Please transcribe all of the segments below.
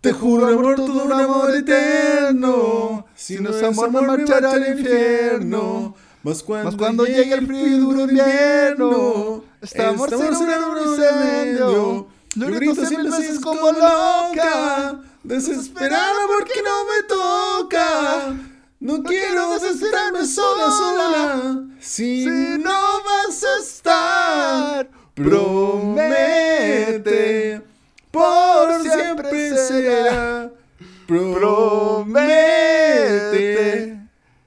Te juro amor, todo un amor eterno. Si no es amor, no marchará al infierno. Mas cuando, cuando llegue el frío y duro invierno, estamos, en un incendio. Yo grito cien veces como loca, desesperada porque no me toca. No quiero desesperarme sola, sola. Si no vas a estar, promete, por siempre será. Promete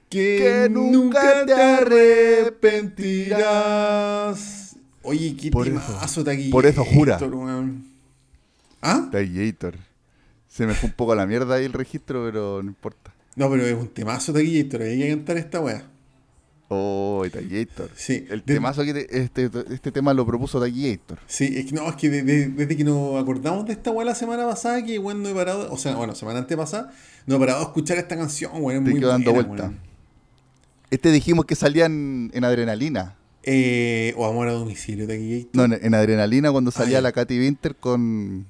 que nunca te arrepentirás. Oye, qué Por temazo, eso- por eso jura. ¿Ah? Taquillator. Se me fue un poco a la mierda ahí el registro, pero no importa. No, pero es un temazo Taquillator. Hay que cantar esta weá. Oh, Taquillator. Sí. El De- temazo que te- este, este tema lo propuso Taquillator. Sí, es que no, es que de- de- desde que nos acordamos de esta weá la semana pasada, que weón no he parado, o sea, bueno, semana antepasada, no he parado de escuchar esta canción, weón. Es Te muy quedó dando vuelta. weón. Este dijimos que salía en, en adrenalina. Eh, o Amor a domicilio, Taquillator. No, en, en adrenalina cuando salía ya. la Katy Winter con,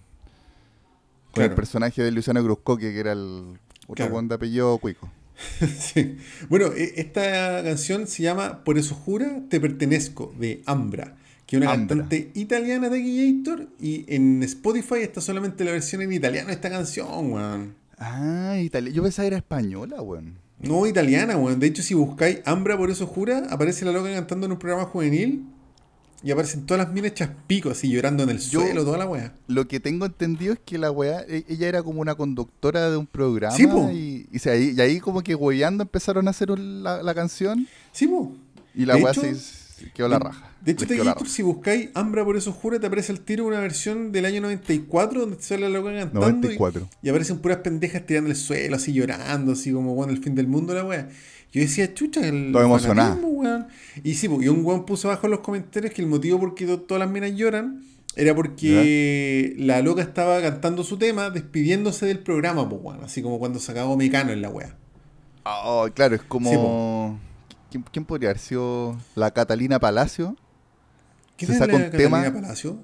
con Claro. el personaje de Luciano Cruzcoque, que era el otro Claro. apellido Cuico. Sí. Bueno, e- esta canción se llama Por eso jura, te pertenezco, de Ambra, que es una Ambra. cantante italiana de Gator y en Spotify está solamente la versión en italiano de esta canción, weón. Ah, Italia. Yo pensaba que era española, weón. No, italiana, weón. De hecho, si buscáis Ambra, por eso jura, aparece la loca cantando en un programa juvenil y aparecen todas las minas hechas pico, así llorando en el Yo- suelo, toda la weá. Lo que tengo entendido es que la weá, e- ella era como una conductora de un programa. Sí, po. y, y, se- ahí, y ahí como que weyando empezaron a hacer la, la canción Sí, po. y la De weá hecho- se, se quedó la raja. De hecho, Gator, raja. si buscáis Ambra, por eso jura, te aparece al tiro una versión del año 94 donde sale la loca cantando. y- 94. Y aparecen puras pendejas tirando el suelo, así llorando, así como, bueno, el fin del mundo la wea. Yo decía, chucha, el Todo emocionada. fanatismo, weón. Y sí, pues, y un weón puso abajo en los comentarios que el motivo por qué to- todas las minas lloran era porque la loca estaba cantando su tema, despidiéndose del programa, pues, weón. Así como cuando se acabó Mecano en la wea. Oh, claro, es como. Sí. ¿Quién, quién podría haber sido la Catalina Palacio? ¿Qué Se la un Catalina tema- Palacio?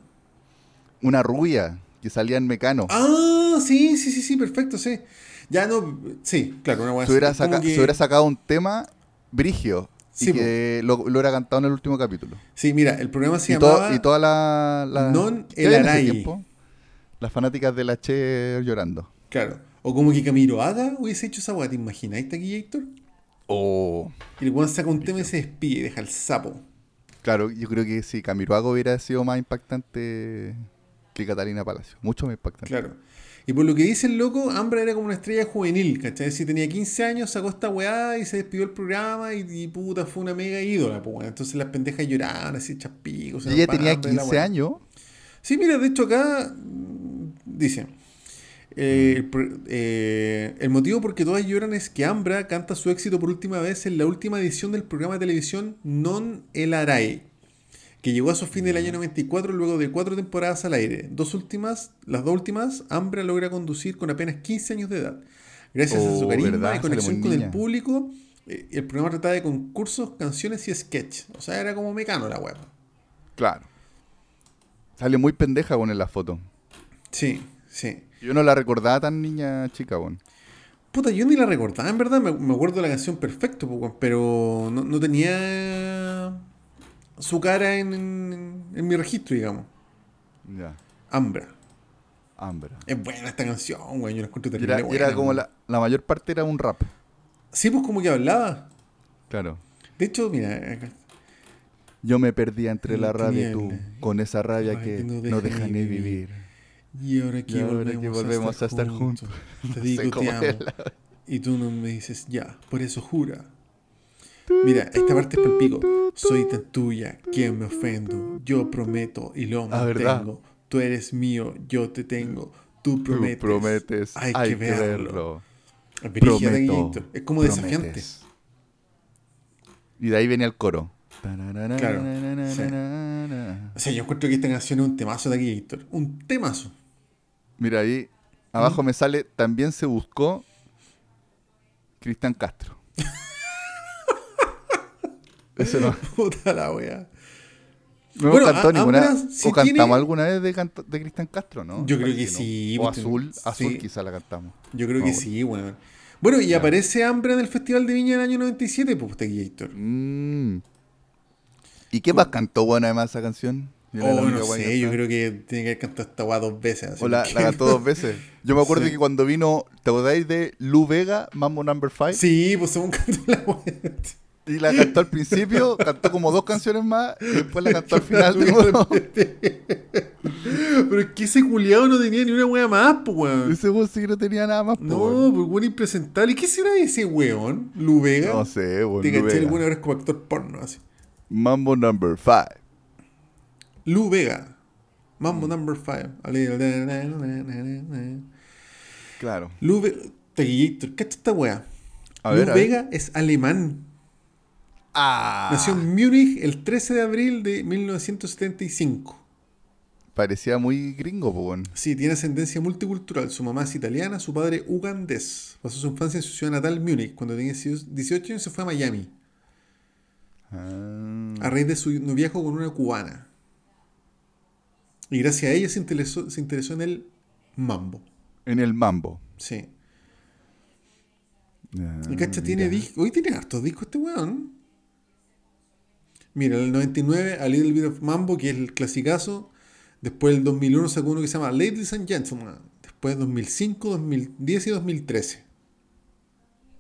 Una rubia que salía en Mecano. Ah, sí, sí, sí, sí, perfecto, sí. Ya no, sí, claro, una wea se, hubiera saca- que- se hubiera sacado un tema brigio. Sí, y que lo, lo hubiera cantado en el último capítulo. Sí, mira, el programa se Y, llamaba... to- y toda la. la Non ¿qué había en ese Elaray. tiempo? Las fanáticas de la Che llorando. Claro. O como que Camilo hubiese hecho esa weá, ¿te imagináis, Taquillator? Oh. Y el weón saca un tema y se despide y deja el sapo. Claro, yo creo que si Camiroago hubiera sido más impactante que Catalina Palacio. Mucho más impactante. Claro. Y por lo que dice el loco, Ambra era como una estrella juvenil, ¿cachai? Si tenía 15 años, sacó esta weá y se despidió del programa y, y puta, fue una mega ídola, pues weón. Entonces las pendejas lloraban así, chaspicos. Y ella tenía 15 años. Sí, mira, de hecho acá mm, dice. eh, el, eh, el motivo por que todas lloran es que Ambra canta su éxito por última vez en la última edición del programa de televisión Non El Arai, que llegó a su fin del año 94 luego de cuatro temporadas al aire. Dos últimas, las dos últimas, Ambra logra conducir con apenas 15 años de edad. Gracias a su Oh, carisma verdad, y conexión con el público, eh, el programa trataba de concursos, canciones y sketch. O sea, era como mecano la web. Claro. Sale muy pendeja con en la foto. Sí, sí. Yo no la recordaba tan niña chica, bueno. Puta, yo ni la recordaba, en verdad. Me, me acuerdo de la canción perfecto, weón, pero no, no tenía su cara en, en- en mi registro, digamos. Ya. Ambra. Ambra. Es buena esta canción, güey. Yo la encuentro terrible Era, buena, era como la, la mayor parte era un rap. Sí, pues como que hablaba. Claro. De hecho, mira, Yo me perdía entre la rabia y tú, con esa rabia que que no no deja deja ni vivir. vivir. y ahora que, Y ahora volvemos, que volvemos a estar juntos. Te No digo sé te amo. la- Y tú no me dices ya, por eso jura. Mira, esta parte es para el pico. Soy tan tuya que me ofendo. Yo prometo y lo Ah, mantengo. Tú eres mío, yo te tengo. Tú Tú prometes. prometes. Hay, Hay, que verlo. Es Prometo. Como desafiante. Y de ahí venía el coro. Claro, O sea, yo encuentro que esta canción es un temazo de aquí, Gator. Un temazo. Mira ahí, abajo ¿Mm? me sale, también se buscó Cristian Castro. Eso no. Puta la wea. No Bueno, cantó ninguna. Sí o cantamos alguna vez de, canto- de Cristian Castro, ¿no? Yo creo Parece que sí, O pues, Azul, Azul sí. quizá la cantamos. Yo creo No, que bueno. sí, weón. Bueno, y aparece Ambra en el Festival de Viña del año 97, pues, Tequillator. Mm. ¿Y qué más cantó, bueno, además esa canción? Yo Oh, no sé, yo creo que tiene que haber cantado esta weá dos veces. así O la, cantó dos veces. Yo me acuerdo Sí. que cuando vino, ¿te acordáis de Lu Vega, Mambo Number 5? Sí, pues según cantó la weá. Y la cantó al principio, cantó como dos canciones más, y después la cantó al final. Pero es que ese culiado no tenía ni una weá más, pues, weón. Ese weón sí que no tenía nada más, po, No, weón. pues weón impresentable. ¿Y qué será ese weón? ¿Lu Vega? No sé, weón. Te caché el weón ahora es como actor porno, así. Mambo Number 5. Lu Vega. Mm. Mambo number 5. Claro. Lu Vega. ¿cacha esta weá? A Lu ver. Vega es alemán. Ah. Nació en Múnich el 13 de abril de 1975. Parecía muy gringo, po, weón. Sí, tiene ascendencia multicultural. Su mamá es italiana, su padre ugandés. Pasó su infancia en su ciudad natal, Múnich. Cuando tenía 18 años se fue a Miami. Ah. A raíz de su noviazgo con una cubana. Y gracias a ella se interesó, se interesó en el mambo. En el mambo. Sí. Ah, Y cacha, tiene discos. Hoy tiene hartos discos este weón. Mira, en el 99, A Little Bit of Mambo, que es el clasicazo. Después, el 2001, sacó uno que se llama Ladies and Gentlemen. Después, 2005, 2010 y 2013.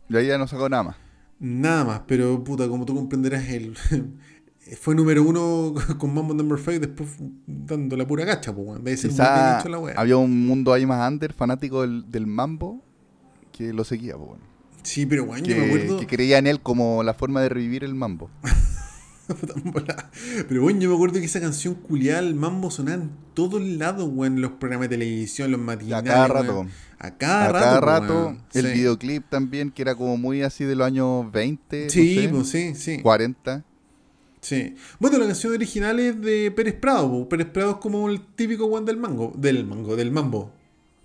Y ahí ya no sacó nada más. Nada más, pero puta, como tú comprenderás, él fue número uno con Mambo Number 5, después dando la pura cacha, pues, Quizá la wea. había un mundo ahí más under, fanático del, del mambo, que lo seguía, po, weón. Sí, pero weón, yo me acuerdo. que creía en él como la forma de revivir el mambo. Pero bueno, yo me acuerdo que esa canción culiada, el mambo sonaba en todos lados, weón, en los programas de televisión, los matinales. a cada weón. rato. A cada a rato. cada rato, weón. el Sí. videoclip también, que era como muy así de los años 20, Sí, no sé, pues sí, sí. 40. sí. Bueno, la canción original es de Pérez Prado, pues. Pérez Prado es como el típico weón del mango, del mango, del mambo.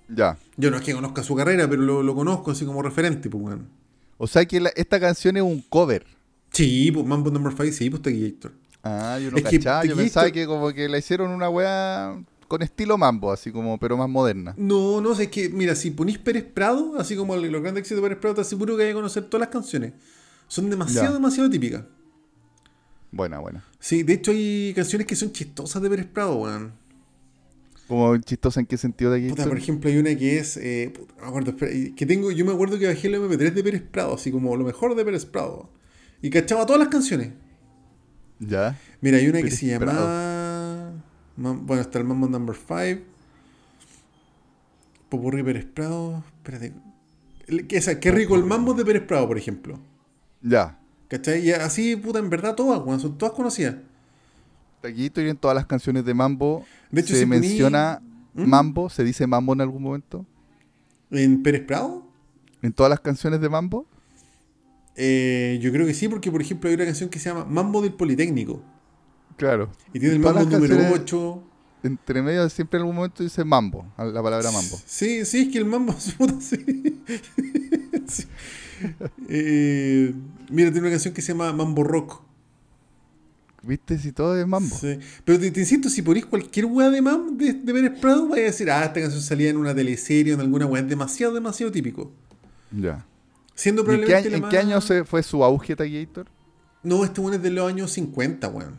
Ya. Yo no es que conozca su carrera, pero lo, lo conozco así como referente, pues weón. O sea que la- esta canción es un cover. Sí, pues Mambo Number 5, sí, pues Tequillator. Ah, yo no Es que cachaba, yo pensaba que como que la hicieron una weá con estilo mambo, así como, pero más moderna. No, no es que, mira, si ponís Pérez Prado, así como los grandes éxitos de Pérez Prado, te aseguro que hay que conocer todas las canciones. Son demasiado, Ya. demasiado típicas. Buena, buena. Sí, de hecho hay canciones que son chistosas de Pérez Prado, weón. Como chistosa en qué sentido de aquí. Puta, por ejemplo, hay una que es. Eh, puta, no me acuerdo, espera, que tengo, yo me acuerdo que bajé el MP3 de Pérez Prado, así como lo mejor de Pérez Prado. Y cachaba todas las canciones. Ya. Mira, hay una que se llama. Mam- Bueno, está el Mambo Number 5. Popurrí Pérez Prado. Espérate. Que esa, qué rico el mambo de Pérez Prado, por ejemplo. Ya. ¿Cachai? Y así, puta, en verdad todas, weón, son todas conocidas. Aquí estoy en todas las canciones de mambo. De hecho, se si menciona ¿Mm? mambo, se dice mambo en algún momento. ¿En Pérez Prado? En todas las canciones de mambo. Eh, yo creo que sí, porque por ejemplo hay una canción que se llama Mambo del Politécnico. Claro. Y tiene el mambo número canciones- 8. Entre medio siempre en algún momento dice mambo, la palabra mambo. Sí, sí, es que el mambo es puta, sí. Sí. Eh, mira, tiene una canción que se llama Mambo Rock. ¿Viste? Si todo es mambo. Sí. Pero te, te insisto, si ponís cualquier weá de mam de, de Pérez Prado, vais a decir, ah, esta canción salía en una teleserie o en alguna weá. Es demasiado, demasiado típico. Ya. Siendo ¿Y ¿En qué, la en qué año se fue su auge Taquillator? No, este weón es de los años 50, weón.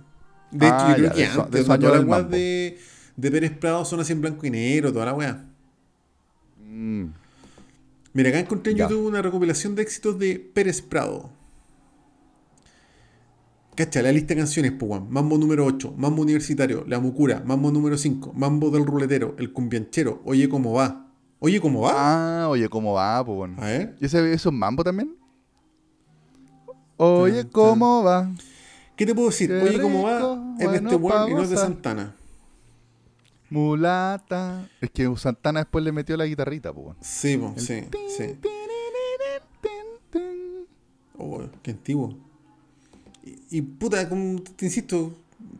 De hecho, Ah, yo creo ya, que de de antes, años todas las weas de, de Pérez Prado son así en blanco y negro, toda la weá. Mm. Mira, acá encontré en Ya. YouTube una recopilación de éxitos de Pérez Prado. Cacha, la lista de canciones, pues, weón. Mambo número 8, Mambo Universitario, La Mucura, Mambo número 5, Mambo del Ruletero, El Cumbianchero, Oye Cómo Va. Oye Cómo Va. Ah, oye, ¿cómo va? Pues bueno. A ver. ¿Y ese, eso es mambo también? Oye, ¿cómo va? ¿Qué te puedo decir? Qué Oye Cómo Va es de bueno este weón y no es de. Santana. Mulata. Es que Santana después le metió la guitarrita, pues. bueno. Sí, po, El sí, tin, sí. tin, tin, tin. Oh, qué antiguo. Y, y, puta, como te insisto,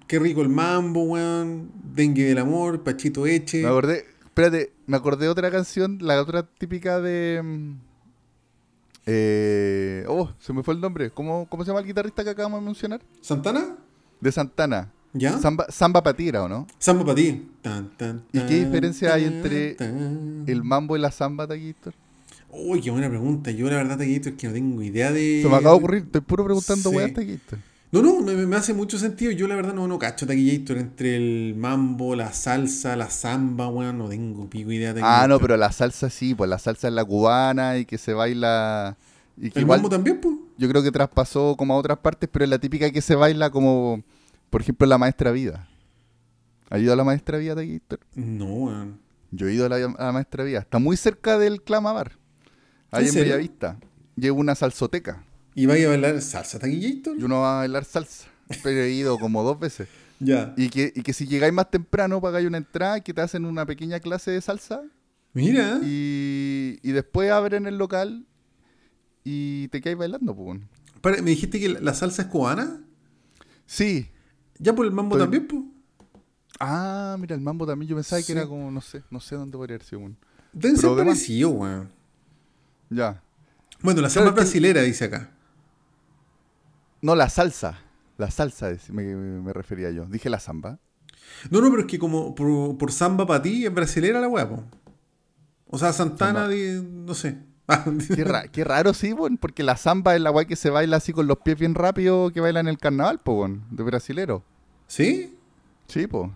qué rico el mambo, weón. Dengue del amor, Pachito Eche. Me acordé, espérate, me acordé de otra canción, la otra típica de. mm, Eh, oh, se me fue el nombre. ¿Cómo, ¿Cómo se llama el guitarrista que acabamos de mencionar? ¿Santana? De Santana. ¿Ya? Samba, samba patira, ¿o no? Samba para ti. Tan, tan, ¿Y qué tan, diferencia hay tan, entre tan. El mambo y la samba, Taquito. Uy, qué buena pregunta. Yo la verdad, Taquito, es que no tengo idea de... Se me acaba de ocurrir, estoy puro preguntando, Sí. weá, Taquito. No, no, me, me hace mucho sentido. Yo la verdad no, no cacho Taquillator entre el mambo, la salsa, la samba, weón. No tengo pico idea de Ah, no, pero la salsa sí, pues la salsa es la cubana y que se baila. Y que ¿El igual mambo también, pues? yo creo que traspasó como a otras partes, pero es la típica que se baila como, por ejemplo, la maestra vida. ¿Has ido a la maestra vida, Taquito? No, weón. Yo he ido a la, a la maestra vida. Está muy cerca del Clamabar. Ahí ¿En en? Bellavista. Llevo una salsoteca. ¿Y vais a bailar salsa Taquillator? Y uno va a bailar salsa. Pero he ido como dos veces. Ya. Y que, y que si llegáis más temprano pagáis una entrada que te hacen una pequeña clase de salsa. Mira. Y, y después abren el local y te quedáis bailando, pues. ¿Me dijiste que la, salsa es cubana? Sí. Ya por el mambo Estoy- también, pues. Ah, mira, el mambo también. Yo pensaba Sí. que era como, no sé, no sé dónde podría haber sido. bueno. Deben ser parecidos, weón. Ya. Bueno, la Claro, es que- brasilera, dice acá. No, la salsa. La salsa es- me, me refería yo. Dije la samba. No, no, pero es que como por, por samba para ti es brasilera la po. O sea, Santana, Samba. de, no sé. Qué, ra- qué raro, sí, bueno, porque la samba es la guay que se baila así con los pies bien rápido que baila en el carnaval, pues, bueno, de brasilero. ¿Sí? Sí, pues.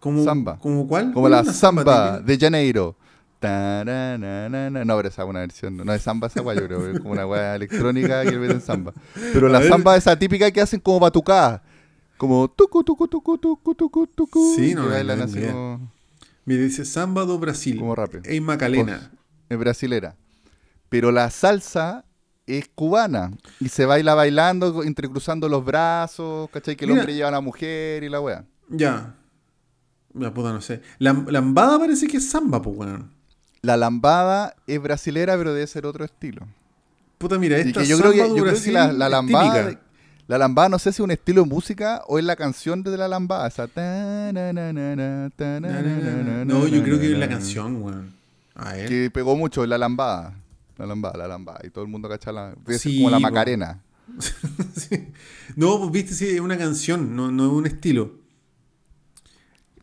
¿Como, Samba. ¿Como cuál? Como ¿Cuál la samba típica? de Janeiro. No, pero esa es una versión. No es samba esa guay, yo creo. Es como una guay electrónica que le meten samba. Pero la samba esa típica que hacen como batucada. Como tucu, tucu, tucu, tucu, tucu, tucu. Sí, no, bailan no así como... Mira, dice samba do Brasil. Como rápido. En Macalena. Es brasilera. Pero la salsa es cubana. Y se baila bailando, entrecruzando los brazos, ¿cachai? Que el Mira. hombre lleva a la mujer y la wea. Ya. La puta, no sé. La lambada parece que es samba, pues, weón. La lambada es brasilera, pero debe ser otro estilo. Puta, mira, Y esta que yo creo que, yo creo que la, lambada, típica. la lambada no sé si es un estilo de música o es la canción de la lambada. No, yo creo que es la canción, weón. Que pegó mucho, la lambada. La lambada, la lambada. Y todo el mundo cacha la. Sí, como la. Macarena. Sí. No, pues viste, sí, es una canción, no, no es un estilo.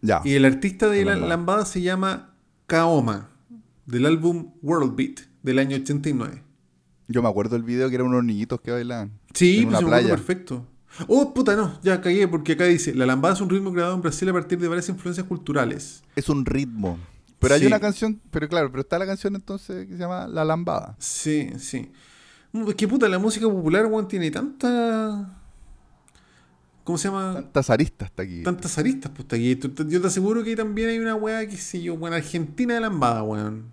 Ya. Y el artista de La la lambada. lambada se llama Kaoma, del álbum World Beat, del año 89. Yo me acuerdo del video que eran unos niñitos que bailaban. Sí, en pues una me playa. perfecto. Oh, puta, no, ya cagué, porque acá dice, la lambada es un ritmo creado en Brasil a partir de varias influencias culturales. Es un ritmo. Pero hay Sí. una canción, pero claro, pero está la canción entonces que se llama La Lambada. Sí, sí. Mm, Es que puta, la música popular, weón, tiene tanta... ¿Cómo se llama? Tantas aristas está aquí. Tantas aristas, pues, aquí. Tú- tú- Yo te aseguro que ahí también hay una weá, que sé yo, weón, Argentina de lambada, weón.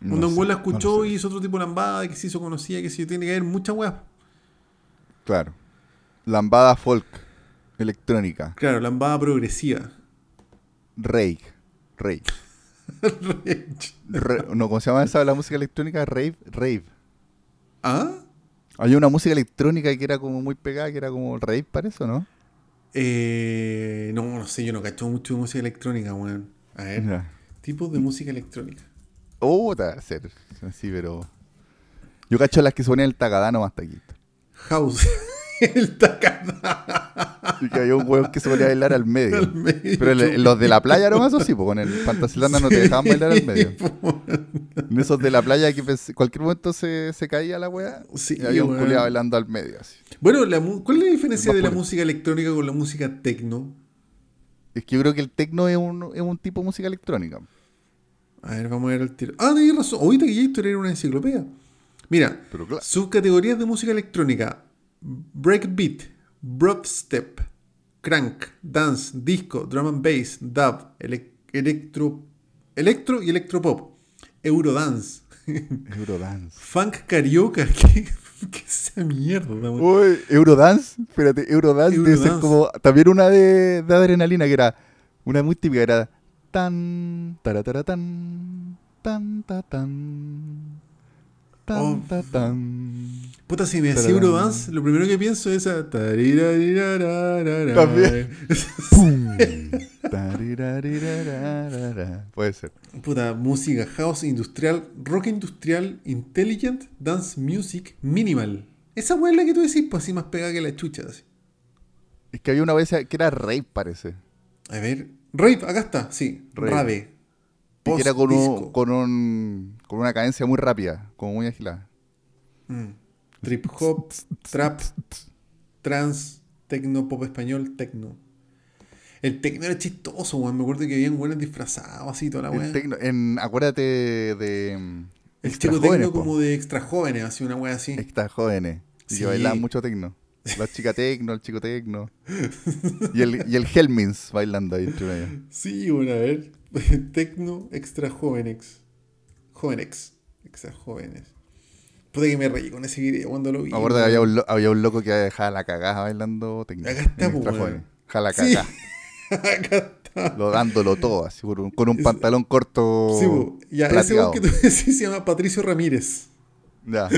No un sé, weón la escuchó y hizo otro tipo de lambada, que se hizo conocida, que se tiene que haber muchas weas. Claro. Lambada folk, electrónica, Claro, lambada progresiva. rave, rave. Re- no, ¿cómo se llama esa la música electrónica? Rave, rave. ¿Ah? Hay una música electrónica que era como muy pegada, que era como rave, parece, ¿o ¿no? Eh, no, no sé, yo no cacho mucho de música electrónica, weón. A ver, Ya. tipos de música electrónica. Oh, debe ser. Sí, pero. Yo cacho las que se ponían el tagadano más taquito. House. El tacada. Y que había un huevo que se ponía a bailar al medio. Al medio, Pero el- los de la playa nomás, eso sí, pues con el fantasilanda no te dejaban bailar al medio. En esos de la playa que cualquier momento se, se caía la wea Sí, y había un culiado bailando al medio así. Bueno, la ¿cuál es la diferencia de la música electrónica con la música techno? Es que yo creo que el tecno es un, es un tipo de música electrónica. A ver, vamos a ver el tiro. Ah, tenías razón. Ahorita que ya era una enciclopedia. Mira, Pero claro. subcategorías de música electrónica: breakbeat, step, crank, dance, disco, drum and bass, dub, ele- electro, electro y electropop, eurodance, Eurodance. funk karaoke. ¿Qué, qué es esa mierda? Uy, Eurodance, espérate, Eurodance, debe ser Eurodance. como también una de, de adrenalina que era una muy típica, era tan, taratara-tan, tan, ta, tan, tan, Oh. ta, tan. Puta, si me decía eurodance, lo primero que pienso es a. También. Puede ser. Puta, música house industrial, rock industrial, intelligent, dance music, minimal. Esa weá es la que tú decís, pues así más pegada que la chucha. Así. Es que había una vez que era Rave, parece. A ver. Rave, acá está, sí. Rave. Rave. Era con, un, con, un, con una cadencia muy rápida, como muy agilada. Mm. Trip hop, trap, trans, tecno, pop español, tecno. El tecno era chistoso, weón. Me acuerdo que habían weones disfrazados así, toda la weá. en, acuérdate de. mm, El chico tecno como de extra jóvenes, así una weá así. Extra jóvenes. Y Sí. que bailaban mucho tecno. La chica tecno, el chico tecno. Y el, y el Helmins bailando ahí entre medio. Sí, bueno, a ver. Tecno extra jóvenes. Jóvenes. Extra jóvenes. Puta que me reí con ese video cuando lo vi. Me acuerdo que había un, lo- había un loco que dejaba la cagada bailando tecno. Acá está. Jóvenes. Jala Sí. cagada. Acá está. Lo dándolo todo, así, con un, con un Es- pantalón corto. Sí, po. ya, ese plateado. weón que tú decís se llama Patricio Ramírez. Ya.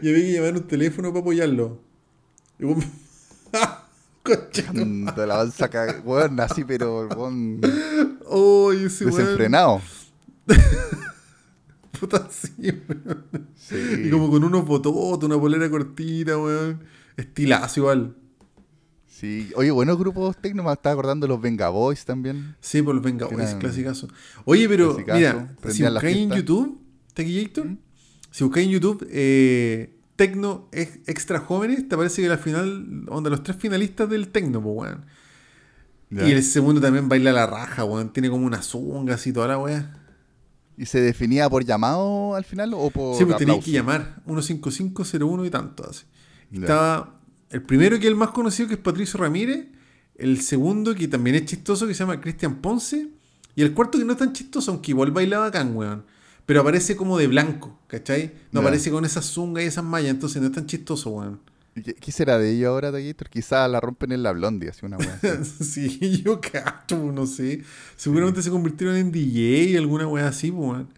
Y había que llamar un teléfono para apoyarlo. Y vos... Concha. De la balsa cagada. Weón, así, pero weón, Oh, ese weón. desenfrenado. Puta sí, weón. Sí. Y como con unos bototos, una polera cortita, weón. Estilazo igual. Sí. Oye, buenos grupos tecno, me estaba acordando los Venga Boys también. Sí, por los Venga Boys, clasicazo. Oye, pero Clasicazo, mira, si buscáis en. YouTube, Tequillator, ¿Mm? si buscáis en YouTube, eh, Tecno ex- Extra Jóvenes, te aparece que la final, donde los tres finalistas del Tecno, pues, weón. Y el segundo también baila la raja, weón. Tiene como una zunga así, toda la weá. ¿Y se definía por llamado al final o por Sí, pues aplauso? que llamar 15501 y tanto así. Ya. Estaba el primero que es el más conocido, que es Patricio Ramírez. El segundo, que también es chistoso, que se llama Cristian Ponce. Y el cuarto, que no es tan chistoso, aunque igual baila bacán, weón. Pero aparece como de blanco, ¿cachai? No aparece con esas zungas y esas mallas, entonces no es tan chistoso, weón. ¿Y ¿Qué, qué será de ellos ahora, Taquillator? Quizás la rompen en la blondie, así una así. sí, yo cacho, no sé. Seguramente se convirtieron en DJ y alguna weá así, pues, weón.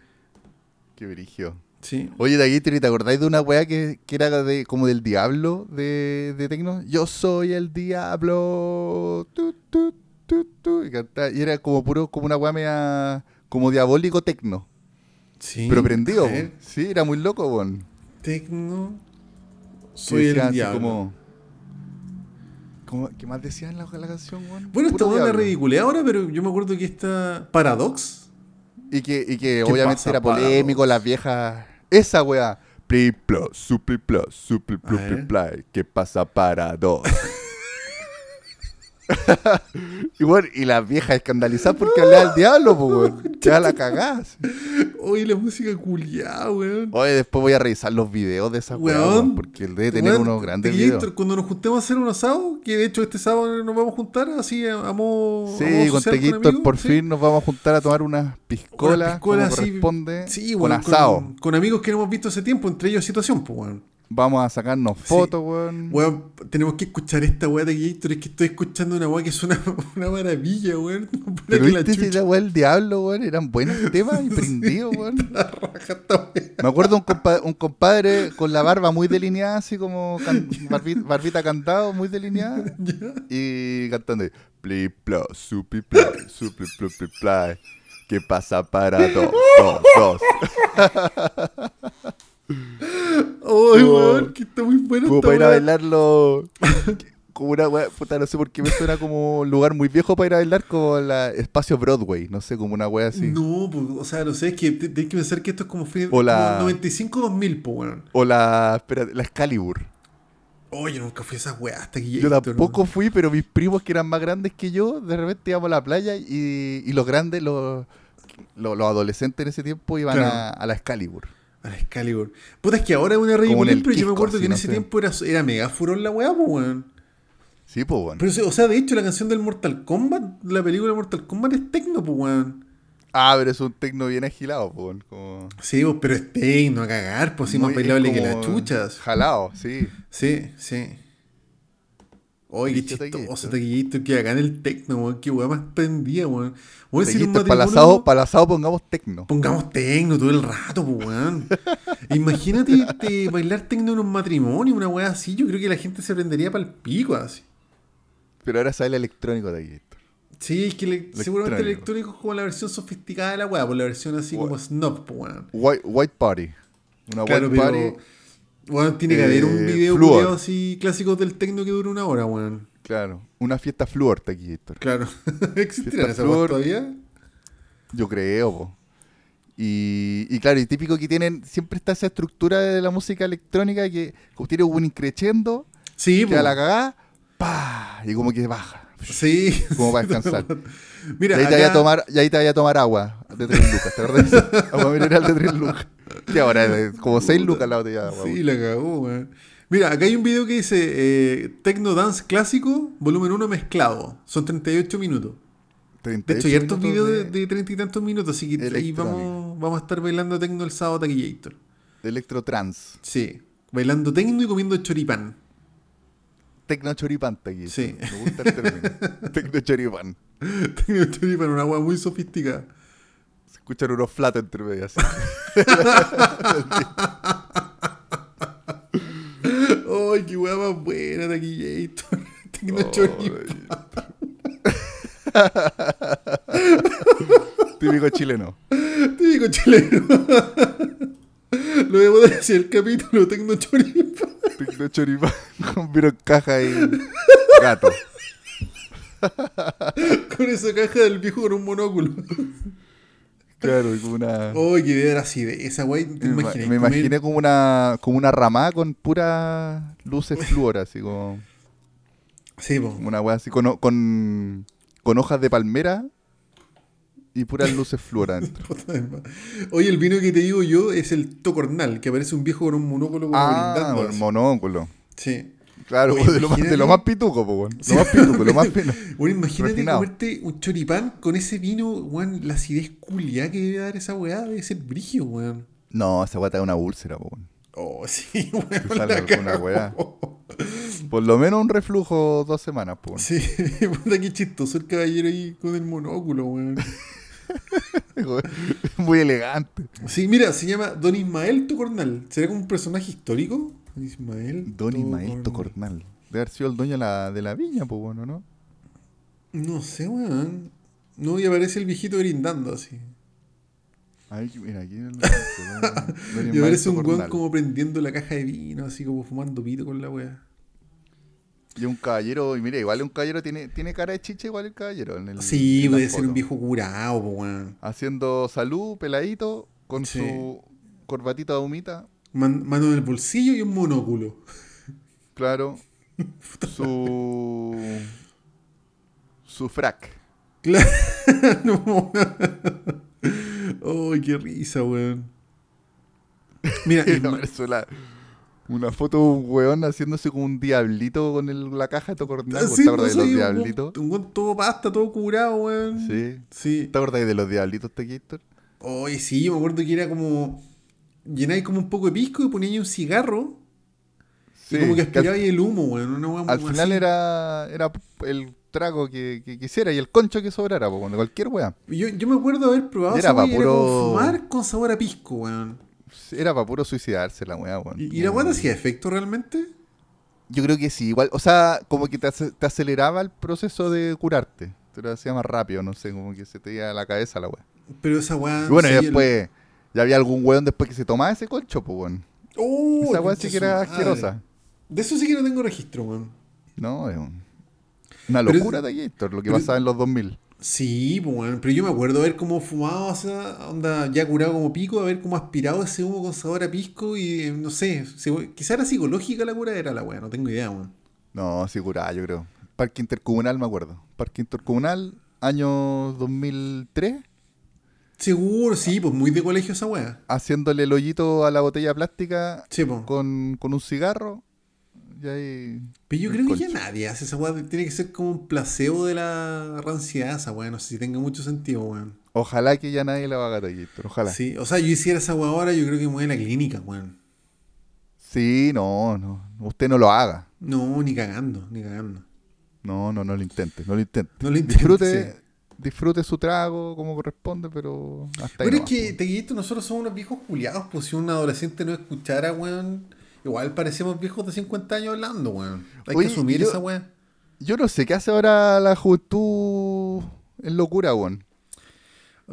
Qué brillo. Sí. Oye, Taquillator, ¿y te acordáis de una wea que, que era de, como del diablo de, de Tecno? Yo soy el diablo. Tu, tu, tu, tu, y, cantaba- y era como puro, como una wea media, como diabólico Tecno. Sí. Pero prendido, Sí, era muy loco, weón. Tecno. Soy el diablo. como- como- ¿Qué más decía en la, la canción, weón? Bueno, esta diablo. ridiculé ahora, pero yo me acuerdo que esta Paradox. Y que, y que ¿Qué obviamente era Paradox? polémico, las viejas. Esa weá. ¿Qué pasa para dos? y bueno, y las viejas escandalizadas porque hablaba del diablo, pues, weón. Ya la cagás. Oye, la música culiada, weón. Oye, después voy a revisar los videos de esa Weón. porque él debe tener Weón, unos grandes videos. Cuando nos juntemos a hacer un asado, que de hecho este sábado nos vamos a juntar así a Sí, con amigos, por sí. fin nos vamos a juntar a tomar unas piscolas, Unas piscolas como corresponde, Sí, con weón, asado. Con, con amigos que no hemos visto hace tiempo, entre ellos situación, pues, weón. Vamos a sacarnos fotos, weón. Weón, tenemos que escuchar esta weá de Gator. Es que estoy escuchando una weá que es una, una maravilla, weón. Pero que la viste si la weá del diablo, weón, eran buenos temas y prendidos, weón. Me acuerdo un, compa- un compadre con la barba muy delineada, así como can- barbi- barbita cantado, muy delineada, y cantando pli plo, supi plo, supi plo, pli. ¿Qué pasa para dos, dos, dos? Ay, Como- weón, que está muy bueno Como para ir a bailarlo. Como una weá, puta, no sé por qué me suena como un lugar muy viejo para ir a bailar, como la espacio Broadway, no sé, como una weá así. No, pues, o sea, no sé, es que tenés que pensar que esto es como, fin, O la- como 95-2000, pues, weón. O la, espera, la Excalibur. Oye, yo nunca fui a esas weas hasta aquí. Yo tampoco fui, pero mis primos que eran más grandes que yo, de repente íbamos a la playa y, y los grandes, los, los, los adolescentes en ese tiempo iban Claro. a, a la Excalibur. A la Excalibur. Puta, es que ahora es una en ridícula, el pero yo me acuerdo que en no ese sé. tiempo era, era mega furón la wea, pues, weón. Sí, pues bueno. Pero, o sea, de hecho, la canción del Mortal Kombat, la película de Mortal Kombat es tecno, pues, weón. Ah, pero es un tecno bien agilado, pues como... Sí, pues, pero es tecno a cagar, pues, así muy- más bailable que las chuchas. Jalado, sí. Sí, sí. Oye, qué chistoso, taquillito. taquillito, que acá en el tecno, weón. Qué weá más prendida, weón. Asado, para el asado pongamos tecno. Pongamos tecno todo el rato, weón. Imagínate te- bailar tecno en un matrimonio, una weá así. Yo creo que la gente se prendería para el pico, así. Pero ahora sale el electrónico aquí. Sí, es que le- seguramente el Electrónico. es como la versión sofisticada de la weá, por la versión así como snob, weón. White, white Party. Una Claro, White pero. Weón, tiene que haber un Eh, video culiao así clásicos del tecno que dura una hora, weón. Claro. Una fiesta fluor, Taquillator. Claro. ¿Existirán esas todavía? Yo creo, po. Y, y claro, y típico que tienen, siempre está esa estructura de la música electrónica que como tiene un increchendo, Sí, queda po. la cagada, pa y como que baja, Sí. como para descansar. Mira, y ahí te vaya a tomar, y ahí te vaya a tomar agua de 3 lucas, ¿te acuerdas? agua mineral de 3 lucas. Que ahora es como 6 lucas la botella de agua. Sí, la cagó, weón. Mira, acá hay un video que dice eh, Tecno Dance Clásico, volumen 1 mezclado. Son 38 minutos. De 38 hecho, hay hartos minutos videos de, de 30 y tantos minutos, así que ahí vamos, vamos a estar bailando tecno el sábado taquillator. electrotrans. Sí, bailando tecno y comiendo choripán. Tecno choripán aquí. Sí. Me gusta el término. Tecno choripán. Tecno choripán, una agua muy sofisticada. Se escuchan unos flatos entre medio así. ¡Ay, qué más buena, taquillator! Tecno choripán. Típico chileno. Típico chileno. Lo voy a poder hacer el capítulo Tecno choripán. Tecno choripán con caja y gato. Con esa caja del viejo con un monóculo. Claro, como una. ¡Ay, qué idea era así de esa wey! ¿Te me, imaginas? me comer- imaginé como una, como una ramada con puras luces fluor, así como, Sí, po. una weá así con, con, con hojas de palmera y puras luces fluor adentro. Oye, el vino que te digo yo es el Tocornal, que aparece un viejo con un monóculo como ah, brindando. el monóculo. Sí. Claro, Oye, de, lo más, de imagínate- lo más pituco, po, weón. Sí. Lo más pituco, lo más fino. Bueno, imagínate Refinado. comerte un choripán con ese vino, weón, la acidez culia que debe dar esa weá, debe ser brigio, weón. No, esa weá te da una úlcera, po, weón. Oh, sí, weón. Sale alguna weá. Por lo menos un reflujo dos semanas, po. weón. Sí, puta qué chistoso el caballero ahí con el monóculo, weón. Muy elegante. Sí, mira, se llama Don Ismael Tocornal. ¿Será como un personaje histórico? Ismael. Don Ismael Tocornal. Debe haber sido el dueño de la, de la viña, pues bueno, ¿no? No sé, weón. No, y aparece el viejito brindando así. Ay, mira, aquí Don Y Ismael aparece un weón como prendiendo la caja de vino, así como fumando pito con la weá. Y un caballero, y mira, igual un caballero tiene, tiene cara de chiche, igual el caballero. En el, Sí, en puede ser un viejo curado, weón. Haciendo salud, peladito, con Sí. su corbatita de humita, Man- mano en el bolsillo y un monóculo. claro. su. su frac. Claro. no, Ay, qué risa, weón. Mira, Y Isma- apareció la- una foto de un weón haciéndose como un diablito con el- la caja de Tocornal. Sí, ¿Te acuerdas pues, de los sí, diablitos? Un weón todo pasta, todo curado, weón. Sí. Sí. ¿Te acuerdas de los diablitos, Tequitor? Oye, sí, yo me acuerdo que era como. Llenáis como un poco de pisco y poníais un cigarro. Sí, y como que aspirabais el humo, weá Al final así. era, era el trago que, que quisiera y el concho que sobrara, po, de cualquier weá. Yo, yo me acuerdo haber probado Era puro- fumar con sabor a pisco, weón. Era para puro suicidarse la weá, weón. ¿Y, y la weá hacía efecto realmente? Yo creo que sí, igual, o sea, como que te, te aceleraba el proceso de curarte. Te lo hacía más rápido, no sé, como que se te iba a la cabeza la weá. Pero esa weá. Bueno, no y después, ya había algún weón después que se tomaba ese concho, pues weón. ¡Oh, Esa concha sí que era asquerosa. De eso sí que no tengo registro, weón. No, es un- una Pero locura de Gator, lo que pero- pasaba en los 2000. Sí, pues, weón. Pero yo me acuerdo haber como fumado, o sea, onda ya curado como pico, haber como aspirado ese humo con sabor a pisco y eh, no sé, quizá era psicológica la cura, era la weá, no tengo idea, weón. No, sí curaba, yo creo. Parque Intercomunal, me acuerdo. Parque Intercomunal, año 2003, Seguro, sí, pues muy de colegio esa weá. haciéndole el hoyito a la botella plástica Sí, con, con un cigarro. Y ahí. Pero yo creo que ya nadie hace esa weá. Tiene que ser como un placebo de la ranciedad esa weá. No sé si tenga mucho sentido, weón. Ojalá que ya nadie la haga Gator, ojalá. Sí. Sí, o sea, yo hiciera esa weá ahora, yo creo que me voy a la clínica, weón. no, no. Usted no lo haga. No, ni cagando, ni cagando. No, no, no lo intente, no lo intente. No lo intentes, Disfrute, sí. Disfrute su trago como corresponde, pero hasta ahí Pero es nomás, que, po. Teguito, nosotros somos unos viejos culiados, pues si un adolescente no escuchara, weón, igual parecemos viejos de 50 años hablando, weón. Hay Oye, que asumir yo- esa weá. Yo no sé qué hace ahora la juventud en locura, weón.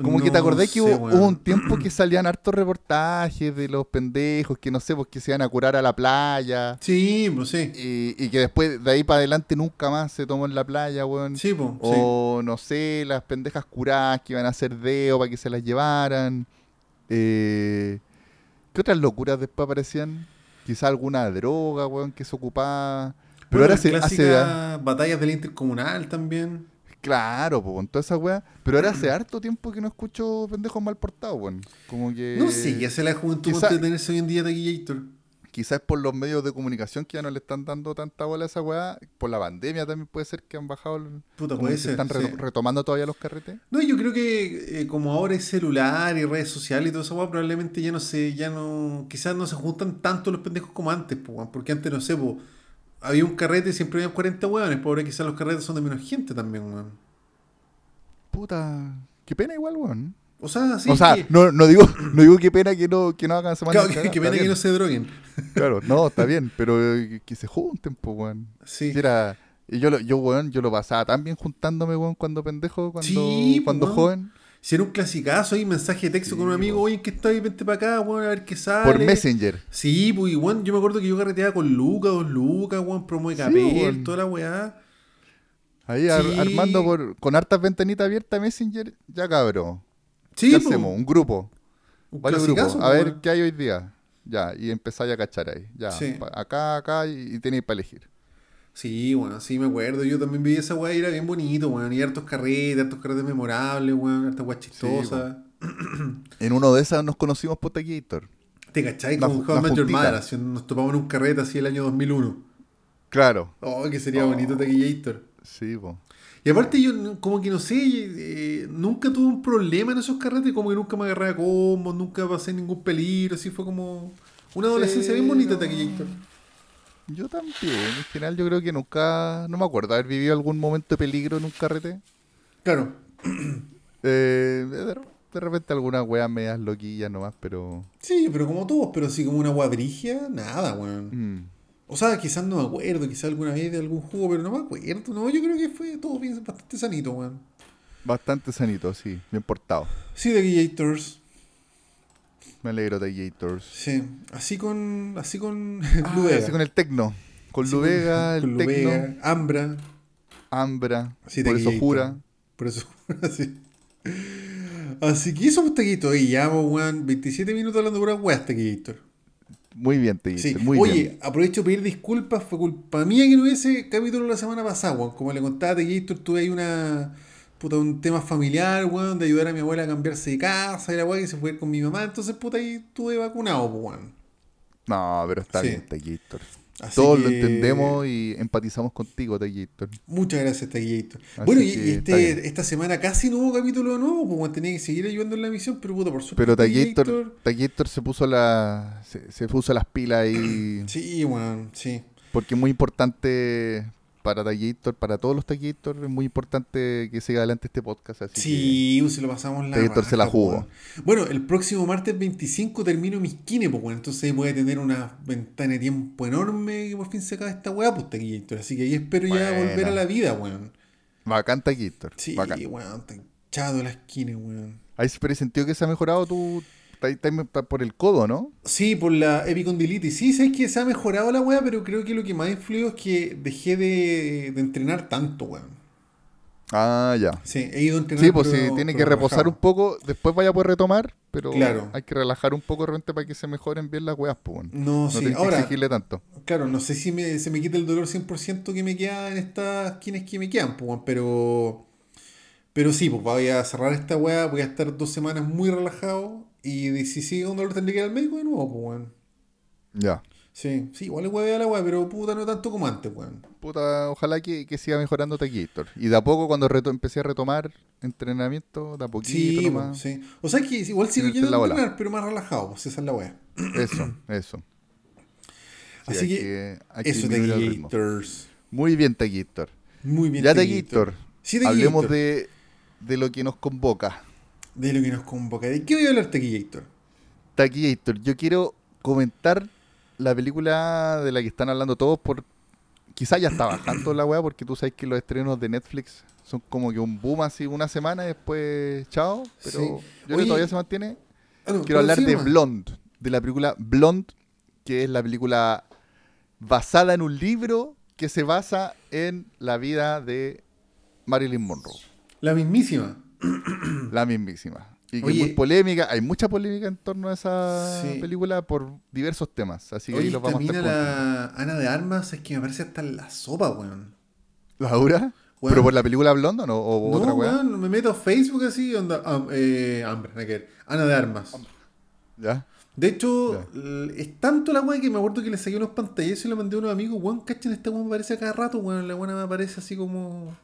Como que te acordás que hubo, hubo un tiempo que salían hartos reportajes de los pendejos que no sé, pues que se iban a curar a la playa. Sí, pues sí. Y, y que después de ahí para adelante nunca más se tomó en la playa, weón. Sí, pues. sí. O no sé, las pendejas curadas que iban a hacer deo para que se las llevaran. Eh, ¿Qué otras locuras después aparecían? Quizá alguna droga, weón, que se ocupaba. Pero Bueno, ahora se hace. batallas del intercomunal también. Claro, pues, con toda esa weá. Pero ahora hace harto tiempo que no escucho pendejos mal portados, weón. Como que. No sé, ya se la juventud quizá- de tenerse hoy en día Taquillator. Quizás por los medios de comunicación que ya no le están dando tanta bola a esa weá. Por la pandemia también puede ser que han bajado. el- Puta, puede se ser, están sí. retomando todavía los carretes. No, yo creo que eh, como ahora es celular y redes sociales y todo eso, weón, probablemente ya no sé, ya no, quizás no se juntan tanto los pendejos como antes, weón, porque antes no sé, po, había un carrete y siempre había 40 weones, pero ahora quizás los carretes son de menos gente también, weón. Puta. Qué pena igual, weón. O sea, sí, o sea, que, no, no digo, no digo qué pena que no, que no hagan semana claro, que, que pena que no se droguen. Claro, no, está bien, pero eh, que se junten, pues, weón. Sí. Si era- y yo, lo- yo, weón, yo lo pasaba tan bien juntándome, weón, cuando pendejo, cuando, Sí, cuando weón. joven. Si era un clasicazo ahí, mensaje de texto Sí, con un amigo, oye, ¿qué está ahí? Vente para acá, weón, a ver qué sale. Por Messenger. Sí, pues, weón, yo me acuerdo que yo carreteaba con Lucas, dos Lucas, weón, promo de Sí, Capel, toda la weá. Ahí ar- armando por, con hartas ventanitas abiertas Messenger, ya cabrón. Sí, ¿Qué hacemos? Un grupo. un Varios grupos. A ver qué hay hoy día. Ya, y empezáis a cachar ahí. Ya, acá, acá, y, y tenéis para elegir. Sí, bueno, sí me acuerdo. Yo también vi esa weá y era bien bonito, weón. Y hartos carretes, hartos carretes memorables, weón. Hartas weas chistosas. En uno de esas nos conocimos por Taquillator. ¿Te cachai? Ju- How juntita. Mother, así, Nos topamos en un carrete así el año 2001. Claro. Oh, que sería Oh. bonito Taquillator. Sí, po. Y aparte yo como que no sé, eh, nunca tuve un problema en esos carretes, como que nunca me agarré a combos, nunca pasé ningún peligro, así fue como una adolescencia bien bonita no. Taquillator. Yo también. En general, yo creo que nunca. No me acuerdo haber vivido algún momento de peligro en un carrete. Claro. Eh, de, repente algunas weas medias loquillas nomás, pero. Sí, pero como todos, pero así como una guabrigia, nada, weón. mm, O sea, quizás no me acuerdo, quizás alguna vez de algún jugo, pero no me acuerdo. No, yo creo que fue todo bien, bastante sanito, weón. bastante sanito, sí. Bien portado. Sí, de Gators. Me alegro de Gators. Sí. Así con. Así con. Ah, Lubega. así con el Tecno. Con Así Lubega, con el Lubega, Tecno, Ambra. Ambra. Sí, por eso jura. Por eso, así. Así que eso fue Taquito. Y llevamos, weón, 27 minutos hablando de pura weá, Taquito. Muy bien, Taquillator. Sí. Muy Oye, bien. aprovecho de pedir disculpas. Fue culpa mía que no hubiese capítulo la semana pasada, weón. Como le contaba a Taquito, tuve ahí una. Puta, un tema familiar, weón, de ayudar a mi abuela a cambiarse de casa y la weá que se fue a ir con mi mamá. Entonces, puta, ahí estuve vacunado, weón. No, pero está Sí. bien, Taquillator. Todos lo entendemos y empatizamos contigo, Taquillator. Muchas gracias, Taquillator. Bueno, y, y este, esta semana casi no hubo capítulo nuevo, weón, tenía que seguir ayudando en la misión, pero puta, por suerte. Pero Taquillator- se puso la, se, se puso las pilas y Sí, weón, sí. porque es muy importante para Taquillator, para todos los Taquillator, es muy importante que siga adelante este podcast. Así Sí, si lo pasamos la Taquillator se la raja, jugó. Bueno, el próximo martes 25 termino mis kines, pues, weón. Entonces voy a tener una ventana de tiempo enorme que por fin se acaba esta weá, pues, Taquillator. Así que ahí espero ya volver a la vida, weón. bacán Taquillator. Sí, weón, está hinchado las kines, weón. Ahí se sentido que se ha mejorado tu está- está por el codo, ¿no? Sí, por la epicondilitis. Sí, sabes que se ha mejorado la weá, pero creo que lo que más influyó es que dejé de, de entrenar tanto, weón. Ah, ya. Sí, he ido a entrenar. Sí, pues pero- sí, tiene que reposar relajado. un poco, después vaya a poder retomar, pero Claro. hay que relajar un poco de repente para que se mejoren bien las weas, pues. No, No sí. que Ahora, exigirle tanto. Claro, no sé si me, se me quita el dolor 100% que me queda en estas quienes que me quedan, pues, pero pero sí, pues voy a cerrar esta weá, voy a estar dos semanas muy relajado y si sigue un dolor tendré que ir al médico de nuevo, pues, weón. Ya. Sí, sí, igual es huevea la weá, pero puta no tanto como antes, weón. Puta, ojalá que, que siga mejorando Taquillator. Y de a poco, cuando reto- empecé a retomar entrenamiento, de a poquito Sí, nomás. sí. O sea que igual sigo yendo a entrenar, pero más relajado, pues esa es la weá. Eso, eso. Sí, Así hay que, hay que Eso. Taquillators. Muy bien, Taquillator. Muy bien, Ya, Taquillator. Sí, Hablemos de, de lo que nos convoca. De lo que nos convoca. ¿De qué voy a hablar, Taquillator? Taquillator, yo quiero comentar la película de la que están hablando todos por quizás ya está bajando la weá porque tú sabes que los estrenos de Netflix son como que un boom así una semana y después chao. Pero Sí. yo creo que todavía se mantiene. Ah, Quiero ¿cómo hablar de? Blonde, de la película Blonde, que es la película basada en un libro que se basa en la vida de Marilyn Monroe, La mismísima. la mismísima. Y que Oye. es muy polémica, hay mucha polémica en torno a esa Sí. película por diversos temas, así que ahí los vamos a estar la Ana de Armas, es que me parece hasta en la sopa, weón. ¿Laura? Weón. ¿Pero por la película Blonde o no? ¿O No, otra weá? weón, me meto a Facebook así, onda, ah, eh, hambre, que ver. Ana de Armas. ¿Ya? De hecho, es tanto la weá que me acuerdo que le saqué unos pantallazos y le mandé a unos amigos, weón, cachen, esta weón me aparece a cada rato, weón. La weón me aparece así como.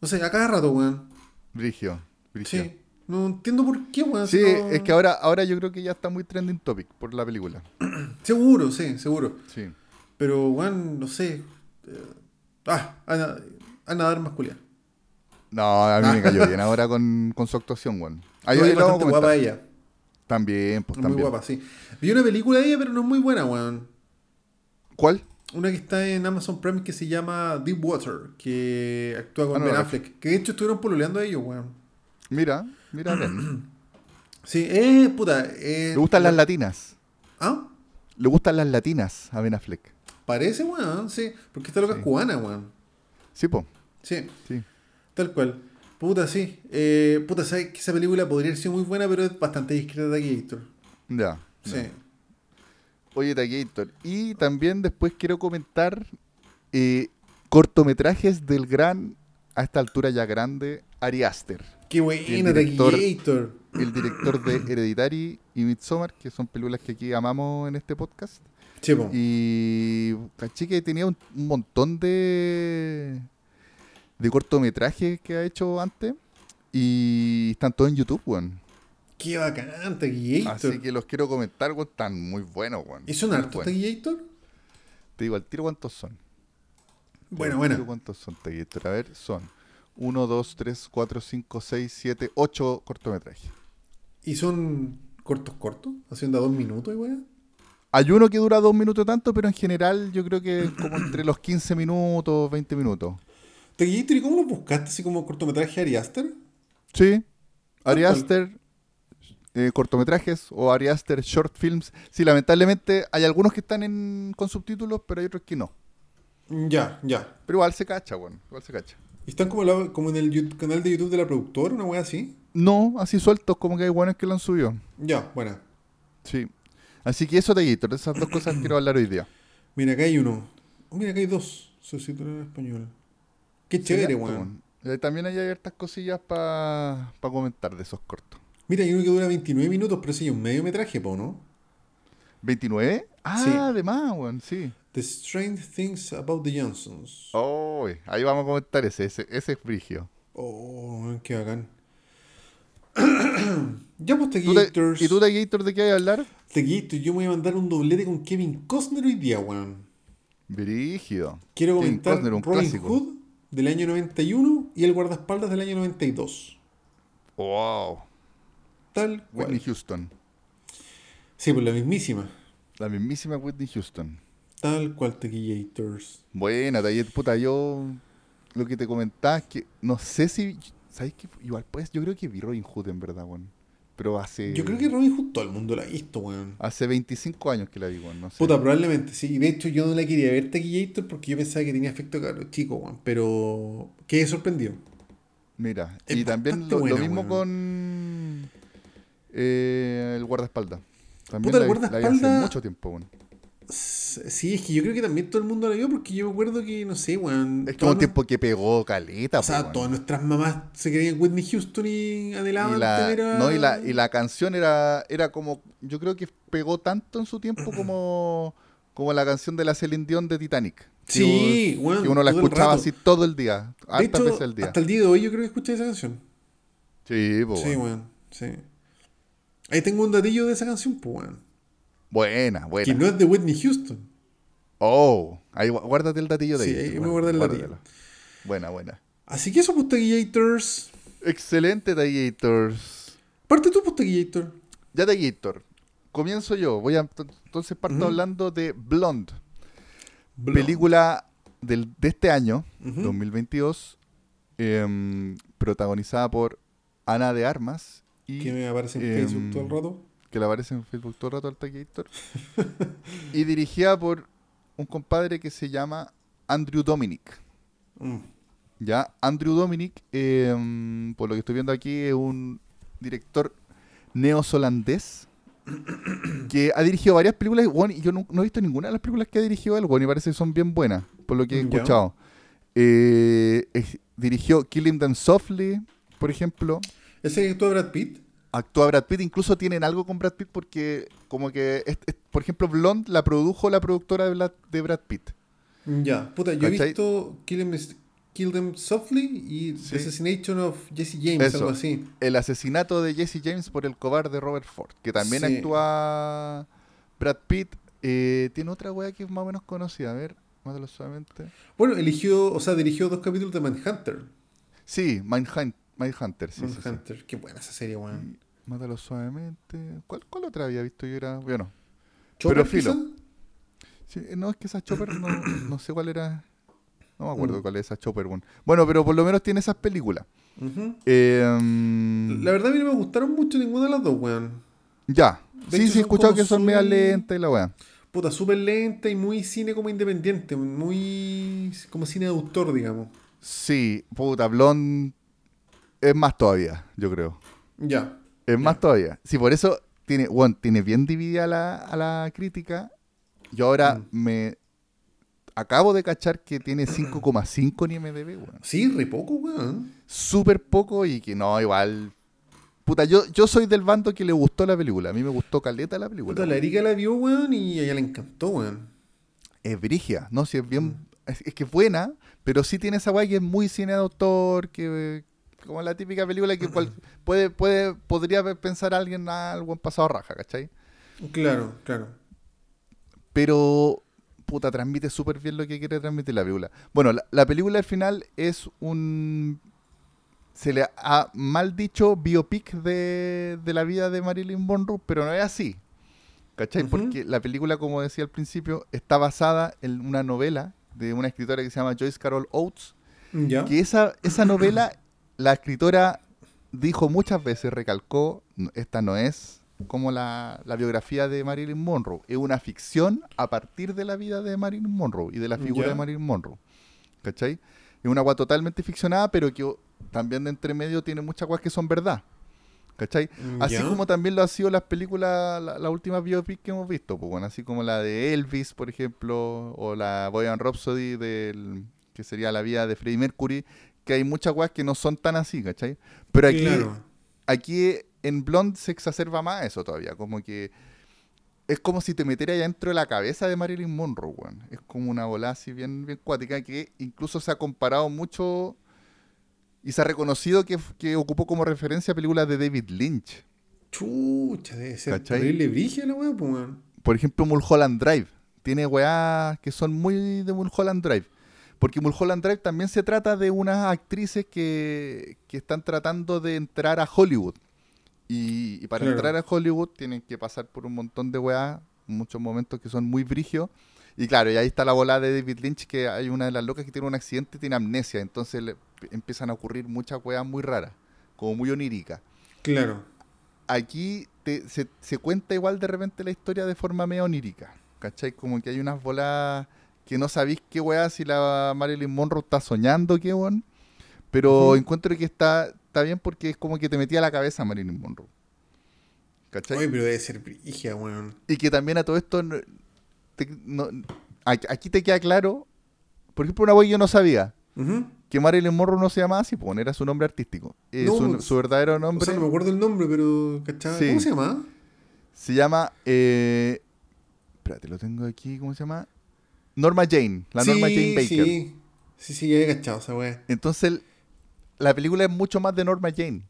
No sé, a cada rato, weón. Brigio. Brigio. Sí. No entiendo por qué, weón. Sí, no- es que ahora, ahora yo creo que ya está muy trending topic por la película. Seguro, sí, seguro. Sí. Pero, weón, no sé. eh, Ah, Ana, Ana Armas culiá. No, a mí me cayó bien ahora con, con su actuación, weón. Ahí, es bastante guapa ella. También, pues Es muy también. guapa, sí. Vi una película de ella, pero no es muy buena, weón. ¿Cuál? Una que está en Amazon Prime que se llama Deep Water, que actúa con Ah, no, Ben Affleck. Que de hecho estuvieron pololeando a ellos, weón. Mira, mira. Sí, eh, puta. Eh, Le gustan la- las latinas. ¿Ah? Le gustan las latinas a Ben Affleck. Parece, weón, sí. Porque esta loca Sí. es cubana, weón. Sí, po. Sí, Sí. tal cual. Puta, sí. Eh, puta, sabes que esa película podría haber sido muy buena, pero es bastante discreta de Gator. Ya. Sí. ya. Oye, Taquillator. Y también después quiero comentar eh, cortometrajes del gran, a esta altura ya grande, Ari Aster. Qué el buena, director- Gator. El director de Hereditary y Midsommar, que son películas que aquí amamos en este podcast. Sí, po. Y caché que tenía un, un montón de, de cortometrajes que ha hecho antes. Y están todos en YouTube, weón. Qué bacán, Gator. Así que los quiero comentar, weón. Están muy buenos, weón. ¿Y son hartos. Gator? Te digo al tiro cuántos son. Te Bueno, al tiro bueno. ¿Cuántos son, Taquillator? A ver, son 1, 2, 3, 4, 5, 6, 7, 8 cortometrajes. ¿Y son cortos, cortos? Haciendo a dos minutos, weón. Hay uno que dura dos minutos tanto, pero en general yo creo que como entre los 15 minutos, 20 minutos. Gator, ¿y cómo lo buscaste así como cortometraje Ari Aster? Sí. Ari Aster, eh, cortometrajes o Ari Aster short films. Sí, lamentablemente hay algunos que están en, con subtítulos, pero hay otros que no. Ya, ya. Pero igual se cacha, bueno, igual se cacha. ¿Y ¿Están como, la- como en el canal de YouTube de la productora, una weá así? No, así sueltos, como que hay buenos que lo han subido. Ya, buena. Sí. Así que eso, Taguito, de esas dos cosas quiero hablar hoy día. Mira, acá hay uno. Oh, mira, acá hay dos. Subtítulos en español. Qué chévere, Sí, weón. Eh, también hay hartas cosillas para comentar de esos cortos. Mira, hay uno que dura 29 minutos, pero sí, un mediometraje, po, ¿no? ¿29? Ah, Sí. además, weón, sí. The Strange Things About the Johnsons. Oh, ahí vamos a comentar ese, ese, ese es frigio. Oh, qué bacán. ya, pues, ¿Tú te- Tequilators. ¿Y tú, Taguitor, de qué hay a hablar? Tequilator, yo me voy a mandar un doblete con Kevin Costner hoy día, weón. Brígido. Quiero comentar Costner, un Robin clásico. Hood del año 91 y El guardaespaldas del año 92. Wow. Tal cual. Whitney Houston. Sí, pues la mismísima. La mismísima Whitney Houston. Tal cual, Tequillators. Buena, Taguitor, puta, yo lo que te comentaba es que no sé si. ¿Sabes qué? Igual, pues, yo creo que vi Robin Hood en verdad, weón. Pero hace. Yo creo que Robin Hood todo el mundo la ha visto, weón. Hace 25 años que la vi, weón. No sé. Puta, probablemente, sí. De hecho, yo no la quería ver Tequillator porque yo pensaba que tenía efecto caro chico, weón. Pero quedé sorprendido. Mira, Es y también lo, mismo weón. con eh, el guardaespaldas. También Puta, el la, la vi hace guardaespaldas- mucho tiempo. S- Sí, es que yo creo que también todo el mundo la vio porque yo me acuerdo que, no sé, weón. Es que un tiempo que pegó caleta, O sea, po, weón. todas nuestras mamás se creían Whitney Houston y anhelaban tener a- no, y la, y la canción era, era como, yo creo que pegó tanto en su tiempo como, como la canción de la Celine Dion de Titanic. Que Sí, uno- weón, que uno la el escuchaba así todo el día, hecho, veces al día. hasta el día de hoy yo creo que escuché esa canción. Sí, po, Sí, weón, sí. Ahí tengo un datillo de esa canción, pues, weón. Buena, Que buena. no es de Whitney Houston. Oh, ahí gu- guárdate el datillo de Sí, ahí. ahí me bueno, guardé el guárdatelo. datillo. Buena, buena. Así que eso, pues. Excelente, Tagators. Parte tú, pues. Ya, Tagator. Comienzo yo. Voy a, entonces parto hablando de Blonde. Blonde. película del, de este año, Ujú. 2022, em, protagonizada por Ana de Armas y Que me aparece en Em, Facebook todo el rato. que le aparece en Facebook todo el rato al Taquillator, y dirigida por un compadre que se llama Andrew Dominic. Mm. Ya, Andrew Dominic, em, por lo que estoy viendo aquí, es un director neozelandés que ha dirigido varias películas bueno, y yo no, no he visto ninguna de las películas que ha dirigido él, bueno, y parece que son bien buenas, por lo que he escuchado. Eh, es- dirigió Killing Them Softly, por ejemplo. ¿Ese que actúa Brad Pitt? Actúa Brad Pitt, incluso tienen algo con Brad Pitt porque, como que, es- es- por ejemplo, Blonde la produjo la productora de Brad, de Brad Pitt. Ya, puta, yo he visto Kill Them, Kill Them Softly y Sí. The Assassination of Jesse James, Eso. algo así. El asesinato de Jesse James por el cobarde Robert Ford, que también Sí. actúa Brad Pitt. Eh, tiene otra wea que es más o menos conocida, a ver, mátalo suavemente. Bueno, eligió, o sea, dirigió dos capítulos de Manhunter. Sí, Mindhunt- Mindhunter, sí, sí, sí. Manhunter, qué buena esa serie, weón. Mátalo suavemente. ¿Cuál, ¿Cuál otra había visto yo? Era, bueno, Chopper, filo. sí, no, es que esa Chopper no, no sé cuál era. No me acuerdo Mm. cuál es esa Chopper, bueno. Bueno, pero por lo menos tiene esas películas. Eh, mm, La verdad a mí no me gustaron mucho ninguna de las dos, weón. ya. de Sí, hecho, sí, he escuchado que son media lentas y la wea. Puta, súper lenta y muy cine como independiente, muy como cine de autor, digamos. Sí, puta, Blonde es más todavía, yo creo. Ya. Es más todavía. Sí, por eso tiene, bueno, tiene bien dividida la, a la crítica. Yo ahora Mm. me acabo de cachar que tiene 5,5 en IMDb, weón. Sí, re poco, weón. Súper poco y que no, igual. Puta, yo, yo soy del bando que le gustó la película. A mí me gustó caleta la película. Puta, la Erika la vio, weón, y a ella le encantó, weón. Es brigia, ¿no? Si es bien. Mm. Es, es que es buena, pero sí tiene esa weá que es muy cine de autor, que. Como la típica película que cual- puede, puede, podría pensar alguien ah, algo en pasado raja, ¿cachai? Claro, claro. Pero, puta, transmite súper bien lo que quiere transmitir la película. Bueno, la, la película al final es un... Se le ha mal dicho biopic de, de la vida de Marilyn Monroe, pero no es así. ¿Cachai? Porque la película, como decía al principio, está basada en una novela de una escritora que se llama Joyce Carol Oates, Ya. que esa, esa novela, la escritora dijo muchas veces, recalcó, "No, esta no es como la, la biografía de Marilyn Monroe, es una ficción a partir de la vida de Marilyn Monroe y de la figura de Marilyn Monroe. ¿Cachai? Es una agua totalmente ficcionada, pero que también de entre medio tiene muchas cosas que son verdad. ¿Cachai? Así Ya. como también lo ha sido las películas, la- las últimas biopics que hemos visto, pues bueno, así como la de Elvis, por ejemplo, o la Boyan Rhapsody, del, que sería la vida de Freddie Mercury, que hay muchas cosas que no son tan así, ¿cachai? Pero aquí, Claro. aquí en Blonde se exacerba más eso todavía, como que es como si te metieras ahí dentro de la cabeza de Marilyn Monroe, weón. Es como una bola así bien, bien cuática que incluso se ha comparado mucho y se ha reconocido que, que ocupó como referencia películas de David Lynch. Chucha, debe ser terrible brigia la weá, pues, weón. Por ejemplo, Mulholland Drive. Tiene weas que son muy de Mulholland Drive. Porque Mulholland Drive también se trata de unas actrices que, que están tratando de entrar a Hollywood. Y, y para Claro. entrar a Hollywood tienen que pasar por un montón de weas, muchos momentos que son muy brigios. Y claro, y ahí está la bola de David Lynch, que hay una de las locas que tiene un accidente y tiene amnesia. Entonces le empiezan a ocurrir muchas weas muy raras, como muy oníricas Claro. aquí te- se, se cuenta igual de repente la historia de forma medio onírica. ¿Cachai? Como que hay unas bolas que no sabéis qué weá si la Marilyn Monroe está soñando, qué weón. Pero encuentro que está, está bien porque es como que te metía a la cabeza Marilyn Monroe. ¿Cachai? Oye, pero debe ser brigia, weón. Y que también a todo esto, te- no- aquí te queda claro, por ejemplo, una weá que yo no sabía, que Marilyn Monroe no se llamaba así, pues era su nombre artístico. Eh, No, su, pues, su verdadero O nombre sea, no me acuerdo el nombre, pero ¿cachai? Sí. ¿Cómo se llama? Se llama. Eh, espérate, lo tengo aquí. ¿Cómo se llama? Norma Jane. La Norma Jane Baker. Sí, sí, sí, he cachado esa weá. Entonces, la película es mucho más de Norma Jane.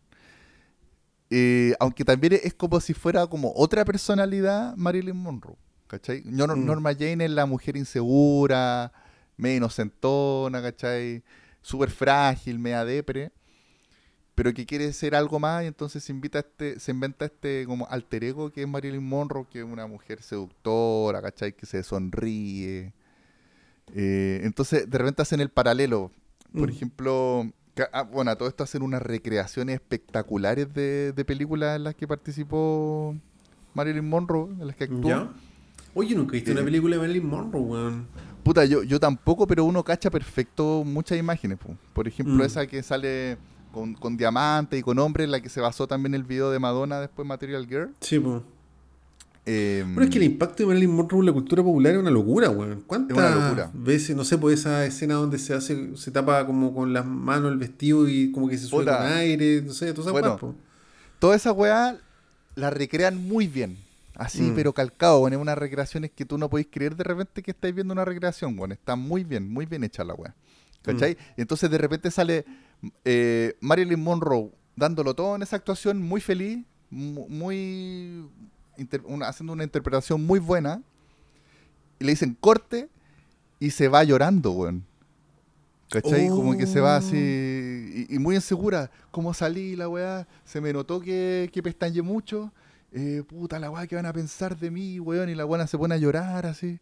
Eh, aunque también es como si fuera como otra personalidad Marilyn Monroe. ¿Cachai? Mm. Norma Jane es la mujer insegura, medio inocentona, ¿cachai? Súper frágil, media depre. Pero que quiere ser algo más y entonces se invita a este, se inventa este como alter ego que es Marilyn Monroe, que es una mujer seductora, ¿cachai? Que se sonríe. Eh, entonces, de repente hacen el paralelo. Por Mm. ejemplo, ah, bueno, a todo esto hacen unas recreaciones espectaculares de, de películas en las que participó Marilyn Monroe, en las que actuó. ¿Ya? Oye, nunca he visto Eh, una película de Marilyn Monroe, weón. Puta, yo, yo tampoco, pero uno cacha perfecto muchas imágenes. po. Por ejemplo, Mm. esa que sale con, con diamantes y con hombres, en la que se basó también el video de Madonna después Material Girl. Sí, pues. Eh, Pero es que el impacto de Marilyn Monroe en la cultura popular es una locura, weón. ¿Cuántas Es una locura. veces, no sé, pues esa escena donde se hace, se tapa como con las manos el vestido y como que se sube Puta. con aire, no sé, todas esas Bueno, weas, po. Toda esa weá la recrean muy bien. Así, Mm. pero calcado, bueno, unas recreaciones que tú no podéis creer de repente que estáis viendo una recreación, bueno, está muy bien, muy bien hecha la weá. ¿Cachai? Mm. Y entonces de repente sale eh, Marilyn Monroe dándolo todo en esa actuación, muy feliz, mu- muy. Una- haciendo una interpretación muy buena. Y le dicen corte y se va llorando, weón. ¿Cachai? Como que se va así. Y, y muy insegura. ¿Cómo salí la weá? Se me notó que, que pestañé mucho. Eh, puta la weá, ¿qué van a pensar de mí, weón? Y la weá se pone a llorar así.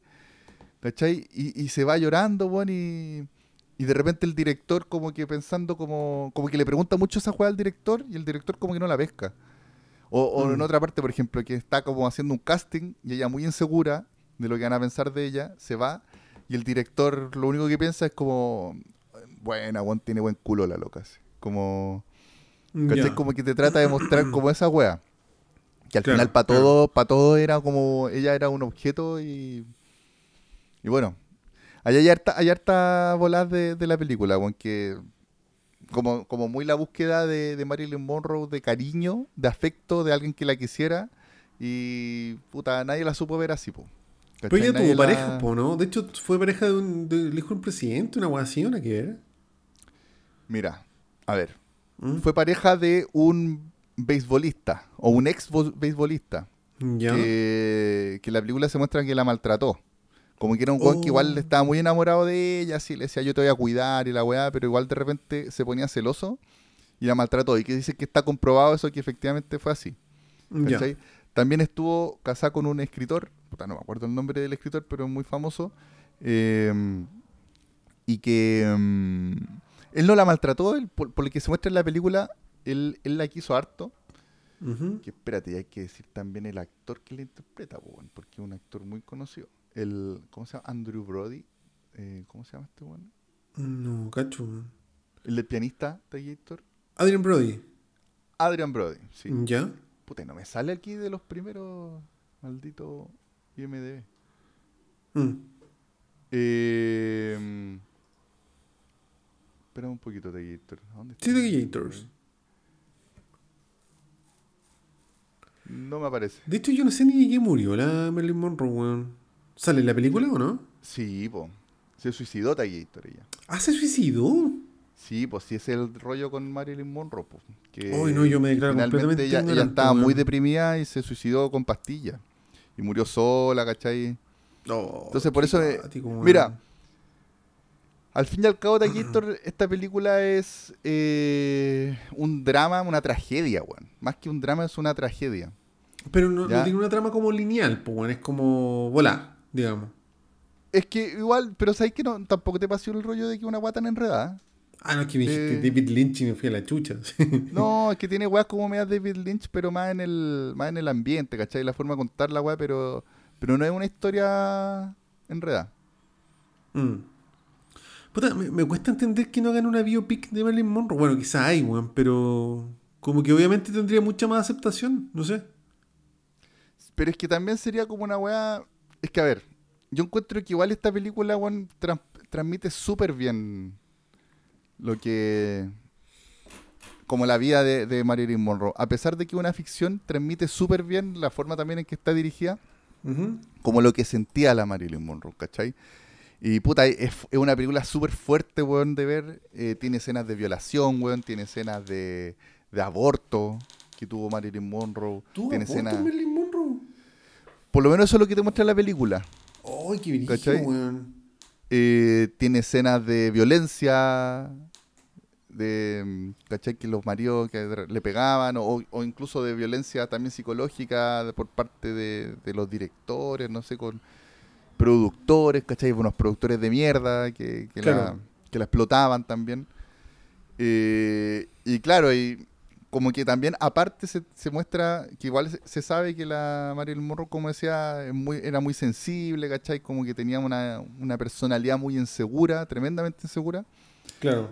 ¿Cachai? Y, y se va llorando, weón, y, y de repente el director como que pensando como, como que le pregunta mucho esa weá al director y el director como que no la pesca. O, o en Mm. otra parte, por ejemplo, que está como haciendo un casting y ella muy insegura de lo que van a pensar de ella, se va y el director lo único que piensa es como, buena, weón, tiene buen culo la loca. así. Como. Como que te trata de mostrar como esa wea. Que al Claro, final para claro. todo, para todo era como, ella era un objeto y... Y bueno, hay harta, hay harta volada de, de la película, weón, que como, como muy la búsqueda de, de Marilyn Monroe de cariño, de afecto, de alguien que la quisiera y puta, nadie la supo ver así, po. Pero ella tuvo la- pareja, po, ¿no? De hecho, fue pareja de un, hijo del presidente, una una que era. Mira, a ver, ¿Mm? fue pareja de un beisbolista o un ex beisbolista Ya. que, que la película se muestra que la maltrató. Como que era un weón que igual Oh. estaba muy enamorado de ella, así le decía yo te voy a cuidar y la weá, pero igual de repente se ponía celoso y la maltrató. Y que dice que está comprobado eso que efectivamente fue así. También estuvo casada con un escritor, puta, no me acuerdo el nombre del escritor, pero es muy famoso. eh, y que mm, él no la maltrató, él, por, por lo que se muestra en la película, él, él la quiso harto. Que espérate, y hay que decir también el actor que la interpreta, porque es un actor muy conocido. El, ¿Cómo se llama? Andrew Brody. Eh, ¿Cómo se llama este weón? No, cacho. El del pianista de Gator. Adrian Brody. Adrian Brody, sí. Ya. Puta, no me sale aquí de los primeros maldito IMDB. Mm. Eh, espera un poquito de Gator. ¿Dónde Sí, está? Gators. No me aparece. De hecho, yo no sé ni de qué murió la Marilyn Monroe, weón. ¿Sale en la película o no? Sí, po. Se suicidó Gator ella. Ah, se suicidó. Sí, pues sí es el rollo con Marilyn Monroe. po, que Uy, no, yo me declaro completamente ella, estaba muy deprimida y se suicidó con pastillas. Y murió sola, ¿cachai? Oh, Entonces, por eso, eh, mira, Al fin y al cabo, Gator, esta película es eh, un drama, una tragedia, weón. Más que un drama, es una tragedia. Pero no, no tiene una trama como lineal, pues, weón. Es como volá, digamos. Es que igual, pero sabes que no, tampoco te pasó el rollo de que una guata tan enredada. Ah, no, es que me dijiste Eh. David Lynch y me fui a la chucha. No, es que tiene weas como medias David Lynch, pero más en el, más en el ambiente, ¿cachai? La forma de contar la wea, pero, pero no es una historia enredada. Mm. Puta, me, me cuesta entender que no hagan una biopic de Marilyn Monroe. Bueno, quizá hay, weón, pero como que obviamente tendría mucha más aceptación, no sé. Pero es que también sería como una weá. Es que a ver, yo encuentro que igual esta película, weón, tran- transmite súper bien lo que. como la vida de, de Marilyn Monroe. A pesar de que es una ficción, transmite súper bien la forma también en que está dirigida, como lo que sentía la Marilyn Monroe, ¿cachai? Y puta, es, es una película súper fuerte, weón, de ver. Eh, tiene escenas de violación, weón, tiene escenas de, de aborto que tuvo Marilyn Monroe. ¿Tú tiene escenas. Marilyn Monroe? Por lo menos eso es lo que te muestra la película. Ay, qué brillo, weón. Eh, tiene escenas de violencia, de, ¿cachai? Que los maridos que le pegaban, o, o incluso de violencia también psicológica de- por parte de, de los directores, no sé, con... productores, ¿cachai? Unos productores de mierda que, que, la, Claro. que la explotaban también. Eh, y claro, y como que también aparte se, se muestra que igual se, se sabe que la Marilyn Monroe, como decía, es muy, era muy sensible, ¿cachai? Como que tenía una, una personalidad muy insegura, tremendamente insegura. Claro.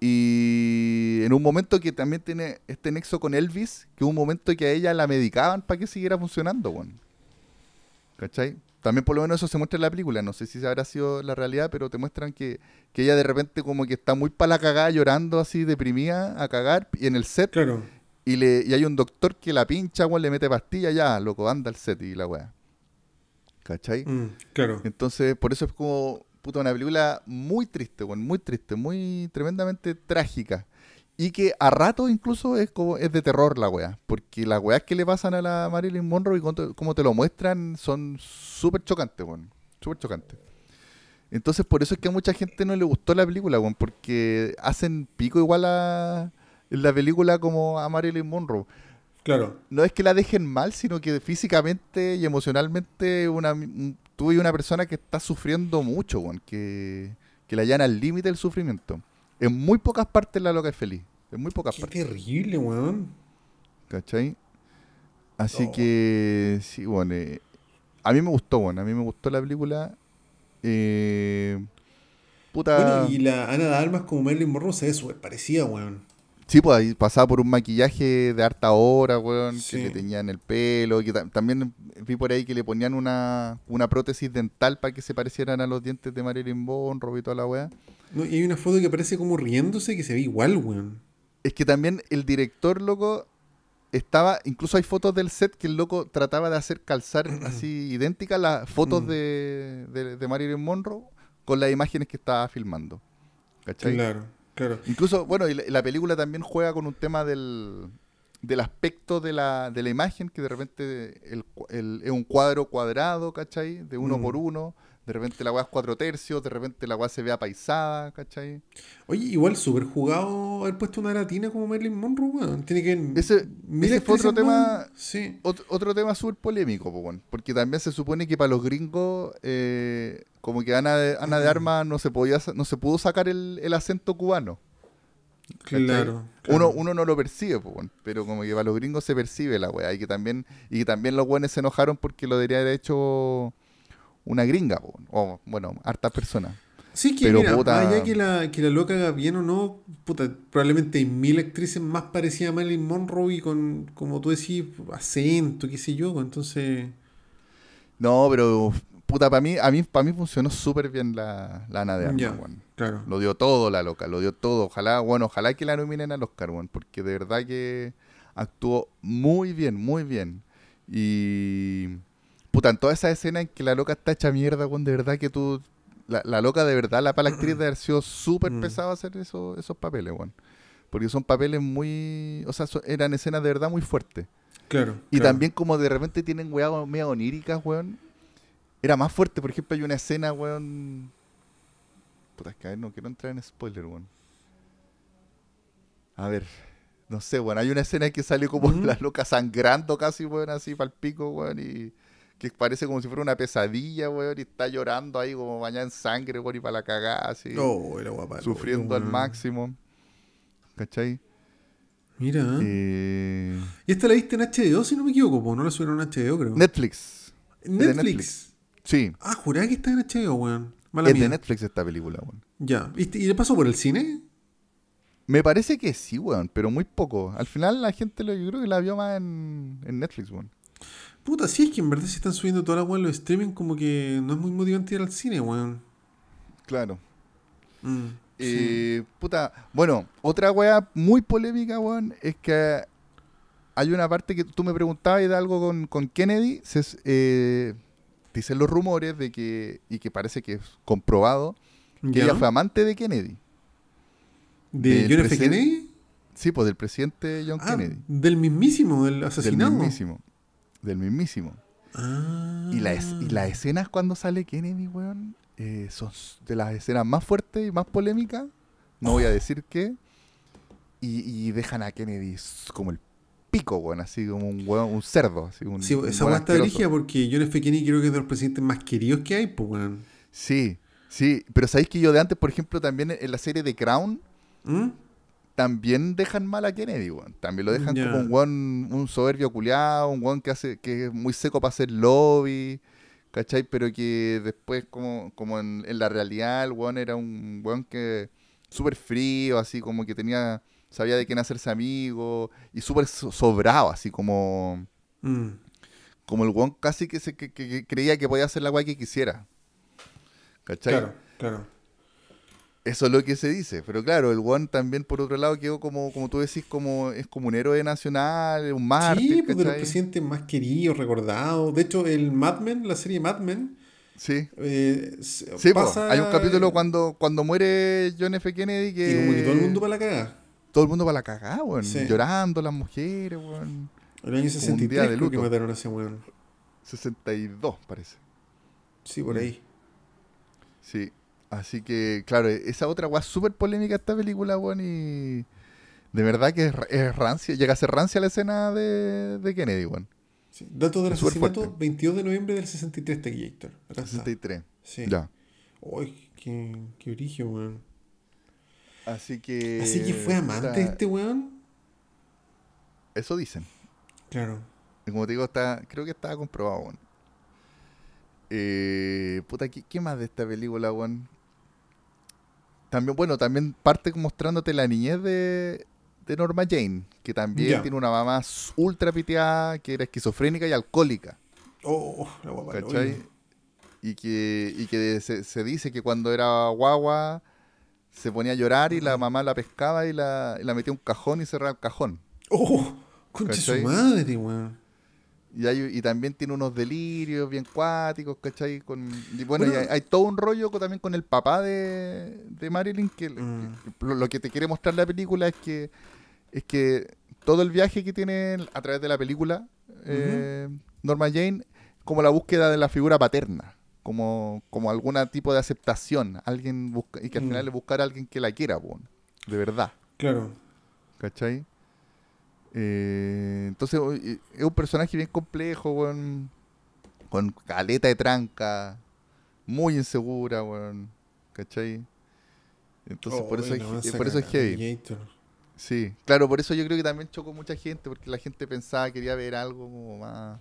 Y en un momento que también tiene este nexo con Elvis, que hubo un momento que a ella la medicaban para que siguiera funcionando, weón. ¿Cachai? También por lo menos eso se muestra en la película. No sé si habrá sido la realidad, pero te muestran que, que ella de repente como que está muy para la cagada, llorando así, deprimida, a cagar, y en el set, Claro. y, le, y hay un doctor que la pincha, weón, le mete pastillas, ya, loco, anda al set y la weá. ¿Cachai? Mm, claro. Entonces, por eso es como, puta, una película muy triste, weón, muy triste, muy tremendamente trágica. Y que a rato incluso es como es de terror la weá. Porque las weas que le pasan a la Marilyn Monroe y como te, lo muestran son súper chocantes, weón. Súper chocantes. Entonces, por eso es que a mucha gente no le gustó la película, weón. Porque hacen pico igual a en la película como a Marilyn Monroe Claro. no es que la dejen mal, sino que físicamente y emocionalmente una, un- tuve una persona que está sufriendo mucho, weón, que, que la llena al límite del sufrimiento. En muy pocas partes la loca es feliz. En muy pocas Qué partes. terrible, weón. ¿Cachai? Así Oh. que, sí, bueno, eh, a mí me gustó, bueno, a mí me gustó la película. Eh, puta. Bueno, y la Ana de Almas como Marilyn Monroe se ve súper parecida, weón. Sí, pues ahí pasaba por un maquillaje de harta hora, weón, Sí. que le tenían el pelo, que ta- también vi por ahí que le ponían una, una prótesis dental para que se parecieran a los dientes de Marilyn Monroe y toda la weá. No, y hay una foto que parece como riéndose que se ve igual, weón. Es que también el director, loco, estaba, incluso hay fotos del set que el loco trataba de hacer calzar así idénticas las fotos Mm. de, de, de Marilyn Monroe con las imágenes que estaba filmando. ¿Cachai? Claro, claro. Incluso, bueno, y la, la película también juega con un tema del, del aspecto de la, de la imagen, que de repente el, el- es un cuadro cuadrado, ¿cachai? De uno Mm. por uno. De repente la weá es cuatro tercios, de repente la weá se ve apaisada, ¿cachai? Oye, igual súper jugado haber puesto una latina como Marilyn Monroe, weón. Tiene que Ese- ese fue otro tema-. Sí. Ot- otro tema súper polémico, po, weón, porque también se supone que para los gringos, eh, como que Ana de, Ana de Armas no se podía no se pudo sacar el, el acento cubano. Claro. Uno, uno no lo percibe, po, weón, pero como que para los gringos se percibe la weá. Y que también, y que también los buenos se enojaron porque lo debería haber hecho una gringa, po, o bueno, hartas personas. Sí, que pero mira, puta- más allá que la, que la loca haga bien o no, puta, probablemente hay mil actrices más parecidas a Marilyn Monroe y con, como tú decís, acento, qué sé yo, entonces... No, pero puta, para mí, a mí, para mí funcionó súper bien la, la Ana de Armas, weón. Claro. Lo dio todo la loca, lo dio todo. Ojalá, bueno, ojalá que la nominen al Oscar, weón, porque de verdad que actuó muy bien, muy bien. Y puta, en toda esa escena en que la loca está hecha mierda, weón, de verdad que tú la, la loca de verdad, la para la actriz de haber sido súper Mm. pesado hacer eso, esos papeles, weón. Porque son papeles muy, o sea, son- eran escenas de verdad muy fuertes. Claro. Y claro. también como de repente tienen weá medio oníricas, weón. Era más fuerte, por ejemplo, hay una escena, weón. Puta, es que a ver, no quiero entrar en spoiler, weón. A ver, no sé, weón. Hay una escena en que sale como la loca sangrando casi, weón, así para el pico, weón. Y que parece como si fuera una pesadilla, weón. Y está llorando ahí como bañada en sangre, weón, y para la cagada, así. Oh, era guapa. sufriendo al máximo. ¿Cachai? Mira. Eh, Y esta la viste en HBO, si no me equivoco, po, no la subieron en HBO, creo. Netflix. ¿En es de Netflix? Netflix. Sí. Ah, jurá que está en HBO, weón. Mala es mía. de Netflix esta película, weón. Ya. ¿Y, y le pasó por el cine? Me parece que sí, weón, pero muy poco. Al final la gente lo, yo creo que la vio más en, en Netflix, weón. Puta, sí, es que en verdad se están subiendo toda la weá en los streaming como que no es muy motivante ir al cine, weón. Claro. Mm, sí. Eh, puta, bueno, otra weá muy polémica, weón, es que hay una parte que tú me preguntabas de algo con, con Kennedy. Se, eh, dicen los rumores de que, y que parece que es comprobado, que ¿Ya? ella fue amante de Kennedy. ¿De del John F. Kennedy? Sí, pues del presidente John Ah, Kennedy. del mismísimo, del Del asesinado. mismísimo. Del mismísimo. Ah. Y, la es- y las escenas cuando sale Kennedy, weón, eh, son de las escenas más fuertes y más polémicas. No voy a decir qué. Y, y dejan a Kennedy como el pico, weón, así como un weón, un cerdo. Así, un, Sí, un esa weón está porque John F. Kennedy creo que es de los presidentes más queridos que hay, pues, weón. Sí, sí, pero sabéis que yo de antes, por ejemplo, también en la serie de Crown, ¿Mm? También dejan mal a Kennedy, weón. También lo dejan como un weón, un soberbio culiado, un weón que hace, que es muy seco para hacer lobby, ¿cachai? Pero que después, como, como en, en la realidad, el weón era un weón que súper frío, así como que tenía, sabía de quién hacerse amigo, y súper so- sobrado, así como, Mm. como el weón casi que, se, que, que- que creía que podía hacer la weá que quisiera. ¿Cachai? Claro, claro. Eso es lo que se dice, pero claro, el One también por otro lado quedó como, como tú decís, como es como un héroe nacional, un mártir, sí, de los presidentes más queridos, recordados. De hecho, el Mad Men, la serie Mad Men, Sí, eh, sí pasa- hay un capítulo cuando, cuando muere John F. Kennedy que, Y como que todo el mundo para la cagada. todo el mundo para la cagada, weón, Sí. llorando las mujeres, weón. El año 63 día de creo que luto. mataron a ese weón. 62 parece. Sí, por ahí. Sí, así que claro, esa otra weá súper polémica esta película, weón, y de verdad que es, ra- es rancia, llega a ser rancia la escena de, de Kennedy, weón. Sí. Datos del Es asesinato, fuerte. 22 de noviembre del 63, Tequillator. Acá está. 63. Sí. Ya. Uy, qué, qué origen, weón. Así que. Así que fue amante este weón. Eso dicen. Claro. Y Como te digo, está, creo que estaba comprobado, weón. Eh, puta, ¿qué, qué más de esta película, weón? También, bueno, también parte mostrándote la niñez de, de Norma Jane, que también tiene una mamá ultra piteada, que era esquizofrénica y alcohólica, Oh, la guapa. del ¿cachai? hoyo. Y que, y que se, se dice que cuando era guagua se ponía a llorar y la mamá la pescaba y la, y la metía en un cajón y cerraba el cajón. Oh, concha su madre, weón. Y, hay, y también tiene unos delirios bien cuáticos, ¿cachai? Con, y bueno, Bueno. y hay, hay todo un rollo también con el papá de, de Marilyn, que, Mm. que lo, lo que te quiere mostrar la película es que es que todo el viaje que tiene a través de la película eh, Norma Jane, como la búsqueda de la figura paterna, como, como algún tipo de aceptación, alguien busca, y que al Mm. final es buscar a alguien que la quiera, de verdad. Claro. ¿Cachai? Eh, entonces y- es un personaje bien complejo, weón, con caleta de tranca, muy insegura, weón, ¿cachai? Entonces por, eso es, por eso es heavy. Sí, claro, por eso yo creo que también chocó mucha gente, porque la gente pensaba que quería ver algo como más,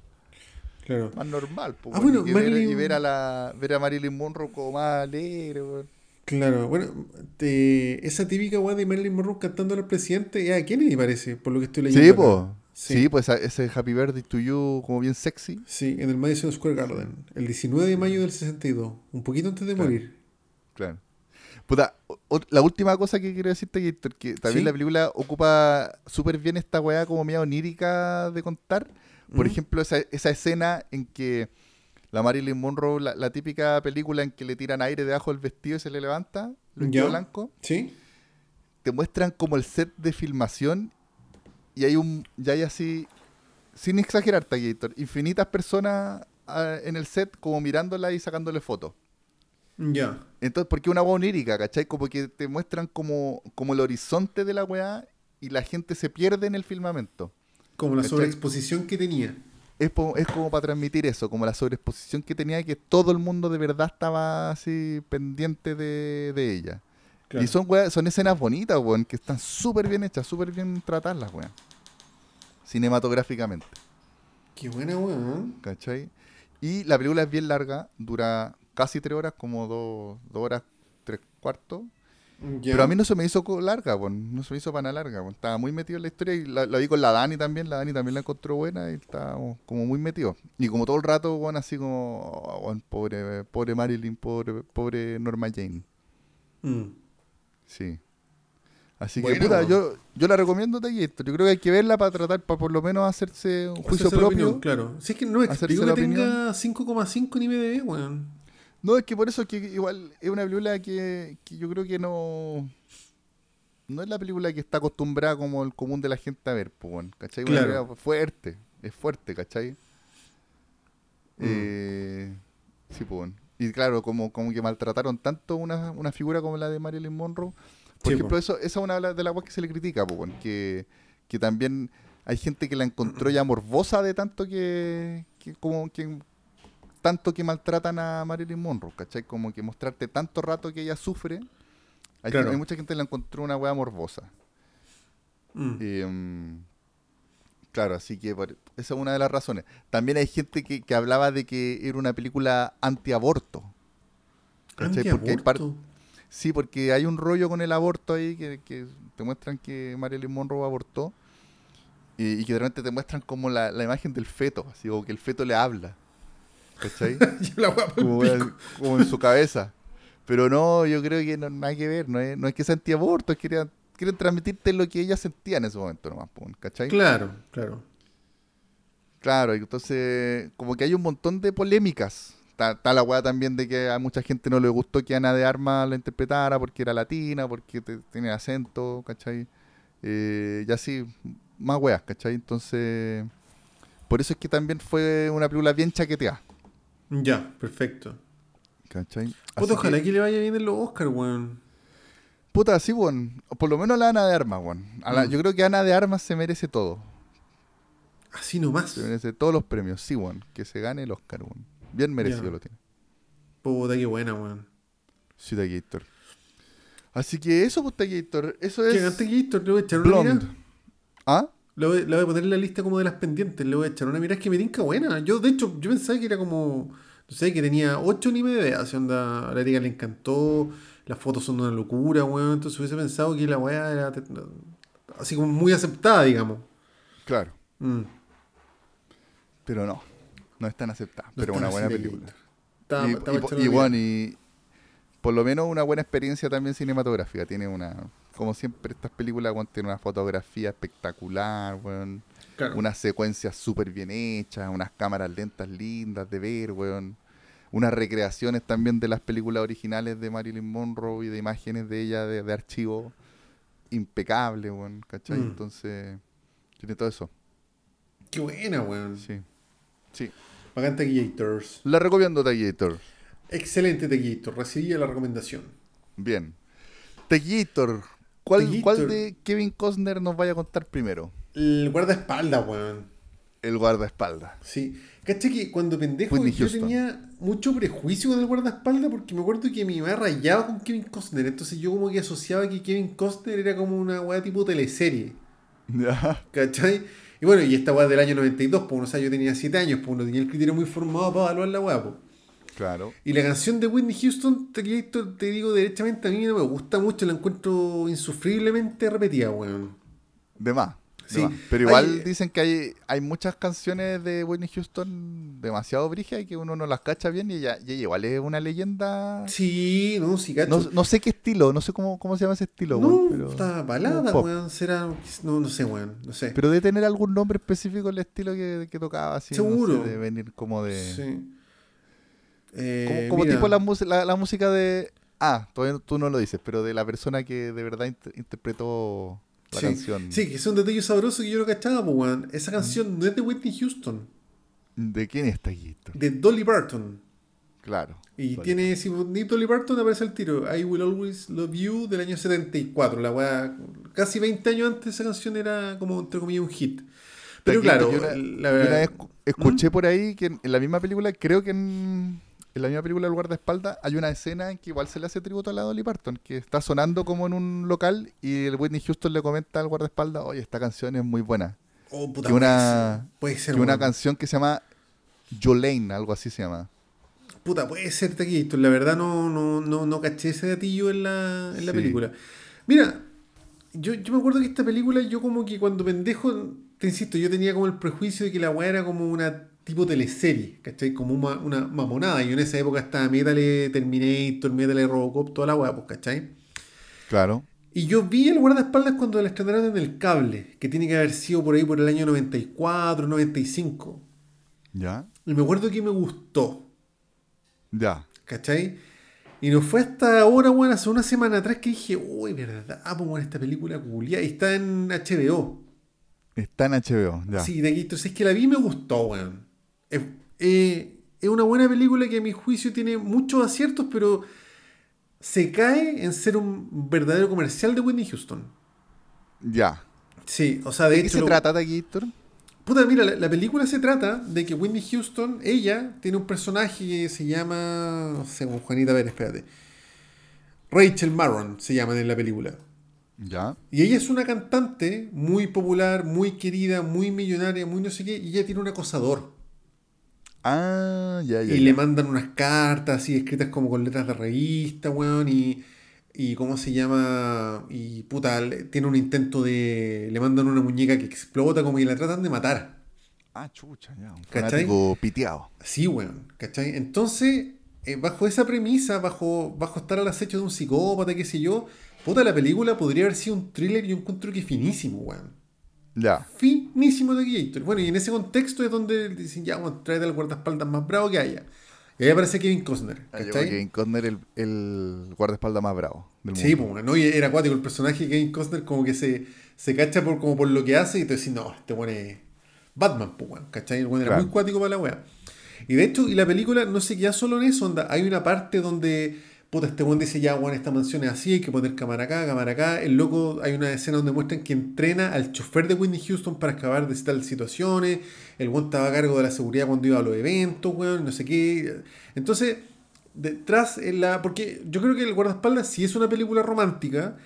Claro. más normal, po, Ah, bueno, y, ver, y ver a la ver a Marilyn Monroe como más alegre, weón. Claro, bueno, te- esa típica weá de Marilyn Monroe cantando al presidente, ya Kennedy parece, por lo que estoy leyendo. Sí, po. Sí. Sí, pues ese Happy Birthday to You como bien sexy. Sí, en el Madison Square Garden, el 19 de mayo del 62, un poquito antes de Claro. morir. Claro. Puta, o- la última cosa que quiero decirte que, que también Sí. la película ocupa súper bien esta weá como media onírica de contar. Por ejemplo, esa, esa escena en que la Marilyn Monroe, la, la típica película en que le tiran aire debajo del vestido y se le levanta, Ya. blanco, ¿Sí? te muestran como el set de filmación y hay un, ya hay así, sin exagerar, Tagator, infinitas personas ah, en el set como mirándola y sacándole fotos. Ya. Entonces, porque una hueá onírica, ¿cachai? Como que te muestran como, como el horizonte de la weá y la gente se pierde en el filmamento. Como la ¿Cachai? sobreexposición que tenía. Es, po- es como para transmitir eso, como la sobreexposición que tenía, que todo el mundo de verdad estaba así pendiente de, de ella. Claro. Y son, weá- son escenas bonitas, weón, que están súper bien hechas, súper bien tratadas las weas. Cinematográficamente, Qué buena weón. ¿cachai? Y la película es bien larga, dura casi tres horas, como dos, dos horas, tres cuartos. Pero a mí no se me hizo larga. No se me hizo para nada larga. Estaba muy metido en la historia y la, la vi con la Dani también. La Dani también la encontró buena y estábamos como muy metido. Y como todo el rato, weón, así como, oh, pobre, pobre Marilyn, pobre, pobre Norma Jane. Mm. Sí. Así que, puta, yo, yo la recomiendo, Taquito. Yo creo que hay que verla para tratar, para por lo menos hacerse un juicio Hacerse propio. opinión, claro. Si es que no la que tenga 5,5 en IMDb, weón. No, es que por eso es que igual es una película que, que yo creo que no. No es la película que está acostumbrada como el común de la gente a ver, pues, ¿cachai? Una Claro. película fuerte, es fuerte, ¿cachai? Mm. Eh, sí, pues. Y claro, como, como que maltrataron tanto una, una figura como la de Marilyn Monroe. Por Sí, ejemplo, po. eso, esa es una de las cosas que se le critica, pues, que, que también hay gente que la encontró ya morbosa de tanto que, que como que tanto que maltratan a Marilyn Monroe, ¿cachai? Como que mostrarte tanto rato que ella sufre. Hay, Claro. hay mucha gente que la encontró una wea morbosa. Mm. Mm, claro, así que por- esa es una de las razones. También hay gente que, que hablaba de que era una película antiaborto. ¿cachai? Porque hay par-. Sí, porque hay un rollo con el aborto ahí que, que te muestran que Marilyn Monroe abortó y, y que de repente te muestran como la, la imagen del feto, así como que el feto le habla. ¿Cachai? Yo la wea pa'l como, en su cabeza. Pero no, yo creo que no nada que ver, no es, no es que sea antiaborto, es que quieren transmitirte lo que ella sentía en ese momento nomás, ¿cachai? Claro, claro. Claro, entonces como que hay un montón de polémicas. Está, está la weá también de que a mucha gente no le gustó que Ana de Armas la interpretara porque era latina, porque te- tenía acento, ¿cachai? Eh, y así, más weas, ¿cachai? Entonces, por eso es que también fue una película bien chaqueteada, Ya, perfecto. ¿cachai? Puta, ojalá que- que... le vaya bien en los Oscars, weón. Puta, sí, weón. Por lo menos la Ana de Armas, weón. A la- Mm. Yo creo que Ana de Armas se merece todo. Así nomás. Se merece todos los premios, sí, weón. Que se gane el Oscar, weón. Bien merecido lo tiene. Puta, qué buena, weón. Sí, Gator. Así que eso, pues, Gator. Eso es que esto, le voy a echar una. ¿Ah? Le voy, voy a poner en la lista como de las pendientes. Le voy a echar una mirada. Es que me tinca buena. Yo, de hecho, yo pensaba que era como. No sé, que tenía 8 animes de edad. onda, a la Erika le encantó. Las fotos son una locura, weón. Entonces hubiese pensado que la weá era. Así como muy aceptada, digamos. Claro. Mm. Pero no. No es tan aceptada. No pero es tan una buena película. Estaba- y, estaba y- bueno, y por lo menos una buena experiencia también cinematográfica. Tiene una. Como siempre, estas películas, tienen una fotografía espectacular, weón. Claro. unas secuencias súper bien hechas, unas cámaras lentas lindas de ver, weón. Unas recreaciones también de las películas originales de Marilyn Monroe y de imágenes de ella de, de archivo impecable, weón, ¿cachai? Mm. Entonces, tiene todo eso, Qué buena, weón. sí. Sí. Bacán Taquillator. La recomiendo, Taquillator. Excelente Taquillator. Recibí la recomendación. Bien. Taquillator. ¿Cuál, Taquillator. ¿Cuál de Kevin Costner nos vaya a contar primero? El guardaespaldas, weón. El guardaespaldas. Sí. ¿Cachai que cuando pendejo Whitney yo Houston. tenía mucho prejuicio con el guardaespaldas porque me acuerdo que mi mamá rayaba con Kevin Costner. Entonces yo como que asociaba que Kevin Costner era como una weá tipo teleserie. ¿Cachai? Y bueno, y esta weá del año 92, pues, o sea, yo tenía 7 años, pues no tenía el criterio muy formado para evaluar la weá, pues. Claro. Y la canción de Whitney Houston, te, te digo derechamente, a mí no me gusta mucho, la encuentro insufriblemente repetida, weón. De más. de Sí. más. Pero igual Hay- dicen que hay, hay muchas canciones de Whitney Houston demasiado brígidas y que uno no las cacha bien y ella, y igual es una leyenda. Sí, no, sí, cacho. No, no sé qué estilo, no sé cómo, cómo se llama ese estilo. No, weón, pero, está balada, weón. Será. No, no sé, weón. No sé. pero debe tener algún nombre específico el estilo que, que tocaba así. no sé, Seguro. de venir como de. Sí. Eh, Como, tipo la, la, la música de. Ah, todavía tú no lo dices, pero de la persona que de verdad int- interpretó la sí. canción. Sí, que es un detalle sabroso que yo no cachaba, pues, weón. Esa canción no es de Whitney Houston, ¿De quién está Guito? de Dolly Parton. Claro. Y tiene, si ni Dolly Parton aparece el tiro, I Will Always Love You del año 74. La weá, casi 20 años antes esa canción era como, entre comillas, un hit. Pero claro, yo una- la verdad. escuché por ahí que en, en la misma película, creo que en, en la misma película El guardaespaldas, hay una escena en que igual se le hace tributo a la Dolly Parton, que está sonando como en un local y el Whitney Houston le comenta al guardaespaldas, oye, esta canción es muy buena. Oh, puta, que una- puede ser. Que una canción que se llama Jolene, algo así se llama. Puta, puede ser taquito. La verdad no, no, no, no caché ese gatillo en la, en la película. Mira, yo, yo me acuerdo que esta película, yo como que cuando pendejo, te insisto, yo tenía como el prejuicio de que la weá era como una tipo teleserie, ¿cachai? Como una, una mamonada. Y en esa época estaba Metal Terminator, Metal Robocop, toda la weá, pues, ¿cachai? Claro. Y yo vi el guardaespaldas cuando la estrenaron en el cable, que tiene que haber sido por ahí por el año 94, 95. ¿Ya? Y me acuerdo que me gustó. Ya. ¿Cachai? Y no fue hasta ahora, bueno, hace una semana atrás que dije, uy, verdad, pues bueno, esta película culia. Y está en HBO. Está en HBO, ya. Sí, de aquí. Entonces es que la vi y me gustó, weón. Es, eh, es una buena película que a mi juicio tiene muchos aciertos, pero se cae en ser un verdadero comercial de Whitney Houston. Ya. Sí, o sea, de, ¿De hecho. qué se lo- trata Taquillator? Puta, mira, la, la película se trata de que Whitney Houston, ella, tiene un personaje que se llama. No sé, Juanita, a ver, espérate. Rachel Marron se llama en la película. Ya. Y ella es una cantante muy popular, muy querida, muy millonaria, muy no sé qué, y ella tiene un acosador. Ah, ya, ya. Y ya. le mandan unas cartas así escritas como con letras de revista, weón, y, y ¿cómo se llama? Y puta, le- tiene un intento de... Le mandan una muñeca que explota como que la tratan de matar. Ah, chucha, ya. Un ¿Cachai? piteado. Sí, weón, ¿cachai? Entonces, eh, bajo esa premisa, bajo, bajo estar al acecho de un psicópata, qué sé yo, puta, la película podría haber sido un thriller y yo encuentro que finísimo, weón. Ya. Finísimo de Gator. Bueno, y en ese contexto es donde dicen, ya, bueno, tráete al guardaespaldas más bravo que haya. Y ahí aparece Kevin Costner, Ah, ¿cachai? Kevin Costner, el, el guardaespaldas más bravo del Sí, mundo. pues, bueno, ¿no? y era acuático el personaje de Kevin Costner como que se, se cacha por, como por lo que hace y te decís, no, este es Batman, pues, weón, ¿cachai? El weón era Claro. muy cuático para la weá. Y de hecho, y la película no se queda solo en eso, onda, hay una parte donde, puta, este weón dice, ya, weón, esta mansión es así, hay que poner cámara acá, cámara acá. El loco, hay una escena donde muestran que entrena al chofer de Whitney Houston para excavar de tal situaciones. El weón estaba a cargo de la seguridad cuando iba a los eventos, weón, no sé qué. Entonces, detrás, en la, porque yo creo que El guardaespaldas, si es una película romántica,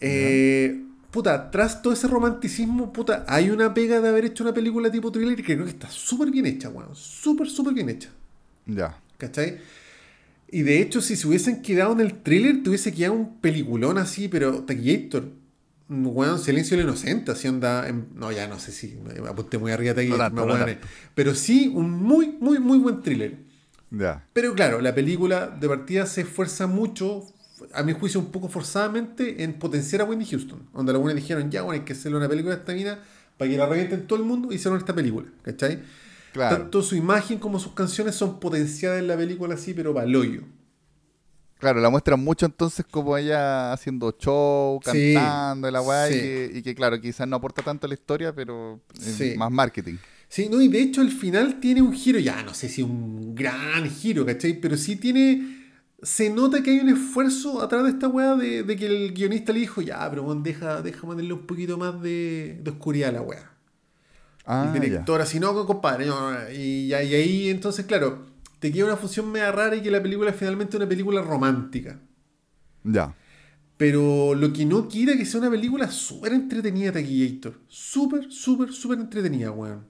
eh, puta, tras todo ese romanticismo, puta, hay una pega de haber hecho una película tipo thriller que creo que está súper bien hecha, weón. Súper, súper bien hecha. Ya. ¿Cachai? Y de hecho, si se hubiesen quedado en el thriller, te hubiese quedado un peliculón así, pero Taquillator, weón, Silencio del Inocente, así onda. en- no, ya no sé si me apunté muy arriba No Taquillator, no tanto. pero sí un muy, muy, muy buen thriller. Pero claro, la película de partida se esfuerza mucho, a mi juicio un poco forzadamente, en potenciar a Whitney Houston. Donde buenos dijeron, ya, bueno, hay que hacerle una película a esta mina para que la revienten todo el mundo y hicieron esta película, ¿cachai? Claro. Tanto su imagen como sus canciones son potenciadas en la película así, pero para hoyo. Claro, la muestran mucho entonces como ella haciendo show, cantando, la weá, sí. y, que, y que, claro, quizás no aporta tanto a la historia, pero es Sí. más marketing. Sí, no, y de hecho el final tiene un giro, ya no sé si un gran giro, ¿cachai? Pero sí tiene. Se nota que hay un esfuerzo atrás de esta weá de, de que el guionista le dijo, ya, pero bueno, deja, deja ponerle un poquito más de, de oscuridad a la weá. Ah, director, así no, compadre. no, y, ahí entonces, claro, te queda una función media rara y que la película es finalmente una película romántica. Ya. Pero lo que no quita que sea una película súper entretenida, Taquillator. Súper, súper, súper entretenida, weón.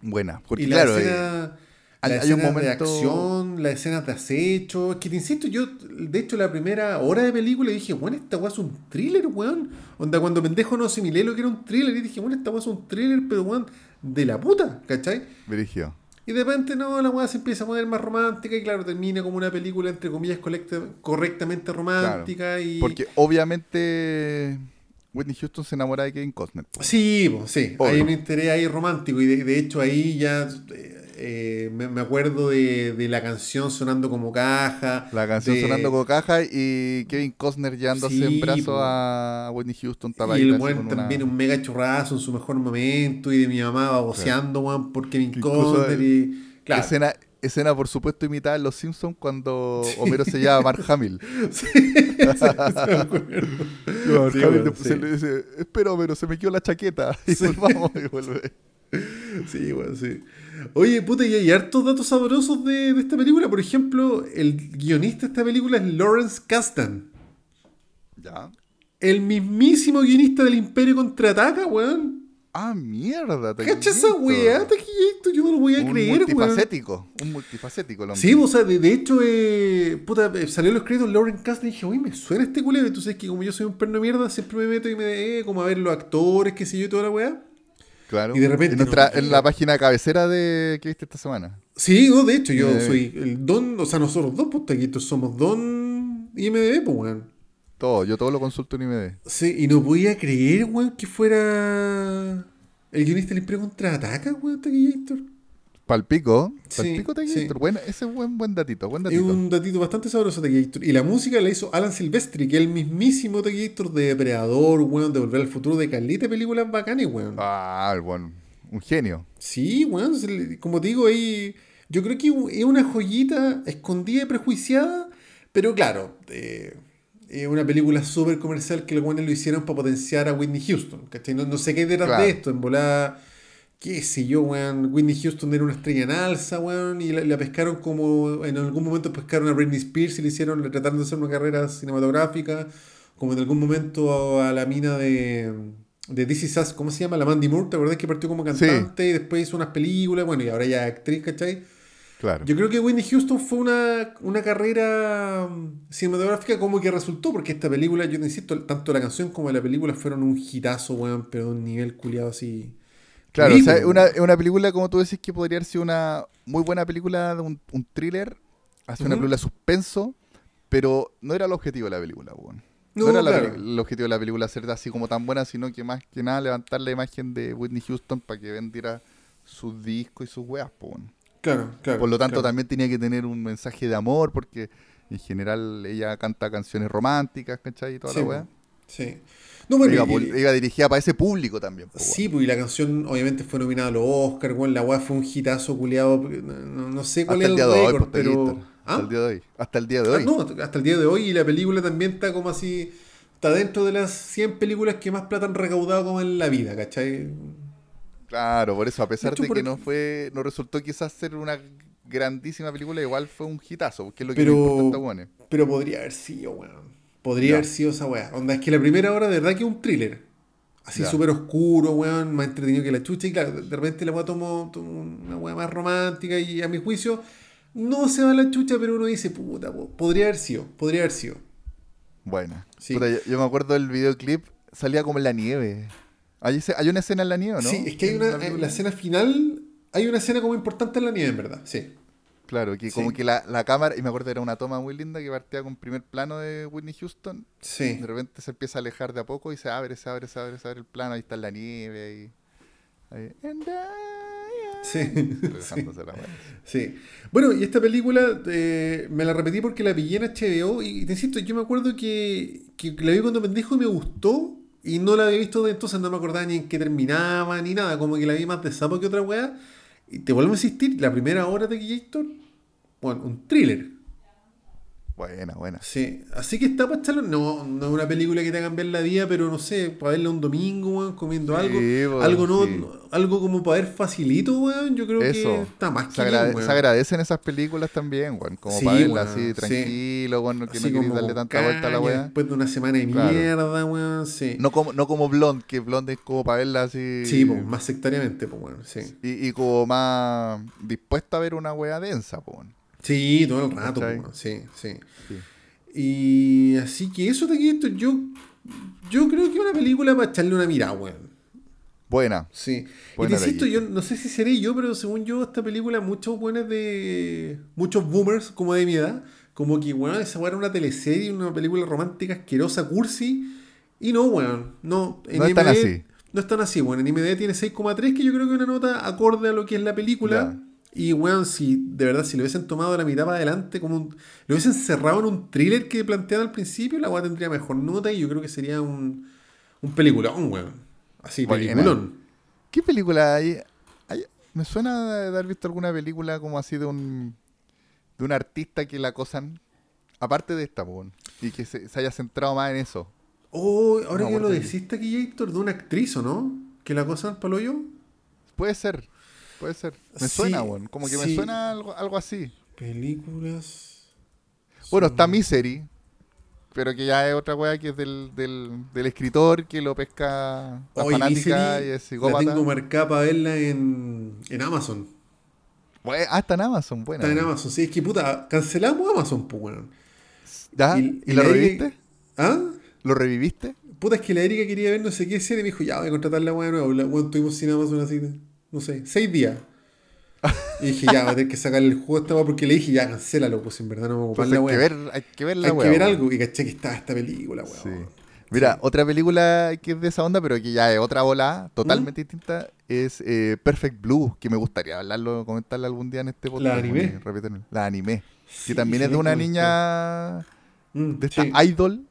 Buena. Porque y la claro, eh, escena, hay- hay un escenas de momento- acción, las escenas de acecho. Es que te insisto, yo, de hecho, la primera hora de película dije, bueno, esta weá es un thriller, weón. Onda, cuando pendejo no asimilé lo que era un thriller, y dije, bueno, esta weá es un thriller, pero weón, de la puta, ¿cachai? Virigio. Y de repente, no, la weá se empieza a poner más romántica y claro, termina como una película, entre comillas, correctamente romántica y... Porque obviamente Whitney Houston se enamora de Kevin Costner. po. Sí, po, sí, Obvio. hay un interés ahí romántico y de, de hecho ahí ya eh, eh, me, me acuerdo de, de la canción sonando como caja. La canción de- sonando con caja y Kevin Costner llevándose Sí, en brazos po. a Whitney Houston Y el buen una- también un mega churrazo en su mejor momento y de mi mamá baboseando, weón, por Kevin Costner y... Claro. Escena, escena, por supuesto, imitada en Los Simpsons cuando Homero se llama Mark Hamill. Sí, Sí, sí. espera Homero, se me quedó la chaqueta. Y volvamos y vuelve. Sí, bueno, sí. Oye, puta, y hay hartos datos sabrosos de, de esta película. Por ejemplo, el guionista de esta película es Lawrence Kasdan. Ya. El mismísimo guionista del Imperio Contraataca, weón. Ah, mierda. Cacha esa weá, yo no lo voy a Un creer, weón. multifacético. Un multifacético. hombre. Sí, o sea, de, de hecho, eh, puta, eh, salió los créditos Lauren Cast y dije, uy, me suena este culero. Entonces, que como yo soy un perno de mierda, siempre me meto y me eh, como a ver los actores, qué sé yo, y toda la weá. Claro. Y de repente En, nuestra, no, en la página cabecera de que viste esta semana. Sí, no, de hecho, yo Eh. soy el don, o sea, nosotros dos, pues, taquitos, somos don y MDB, pues, weón. Todo. Yo todo lo consulto en IMD. Sí, y no podía creer, weón, que fuera el guionista del Imperio Contraataca, weón, Taquillator. Palpico. Sí, Palpico sí. Bueno, ese es buen, buen datito. Buen Es datito. un datito bastante sabroso, Taquillator. Y la música la hizo Alan Silvestri, que es el mismísimo Taquillator de Depredador, weón, de Volver al Futuro, de calita de películas bacanas, weón. Ah, el buen. Un genio. Sí, weón, como te digo, ahí, yo creo que es una joyita escondida y prejuiciada, pero claro, eh, eh, una película súper comercial que los buenos lo hicieron para potenciar a Whitney Houston. ¿cachai? No, no sé qué hay detrás Claro. de esto. En volada, qué sé yo, weón. Whitney Houston era una estrella en alza, weón. Y la, la pescaron como. En algún momento pescaron a Britney Spears y le hicieron. Le trataron de hacer una carrera cinematográfica. Como en algún momento a, la mina de. De This Is Us, ¿cómo se llama? La Mandy Moore, ¿te acordás que partió como cantante y después hizo unas películas? Bueno, y ahora ya actriz, ¿cachai? Claro. Yo creo que Whitney Houston fue una, una carrera mm, cinematográfica como que resultó, porque esta película, yo te insisto, tanto la canción como la película fueron un hitazo, weón, pero de un nivel culiado así. Claro, o sea, una, una película, como tú decís, que podría haber sido una muy buena película, de un, un thriller, hacer una película de suspenso, pero no era el objetivo de la película, weón. No, No, era claro. el objetivo de la película ser así como tan buena, sino que más que nada levantar la imagen de Whitney Houston para que vendiera sus discos y sus weas, weón. Claro, claro. Por lo tanto, claro. también tenía que tener un mensaje de amor, porque en general ella canta canciones románticas, ¿cachai? Y toda Sí, la wea. Sí. No, bueno, iba, y- iba dirigida para ese público también, po, weón. Sí, pues y la canción obviamente fue nominada a los Oscar, weón, la weá fue un hitazo culiado, no, sé cuál Hasta es el el día de hoy, récord, pues, pero... ¿Ah? Hasta el día de hoy. Hasta el día de Ah, hoy. no, hasta el día de hoy y la película también está como así, está dentro de las 100 películas que más plata han recaudado como en la vida, ¿cachai? Claro, por eso, a pesar hecho, de que no fue, no resultó quizás ser una grandísima película, igual fue un hitazo, porque es lo que Pero- le importa a. Pero podría haber sido, weón. Podría Ya. haber sido esa weá. Onda, es que la primera hora de verdad que es un thriller. Así súper oscuro, weón, más entretenido que la chucha. Y claro, de repente la weá tomó, tomó una weá más romántica y a mi juicio no se va la chucha, pero uno dice, puta, po- podría haber sido, podría haber sido. Buena. Sí. Puta, yo, yo me acuerdo del videoclip, salía como en la nieve. Hay, hay una escena en la nieve, ¿no? Sí, es que hay una, en la escena final, hay una escena como importante en la nieve, en verdad, sí. Claro, que Sí. como que la, la cámara, y me acuerdo era una toma muy linda que partía con primer plano de Whitney Houston. Sí. De repente se empieza a alejar de a poco y se abre, se abre, se abre, se abre el plano. Ahí está la nieve. Ahí. ahí. And I- Sí, Dejándose la. Sí. Bueno, y esta película eh, me la repetí porque la pillé en HBO y te insisto, yo me acuerdo que, que la vi cuando pendejo y me gustó y no la había visto de entonces, no me acordaba ni en qué terminaba ni nada, como que la vi más de sapo que otra weá. Y te vuelvo a insistir, la primera hora de Gator, bueno, un thriller. Buena, buena. Sí, así que está para echarlo. No, no es una película que te haga cambiar la vida, pero no sé, para verla un domingo, weón, comiendo Sí, algo. weón, algo no, sí. algo como para ver facilito, weón. Yo creo que está más Se, que agrade- bien, weón. se agradecen esas películas también, weón. Como Sí, para verla weón, así, sí. tranquilo, weón, que Así no como darle tanta vuelta a la weá. Después de una semana de Claro. mierda, weón, sí. No como, no como Blonde, que Blonde es como para verla así. Sí, pues, más sectariamente, pues, weón, sí. Y, y como más dispuesta a ver una weá densa, pues. weón. Sí, todo el rato, sí, sí. Sí. Y así que eso de esto, yo, yo creo que es una película para echarle una mirada, weón. Buena. Sí. Buena y te insisto, yo no sé si seré yo, pero según yo, esta película, muchos buenos de. Muchos boomers como de mi edad, como que, weón, esa weón era una teleserie, una película romántica asquerosa, cursi. Y no, weón. No, en No es tan IMDb así. No es tan así, weón. En IMDb tiene 6,3, que yo creo que es una nota acorde a lo que es la película. Ya. Y, weón, si de verdad, si lo hubiesen tomado de la mitad para adelante, como un, lo hubiesen cerrado en un thriller que planteaban al principio, la weón tendría mejor nota y yo creo que sería un, un peliculón, weón. Así, Buena. peliculón. ¿Qué película hay? hay- Me suena de haber visto alguna película como así de un de un artista que la acosan, aparte de esta, weón, y que se, se haya centrado más en eso. Oh, ahora No, que lo decís aquí, Héctor, de una actriz, ¿o no? Que la cosa al palo yo. Puede ser, puede ser. Me Sí, suena, weón, como que me suena algo, algo así. Películas. Bueno, está Misery, pero que ya es otra weá que es del, del, del escritor que lo pesca la fanática Misery y es La psicópata. tengo marcada para verla en, en Amazon. Ah, está en Amazon, buena. Está en. Amazon. Sí, es que puta, cancelamos Amazon, pues, weón. ¿Ya? Y- ¿Y, y lo la- reviviste? ¿Ah? ¿Lo reviviste? Puta, es que la Erika quería ver no sé qué serie y me dijo, ya voy a contratar la weá de nuevo. La weón tuvimos sin Amazon así, no sé, seis días. Y dije, ya, voy a tener que sacarle el juego a esta weá porque le dije, ya, cancélalo, pues en verdad no me voy a ocupar la hay que weá. ver, hay que ver la Hay weá, que ver algo. Y caché que estaba esta película, weón. Sí. Mira, otra película que es de esa onda, pero que ya es otra bola ¿Mm? totalmente distinta, es eh, Perfect Blue, que me gustaría hablarlo, comentarla algún día en este podcast. y repetirlo. La animé. Sí, que también es de una niña Mm, de esta sí. idol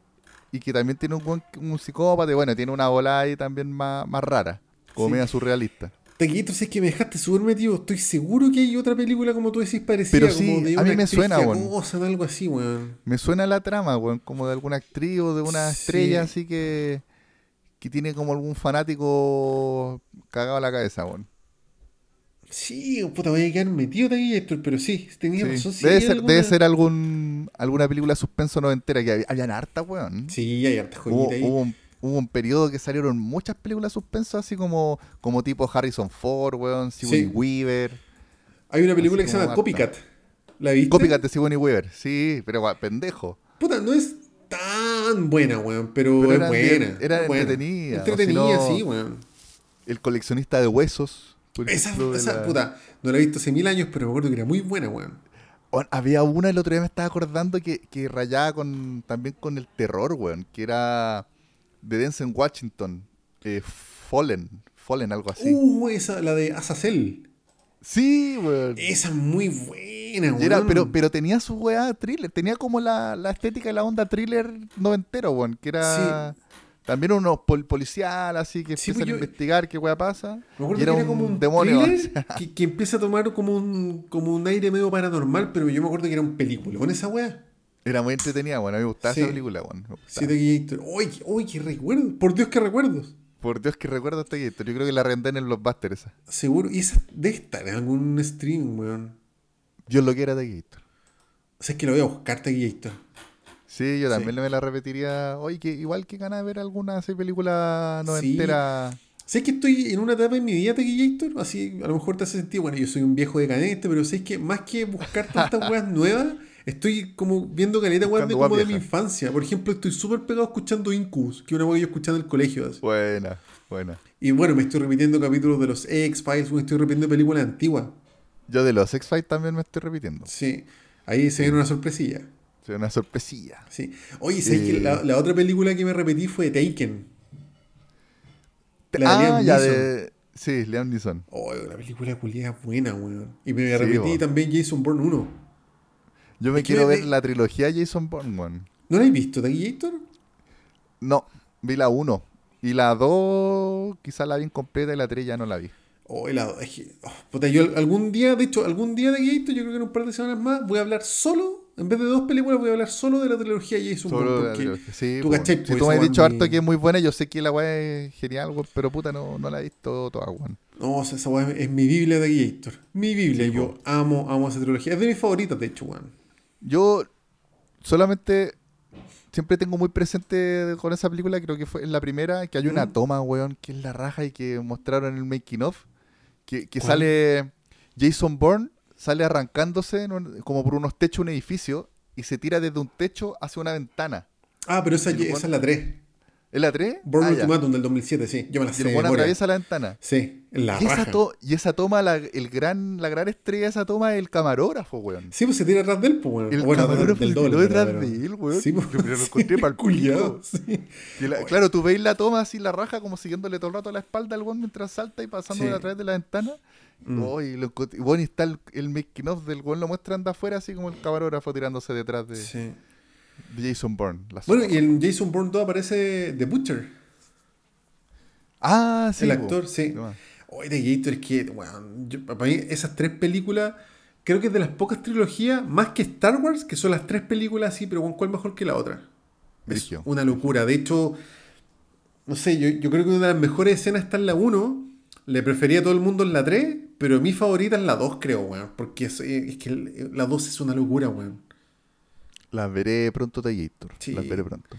y que también tiene un, buen- un psicópata y bueno, tiene una bola ahí también más, más rara, como media surrealista. Taquillito, si es que me dejaste súper metido. Estoy seguro que hay otra película, como tú decís, parecida. Pero sí, como de a una mí me suena, weón. algo así, weón. Me suena la trama, weón, como de alguna actriz o de una Sí. estrella así que, que tiene como algún fanático cagado a la cabeza, weón. Sí, puta, voy a quedar metido Taquillator, pero sí, tenía Sí. razón. sí Debe, ser, alguna- debe ser algún, alguna película suspenso noventera que había, habían harta, weón. Sí, hay harta Hubo, joyita ahí. hubo un, hubo un periodo que salieron muchas películas suspenso así como, como tipo Harrison Ford, weón, Sigourney Sí. Weaver. Hay una película que se llama Copycat. ¿La viste? Copycat de Sigourney Weaver, sí, pero weón, pendejo. Puta, no es tan buena, weón, pero, Pero es buena. era entretenida, Entretenida, sí, weón. El coleccionista de huesos. Esa, ejemplo, esa la- puta, no la he visto hace mil años, pero me acuerdo que era muy buena, weón. Weón, había una el otro día me estaba acordando que, que rayaba con, también con el terror, weón, que era de Denzel Washington, eh, Fallen, Fallen, algo así. Uh, esa, la de Azazel. sí, weón. Esa es muy buena, weón. era- pero, pero tenía su weá thriller, tenía como la, la estética y la onda thriller noventero, weón, que era también unos pol- policial, así que Sí, empiezan pues yo- a investigar qué weá pasa. Me acuerdo y era, que era un como un demonio. que, que empieza a tomar como un, como un aire medio paranormal, pero yo me acuerdo que era un película. Con esa weá. Era muy entretenida, weón. A mí me gustaba Sí. esa película, me Sí. Taquillator. ¡Uy, qué- uy, qué recuerdo! Por Dios, qué recuerdos. Por Dios que recuerdo esta Gator. Yo creo que la arrendé en el Blockbuster esa. Seguro. Y esa debe estar en algún stream, weón. Dios lo quiera de Gator. O sea, es que lo voy a buscar, Taquillator. Sí, yo Sí. también me la repetiría. Oye, que igual que ganas de ver alguna así película noventera. ¿Sabes que estoy en una etapa en mi vida, Taquillator? Así, a lo mejor te hace sentido. Bueno, yo soy un viejo decadente, pero ¿sabes que Más que buscar tantas weas nuevas, estoy como viendo caleta weas de, como de mi infancia. Por ejemplo, estoy súper pegado escuchando Incubus, que una wea que yo escuchaba en el colegio. así. Buena, buena. Y bueno, me estoy repitiendo capítulos de los X-Files, me estoy repitiendo películas antiguas. Yo de los X-Files también me estoy repitiendo. Sí, ahí se viene una sorpresilla. Sí, una sorpresilla. Sí. Oye, ¿sabes Eh. que la, la otra película que me repetí fue Taken? La de ah, Liam ya Neeson. de. Sí, Liam Neeson. Oh, la película culiada buena, weón. Y me repetí también Jason Bourne 1. Yo me quiero ver la trilogía Jason Bourne, weón. ¿No la has visto, Taquillator? No, vi la 1. Y la 2 quizás la vi incompleta y la 3 ya no la vi. Oh, la, es que, oh, puta, yo algún día, de hecho, algún día de Taquillator, yo creo que en un par de semanas más, voy a hablar solo, en vez de dos películas, voy a hablar solo de la trilogía Jason Bourne. Porque. Sí, tú cachai, si pues, tú me has dicho harto que es muy buena, yo sé que la weá es genial, weón, pero puta, no, no la he visto toda, weón. No, o sea, esa weá es mi Biblia de Taquillator. Mi Biblia, Sí, yo po. amo, amo esa trilogía. Es de mis favoritas, de hecho, weón. Yo solamente siempre tengo muy presente con esa película, creo que fue en la primera, que hay una toma, weón, que es la raja y que mostraron en el making of, que, que sale Jason Bourne, sale arrancándose un- como por unos techos un edificio y se tira desde un techo hacia una ventana. Ah, pero esa, esa es la 3. ¿Es la 3? Born Ah, ya. Ultimatum del 2007, sí. Yo me la Y sé el memoria. atraviesa la ventana. Sí, en la Y esa, raja. y esa toma, la, el gran, la gran estrella de esa toma es el camarógrafo, weón. Sí, pues se tira atrás de él, pues, weón. El bueno, camarógrafo del se doble, tiró detrás pero- de él, weón. Sí, pues. Yo me lo encontré pa'l culiao, pico. sí. Y claro, tú veis la toma así, la raja, como siguiéndole todo el rato a la espalda al weón mientras salta y pasando Sí. a través de la ventana. Mm. Oh, y, lo y bueno, y está el, el making of del weón, lo muestran de afuera, así como el camarógrafo tirándose detrás de, Sí. Jason Bourne. la Bueno, y en Jason Bourne 2 aparece The Butcher, Ah, sí. el actor, sí. Oye, The Gator es que, yo- para mí esas tres películas, creo que es de las pocas trilogías, más que Star Wars, que son las tres películas así, pero ¿cuál mejor que la otra? Es una locura. De hecho, no sé, yo, yo creo que una de las mejores escenas está en la 1. Le prefería a todo el mundo en la 3, pero mi favorita es la 2, creo, weón. Porque es, es que la 2 es una locura, weón. Las veré pronto, Gator. Sí. Las veré pronto.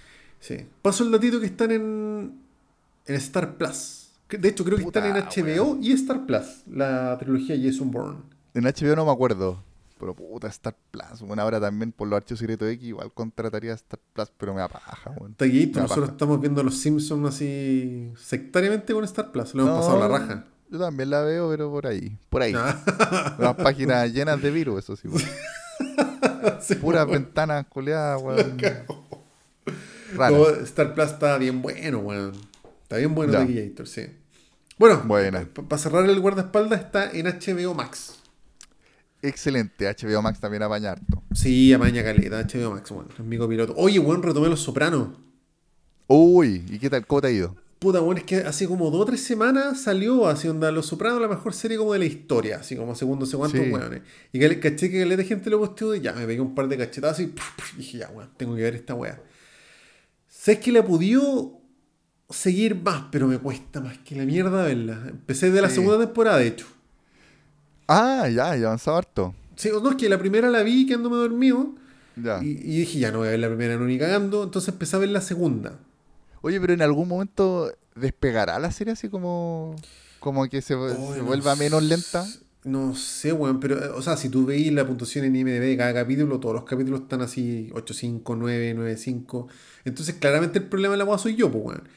Sí. Paso el datito que están en, en Star Plus. De hecho, creo que están en HBO y Star Plus, la trilogía Jason Bourne. En HBO no me acuerdo. Pero puta, Star Plus. Bueno, ahora también por los archivos secretos X, igual contrataría Star Plus, pero me da paja, weón. Taguito, nosotros paja. estamos viendo los Simpsons así sectariamente con Star Plus. Lo hemos No, pasado la raja. Yo también la veo, pero por ahí. Por ahí. Ah, Unas páginas llenas de virus, eso sí. weón. sí, Puras ventanas coleadas, weón. No, Star Plus está bien bueno, weón. Está bien bueno. Taquillator, sí. Bueno, Buena. para cerrar el guardaespaldas está en HBO Max. Excelente. HBO Max también apaña harto. Sí, amaña caleta, HBO Max, weón. Amigo piloto. Oye, weón, retomé Los Sopranos. Uy, ¿y qué tal? ¿Cómo te ha ido? Puta, bueno, es que hace como dos o tres semanas salió así onda Los Sopranos, la mejor serie como de la historia, así como segundo, sé cuántos Sí. weones. Y que caché que le de gente lo posteó y ya me pegué un par de cachetazos y, puf, puf, dije, ya, weón, tengo que ver esta weá. ¿Sabes que la podido seguir más, pero me cuesta más que la mierda verla? Empecé de la Sí. segunda temporada, de hecho. Ah, ya, ya avanzado harto. Sí, no, es que la primera la vi quedándome dormido Ya. y, y dije, ya no voy a ver la primera, no ni cagando. Entonces empecé a ver la segunda. Oye, pero en algún momento despegará la serie así como. Como que se, Ay, se no vuelva menos lenta. No sé, weón, pero, eh, o sea, si tú veis la puntuación en IMDb de cada capítulo, todos los capítulos están así 8.5, 9, 9.5. Entonces, claramente el problema de la weá soy yo, pues, weón.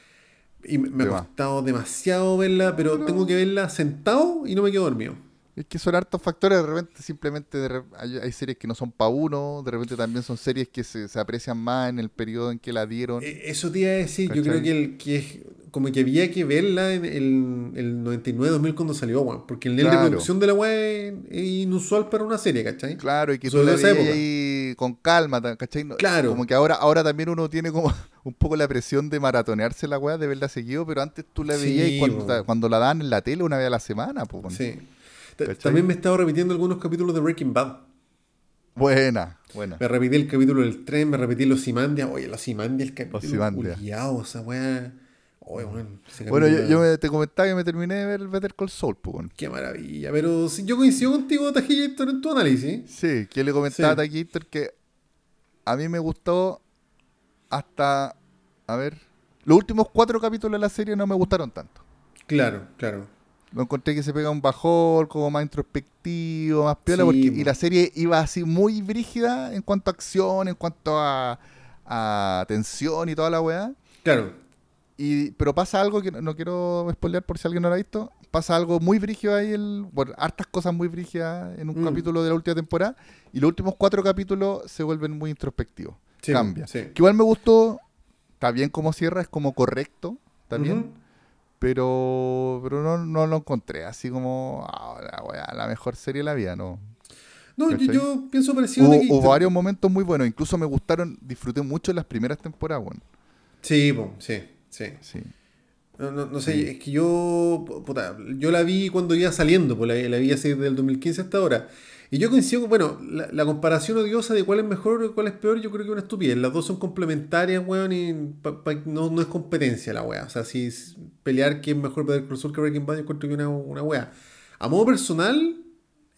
Y me, ha costado demasiado verla, pero, Pero- tengo que verla sentado y no me quedo dormido. Es que son hartos factores, de repente simplemente de re- hay, hay series que no son para uno, de repente también son series que se, se aprecian más en el periodo en que la dieron. Eh, Eso te iba a decir, yo creo que, el, que es como que había que verla en el, el 99-2000 cuando salió, weón. Porque el nivel Claro. de producción de la weá es, inusual para una serie, ¿cachai? Claro, y que tú Sobre la todo esa veías ahí con calma, ¿cachai? Claro. Como que ahora, ahora también uno tiene como un poco la presión de maratonearse la weá, de verla seguido, pero antes tú la Sí, veías y cuando, la dan en la tele una vez a la semana, pues. bueno. Sí. También me he estado repitiendo algunos capítulos de Breaking Bad. Buena, buena. Me repetí el capítulo del tren, me repetí los Simandia. Oye, los Simandia, el capítulo culiao, esa weá. Oye, ese Bueno, yo, capítulo- yo me- te comentaba que me terminé de ver Better Call Saul, pues. bueno. Qué maravilla. Pero sí, yo coincido contigo, Tajillator, en tu análisis. Sí, que le comentaba Sí. a Taquillator que a mí me gustó hasta, a ver, los últimos cuatro capítulos de la serie no me gustaron tanto. Claro, claro. Lo encontré que se pega un bajón, como más introspectivo, más piola, Sí, porque, y la serie iba así muy brígida en cuanto a acción, en cuanto a, a tensión y toda la weá. Claro. Y, pero pasa algo que no, no quiero spoilear por si alguien no lo ha visto. Pasa algo muy brígido ahí, el, bueno, hartas cosas muy brígidas en un Mm. capítulo de la última temporada. Y los últimos cuatro capítulos se vuelven muy introspectivos. Sí, Cambia. sí. Que igual me gustó, está bien como cierra, es como correcto, bien. Ujú. Pero, pero no, no lo encontré así como ah, la, la mejor serie de la vida, ¿no? No, yo, pienso parecido Hubo, a Taquillator. hubo varios momentos muy buenos, incluso me gustaron, disfruté mucho las primeras temporadas, bueno. Sí, sí, sí. Sí. No, no, no sé, Sí. es que yo, puta, yo la vi cuando iba saliendo, pues la, la vi así desde el 2015 hasta ahora. Y yo coincido, bueno, la, comparación odiosa de cuál es mejor o cuál es peor, yo creo que es una estupidez. Las dos son complementarias, weón, y no, no es competencia la wea. O sea, si pelear quién es mejor Better Call Saul que Breaking Bad, yo encuentro que una, una wea. A modo personal,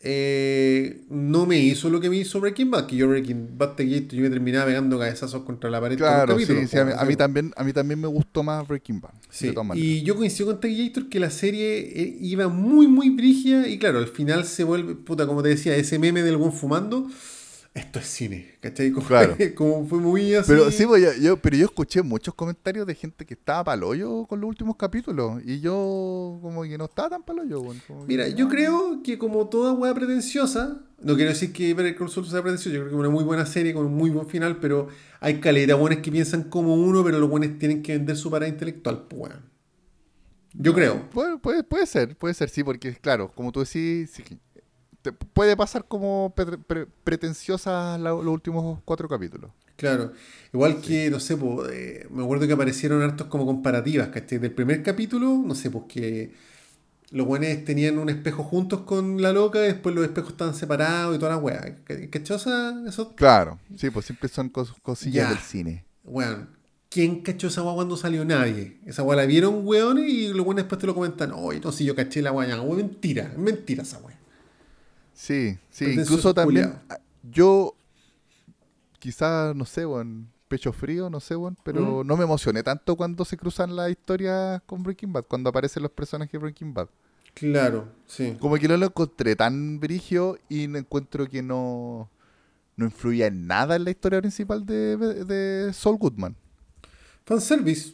eh, no me hizo lo que me hizo Breaking Bad, que yo Breaking Bad te yo me terminaba pegando cabezazos contra la pared. Claro, sí, sí, a, mí, también, a mí también me gustó más Breaking Bad. Sí, y yo coincido con Taquillator que la serie eh, iba muy, muy brígida y claro, al final se vuelve, puta, como te decía, ese meme del buen fumando, esto es cine, ¿cachai? Como, Claro. como fue muy así. Pero sí, pues, yo, yo- pero yo escuché muchos comentarios de gente que estaba paloyo con los últimos capítulos. Y yo como que no estaba tan paloyo. que, Mira, yo creo que como toda weá pretenciosa, no quiero decir que Better Call Saul sea pretencioso, yo creo que es una muy buena serie con un muy buen final, pero hay caleta buenas que piensan como uno, pero los buenos tienen que vender su parada intelectual, pues weón. Yo creo. Puede, puede, puede ser, puede ser, sí, porque claro, como tú decís, sí, te- puede pasar como pre- pre- pretenciosa la- los últimos cuatro capítulos. Claro, igual que, no sé, po, eh, me acuerdo que aparecieron hartos como comparativas, ¿cachai? Del primer capítulo, no sé, pues que los buenos tenían un espejo juntos con la loca y después los espejos estaban separados y toda la weá. ¿Cachai? esa- Eso, Claro, sí, pues siempre son cos- cosillas Ya. del cine. weón. ¿Quién cachó esa weá cuando salió? Nadie. Esa weá la vieron, weón, y los buenos después te lo comentan. Oye, no, si yo caché la weá, mentira, es mentira esa weá. Sí, sí, Pretencioso incluso también culiao. ah, yo quizás, no sé, bueno, pecho frío, no sé, bueno, pero ¿Mm? no me emocioné tanto cuando se cruzan las historias con Breaking Bad, cuando aparecen los personajes de Breaking Bad. Claro, sí. Como que no lo encontré tan brigio y no encuentro que no, no influía en nada en la historia principal de, de Saul Goodman. Fanservice.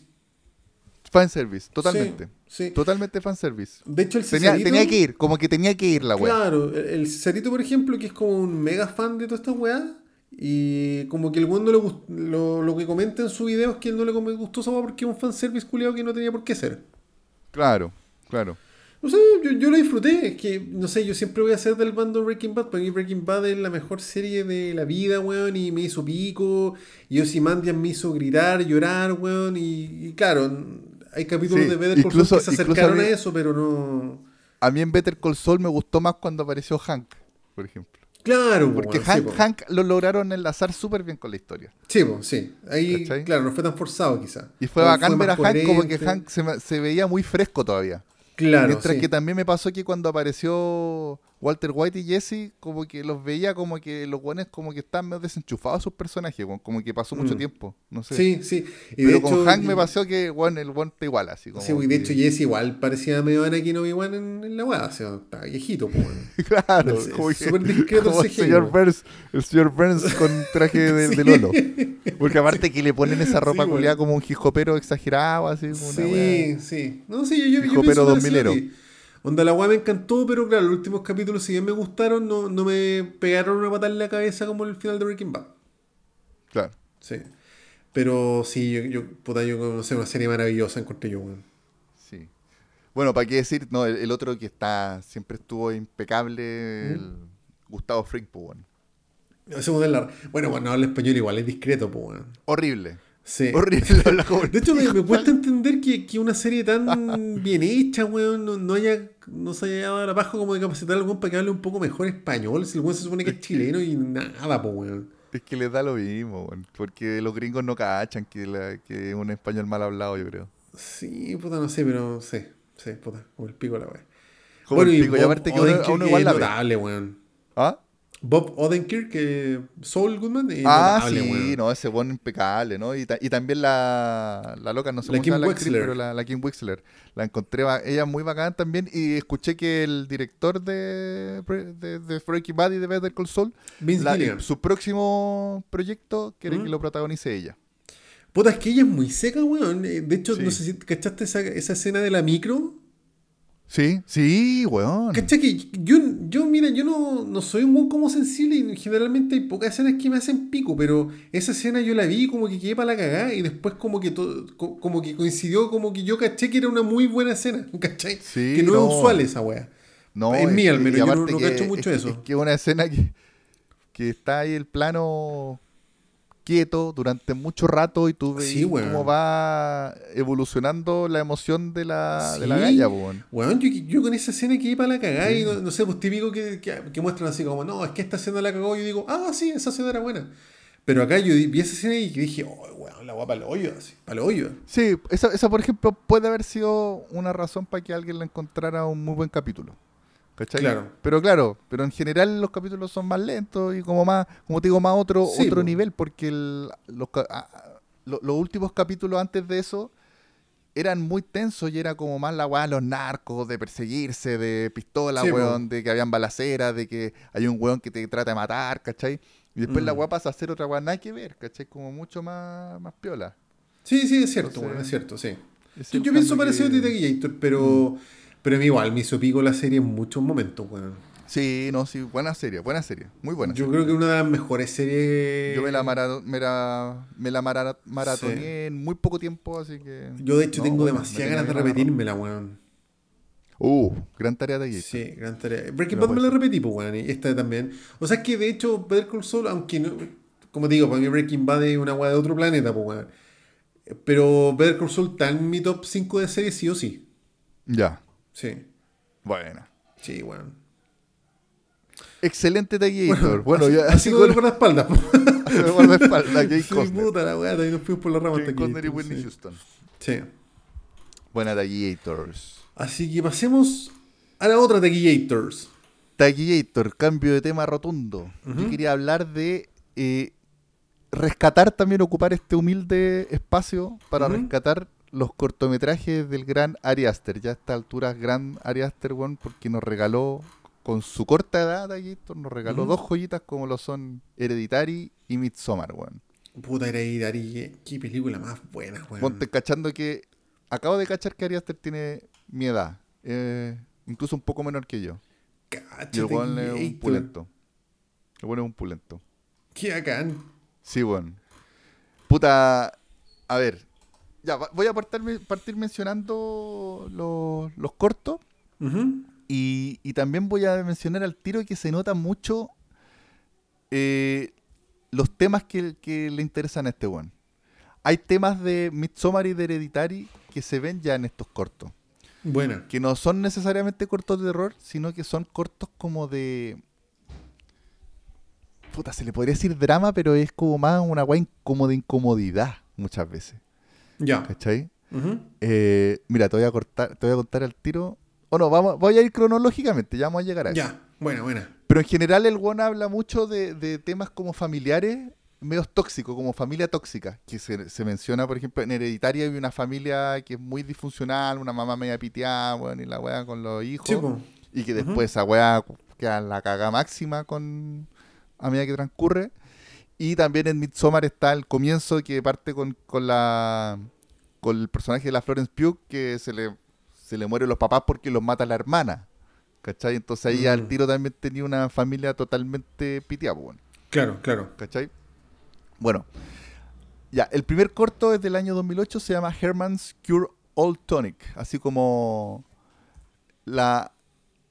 Fanservice, totalmente. Sí, sí. Totalmente fanservice. De hecho, el Tenía, Cesarito- tenía que ir, como que tenía que ir la weá. Claro, el Cesarito, por ejemplo, que es como un mega fan de todas estas weas, y como que el weón no le gust- lo, lo que comenta en su video es que él no le gustó esa wea porque es un fanservice culiado que no tenía por qué ser. Claro, claro. No sé, yo, yo lo disfruté, es que, no sé, yo siempre voy a ser del bando Breaking Bad, para mí Breaking Bad es la mejor serie de la vida, weón, y me hizo pico, y Ozymandias me hizo gritar, llorar, weón, y, y claro, hay capítulos Sí, de Better Call incluso- Saul que se acercaron a eso, pero no. A mí en Better Call Saul me gustó más cuando apareció Hank, por ejemplo. Claro, po, Porque sí, Hank, po. Hank lo lograron enlazar súper bien con la historia. Sí, po, sí. Ahí, ¿Cachai? claro, no fue tan forzado quizá. Y fue O bacán ver a Hank como que. Hank se, veía muy fresco todavía. Claro, Mientras sí. que también me pasó que cuando apareció Walter White y Jesse, como que los veía como que los buenos como que están medio desenchufados sus personajes, como que pasó mucho Mm. tiempo. No sé. Sí, sí. Y Pero de con hecho, Hank me pasó que bueno, el está igual, así como. Sí, y de que- hecho Jesse igual parecía medio Anakin Obi-Wan en, en la weá, o sea, estaba viejito, pues. claro, Es- es como que- súper discreto como el señor. Burns, el señor Burns con traje de. Lolo. Porque aparte que le ponen esa ropa Sí, culiada weón. como un hijopero exagerado, así como una Sí, weá. sí. No, sí, yo, yo, yo dos milero. Onda, la weá me encantó, pero claro, los últimos capítulos, si bien me gustaron, no, no me pegaron una patada en la cabeza como el final de Breaking Bad. Claro. Sí. Pero sí, yo, yo puta, yo no sé, una serie maravillosa encontré yo, weón. Sí. Bueno, ¿para qué decir? No, el, el otro que está, siempre estuvo impecable, el Gustavo Fring, pues, weón. Ese modelo lar- Bueno, cuando habla español igual es discreto, pues, weón. Horrible. Sí. Horrible. De hecho, me, me cuesta entender que, que una serie tan bien hecha, weón, no, no haya, no se haya dado la paja como de capacitar a algún para que hable un poco mejor español. Si el weón se supone que es chileno y nada, pues, weón. Es que les da lo mismo, weón, porque los gringos no cachan que, la- que es un español mal hablado, yo creo. Sí, puta, no sé, pero sí, sí, puta, como el pico la weón. Como el pico, y aparte que uno- uno igual es la notable, weón. ¿Ah? Bob Odenkirk, que Soul Goodman, es Ah, sí, weón. no, ese buen impecable, ¿no? Y, ta- y también la, la loca, no sé La cómo se Kim la actriz, Wexler. pero la, la Kim Wexler. La encontré, ella muy bacán también. Y escuché que el director de, de, de Breaking Bad y de Better Call Saul, Vince su próximo proyecto quiere ¿Mm? que lo protagonice ella. Puta, es que ella es muy seca, weón. Eh, De hecho, Sí. no sé si cachaste esa, esa escena de la micro. Sí, sí, weón. ¿Cachai? Que yo, yo, mira, yo no, no soy muy como sensible y generalmente hay pocas escenas que me hacen pico, pero esa escena yo la vi como que quedé para la cagada y después como que todo, co- como que coincidió como que yo caché que era una muy buena escena, ¿cachai? Sí, que no, no. es usual esa wea. No, Es mía, al menos, yo no- no que- cacho mucho es, eso. Es que una escena que, que está ahí el plano quieto durante mucho rato y tú ves Sí, cómo va evolucionando la emoción de la, de la galla, weón. Weón, yo, yo con esa escena quedé para la cagada y no, no sé, pues típico que, que, que muestran así como, no, es que esta escena la cagó y yo digo, ah, sí, esa escena era buena. Pero acá yo vi esa escena y dije, oh, weón, la guapa para el hoyo, así, para el hoyo. Sí, esa, esa, por ejemplo, puede haber sido una razón para que alguien le encontrara un muy buen capítulo. ¿Cachai? Claro. Pero claro, pero en general los capítulos son más lentos y como más, como te digo, más otro, Sí, otro nivel, porque el- los, ca- ah, ah, lo- los últimos capítulos antes de eso eran muy tensos y era como más la weá de los narcos, de perseguirse, de pistola, Sí, weón, de que habían balaceras, de que hay un weón que te trata de matar, ¿cachai? Y después la Mm. weá pasa a ser otra weá, nada que ver, ¿cachai? Como mucho más, más piola. Sí, sí, es cierto, Entonces, es cierto, sí. Yo, yo pienso parecido a ti, Taquillator, pero, pero a mí igual me hizo pico la serie en muchos momentos, weón. Sí, no, sí, buena serie, buena serie, muy buena. Yo serie. creo que una de las mejores series. Yo me la, mara- me la, me la mara- maratoneé en muy poco tiempo, así que... Yo de hecho No, tengo bueno, demasiadas ganas de repetírmela, weón. Uh, gran tarea de aquí. Sí, gran tarea. Breaking Bad me la repetí, pues, weón, y esta también. O sea, es que de hecho, Better Call Saul, aunque no. Como te digo, para mí Breaking Bad es una weá de otro planeta, pues, weón. Pero Better Call Saul está en mi top 5 de series, sí o sí. Ya, Sí, buena. sí, weón. Excelente Taquillator. Bueno, así, ya así con el guardaespaldas, de guardaespaldas, Jay Sí, Costner. puta la weá, ahí nos fuimos por la rama Jay. Costner y Whitney sí. Houston. Sí. Buena Taquillators. Así que pasemos a la otra Taquillators. Taquillator, cambio de tema rotundo. Yo Ujú. quería hablar de eh, rescatar también, ocupar este humilde espacio para Ujú. rescatar los cortometrajes del gran Ari Aster. Ya a esta altura, gran Ari Aster, weón, porque nos regaló, con su corta edad, Taquillator, nos regaló dos joyitas como lo son Hereditary y Midsommar, weón. Puta, era Dari, qué, película más buena, weón. Ponte cachando que acabo de cachar que Ari Aster tiene mi edad, eh, incluso un poco menor que yo. Y el Cáchate, weón es un pulento. El weón es un pulento. Qué bacán. Sí, weón. Puta, a ver. Ya, voy a partir, partir mencionando los, los cortos y, y también voy a mencionar al tiro que se nota mucho eh, los temas que, que le interesan a este weón. Hay temas de Midsommar y de Hereditary que se ven ya en estos cortos. Buena. Que no son necesariamente cortos de terror, sino que son cortos como de. Puta, se le podría decir drama, pero es como más una weá como de incomodidad muchas veces. Ya. ¿Cachai? Eh, mira, te voy a cortar, te voy a contar al tiro. O no, vamos, voy a ir cronológicamente, ya vamos a llegar a eso. Ya. Buena, buena. Pero en general el one habla mucho de, de temas como familiares, medios tóxicos, como familia tóxica, que se, se menciona, por ejemplo, en Hereditaria hay una familia que es muy disfuncional, una mamá media piteada, bueno, y la weá con los hijos, y que después esa weá queda en la caga máxima con a medida que transcurre. Y también en Midsommar está el comienzo que parte con, con la con el personaje de la Florence Pugh que se le, se le mueren los papás porque los mata la hermana. ¿Cachai? Entonces ahí Mm. al tiro también tenía una familia totalmente piteada, pues, bueno, Claro, claro. ¿cachai? Bueno, ya, el primer corto es del año 2008, se llama Herman's Cure All Tonic, así como la,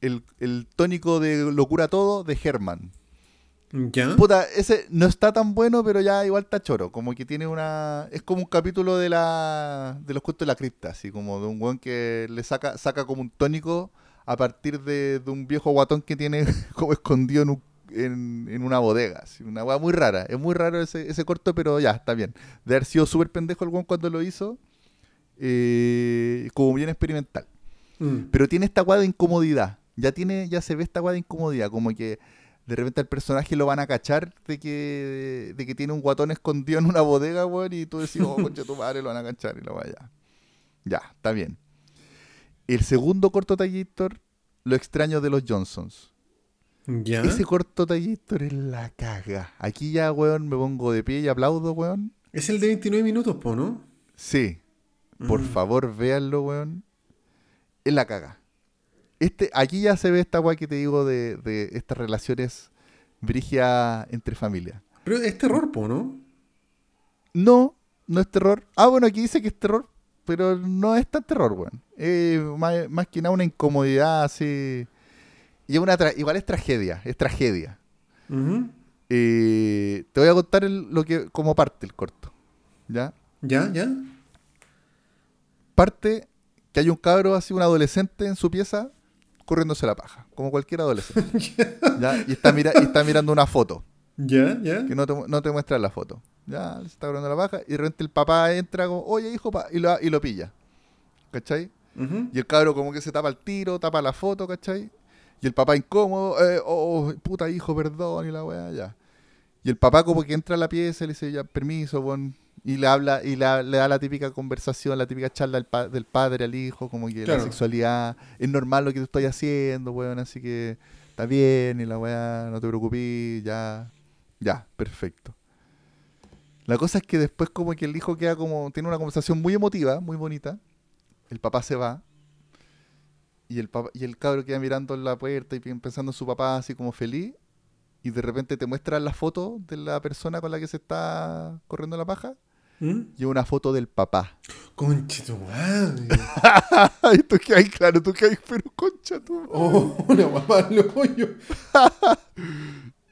el, el tónico de locura todo de Herman. Ya. Puta, ese no está tan bueno, pero ya igual está choro. Como que tiene una. Es como un capítulo de la de los cuentos de la cripta, así como de un weón que le saca, saca como un tónico a partir de, de un viejo guatón que tiene como escondido en, un- en, en una bodega. así, una weá muy rara. Es muy raro ese, ese corto, pero ya, está bien. De haber sido súper pendejo el weón cuando lo hizo. eh, como bien experimental. Mm. Pero tiene esta weá de incomodidad. Ya tiene, ya se ve esta weá de incomodidad. Como que de repente al personaje lo van a cachar de que, de que tiene un guatón escondido en una bodega, weón, y tú decís, oh, concha tu madre, lo van a cachar y la weá ya. Ya, está bien. El segundo corto tallator, Lo extraño de los Johnsons. Ya. Ese corto tallator es la caga. Aquí ya, weón, me pongo de pie y aplaudo, weón. Es el de 29 minutos, po, ¿no? Sí. Por Mm. favor, véanlo, weón. Es la caga. Este, aquí ya se ve esta weá que te digo de, de estas relaciones brigia entre familias. Pero es terror, po, ¿no? No, no es terror. Ah, bueno, aquí dice que es terror, pero no es tan terror, weón. Es más, más que nada una incomodidad así. Y una tra- igual es tragedia, es tragedia. Eh, te voy a contar el- lo que como parte el corto. ¿Ya? Ya, ya. parte que hay un cabro así, un adolescente en su pieza corriéndose la paja, como cualquier adolescente. ¿ya? Y, está mira, y está mirando una foto, Ya, ya. que no te, no te muestra la foto. Ya, se está corriendo la paja y de repente el papá entra como, oye hijo, pa", y lo, y lo pilla. ¿Cachai? Y el cabro como que se tapa el tiro, tapa la foto, ¿cachai? Y el papá incómodo, eh, oh, puta hijo, perdón, y la weá, ya. Y el papá como que entra a la pieza y le dice, ya, permiso, bon, y le habla, y la- le da la típica conversación, la típica charla del, pa- del padre al hijo, como que Claro. la sexualidad es normal lo que tú estás haciendo, weón, así que está bien, y la weá, no te preocupes, ya, ya, perfecto. La cosa es que después como que el hijo queda como, tiene una conversación muy emotiva, muy bonita, el papá se va, y el, papá, y el cabro queda mirando en la puerta y pensando en su papá así como feliz. Y de repente te muestran la foto de la persona con la que se está corriendo la paja. ¿Mm? Y una foto del papá. Conche tu madre. y tú que hay, claro, tú que hay, pero concha tú. Oh, una mamá al hoyo.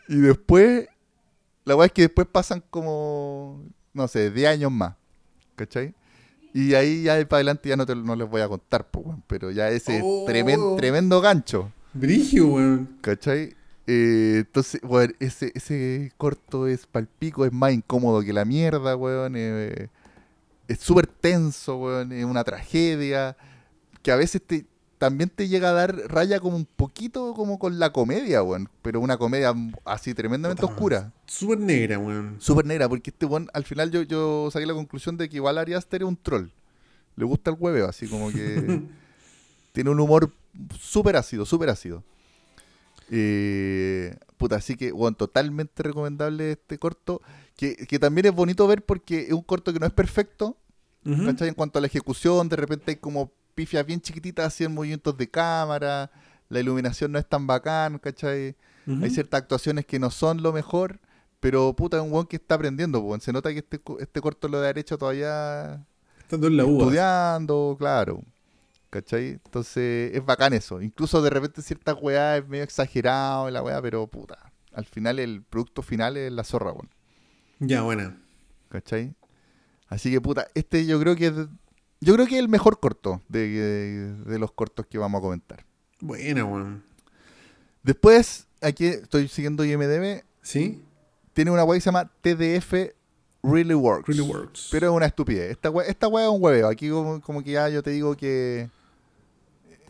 Y después, la verdad es que después pasan como, no sé, 10 años más. ¿Cachai? Y ahí ya para adelante ya no, te, no les voy a contar, pues, pero ya ese Oh. tremen- tremendo gancho. Brigio, weón. ¿Cachai? Eh, entonces, weón, ese, ese corto es palpico, es más incómodo que la mierda, weón. eh, es súper tenso, weón. Es una tragedia. Que a veces te, también te llega a dar raya como un poquito como con la comedia, weón. Pero una comedia así tremendamente Puta, oscura. Súper negra, weón. Súper negra, porque este weón, al final yo, yo saqué la conclusión de que igual Ari Aster es un troll. Le gusta el hueveo, así como que tiene un humor súper ácido, súper ácido. Eh, puta, así que, weón, totalmente recomendable este corto. Que, que también es bonito ver porque es un corto que no es perfecto. ¿cachai? En cuanto a la ejecución, de repente hay como pifias bien chiquititas así en movimientos de cámara, la iluminación no es tan bacán, ¿cachai? Hay ciertas actuaciones que no son lo mejor, pero puta, es un weón que está aprendiendo, weón. Se nota que este, este corto lo de derecho todavía Estando en la uva. estudiando, claro. ¿Cachai? Entonces es bacán eso. Incluso de repente ciertas weas es medio exagerado la wea, pero puta. Al final el producto final es la zorra, weón. Ya, buena. ¿Cachai? Así que puta, este yo creo que es de, yo creo que es el mejor corto de, de los cortos que vamos a comentar. Buena, weón. Después, aquí estoy siguiendo IMDB. ¿Sí? Tiene una web que se llama TDF Really Works. Really works. Pero es una estupidez. Esta wea, esta wea es un hueveo. Aquí como, como que ya yo te digo que...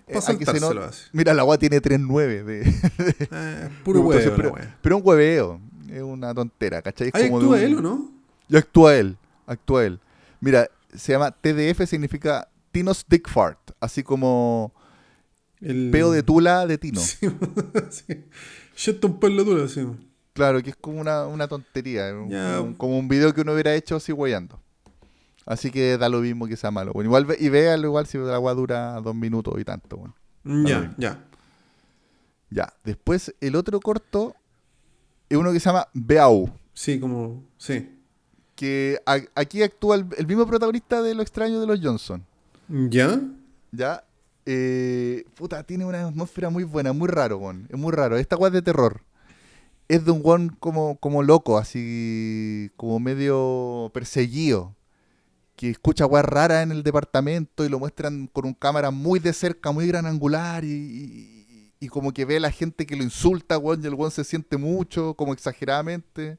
Eh, aquí se así. Mira, la wea tiene 3.9 de... Eh, puro Entonces, huevo, pero, pero un hueveo. Es una tontera, ¿cachai? Es Ahí como de actúa un- él, ¿o no? Y actúa él, actúa él. Mira, se llama TDF, significa Tino's Dick Fart, así como El... peo de tula de Tino. Sí, sí. Shut un pelo duro, sí. Claro, que es como una, una tontería, Ya. un- como un video que uno hubiera hecho así guayando. Así que da lo mismo que sea malo. Bueno, igual ve- y véalo igual si la agua dura dos minutos y tanto. Bueno. Ya, ya. Ya, después el otro corto es uno que se llama Beau. Sí, como... Sí. Que a- aquí actúa el, el mismo protagonista de Lo extraño de los Johnson. ¿Ya? ¿Ya? Eh, puta, tiene una atmósfera muy buena, muy raro, weón. Es muy raro. Esta es de terror. Es de un weón como, como loco, así como medio perseguido. Que escucha weas raras en el departamento y lo muestran con un cámara muy de cerca, muy gran angular y, y- y como que ve a la gente que lo insulta, weón, y el weón se siente mucho, como exageradamente.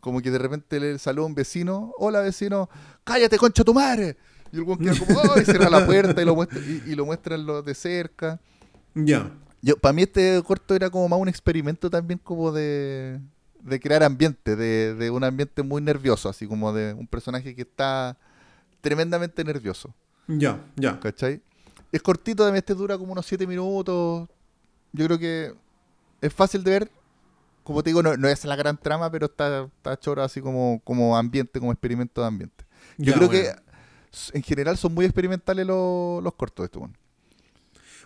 Como que de repente le salió un vecino, hola vecino, cállate concha tu madre. Y el weón queda como, "Ay", cierra la puerta y lo muestra, y, y lo muestran lo de cerca. Ya. Yo, para mí este corto era como más un experimento también como de, de crear ambiente, de, de un ambiente muy nervioso, así como de un personaje que está tremendamente nervioso, Ya, ya. ¿cachai? Es cortito, también este dura como unos 7 minutos. Yo creo que es fácil de ver. Como te digo, no, no es la gran trama, pero está, está choro así como, como ambiente, como experimento de ambiente. Yo creo bueno. que en general son muy experimentales los, los cortos de este.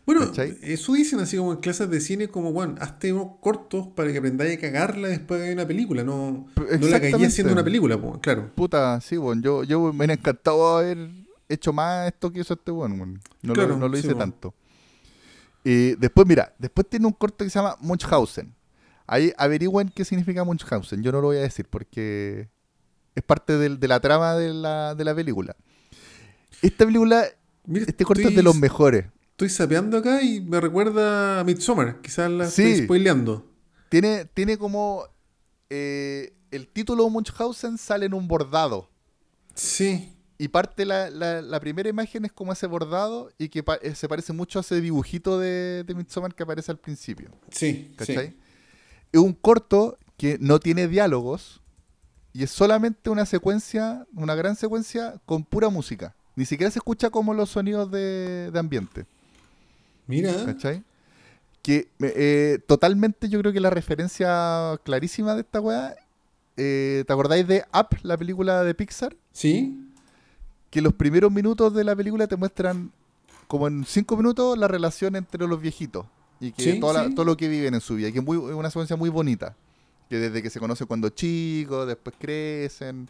Bueno, ¿Cachai? eso dicen así como en clases de cine, como, bueno, hazte unos cortos para que aprendáis a cagarla después de una película, no, no la cagué haciendo una película, pues, claro. Puta, sí, weón. Yo, yo me hubiera encantado haber hecho más esto que hizo este weón, weón. No, Claro, lo, no lo sí, hice tanto. Y después, mira, después tiene un corto que se llama Munchausen. Ahí averigüen qué significa Munchausen. Yo no lo voy a decir porque es parte del- de la trama de la, de la película. Esta película, Mira, este corto es de los mejores. Estoy sapeando acá y me recuerda a Midsommar, quizás la Sí. estoy spoileando. Tiene, tiene como... eh, el título Munchausen sale en un bordado. Sí, Y parte la, la- la primera imagen es como ese bordado y que pa- eh, se parece mucho a ese dibujito de, de Midsommar que aparece al principio. sí, ¿Cachai? sí. Es un corto que no tiene diálogos y es solamente una secuencia, una gran secuencia con pura música. Ni siquiera se escucha como los sonidos de, de ambiente. Mira, ¿Cachai? Que eh, totalmente yo creo que la referencia clarísima de esta weá. eh, ¿Te acordáis de Up, la película de Pixar? sí, que los primeros minutos de la película te muestran como en cinco minutos la relación entre los viejitos y que Sí, toda la- sí. todo lo que viven en su vida, y que es muy, es una secuencia muy bonita, que desde que se conocen cuando chicos, después crecen,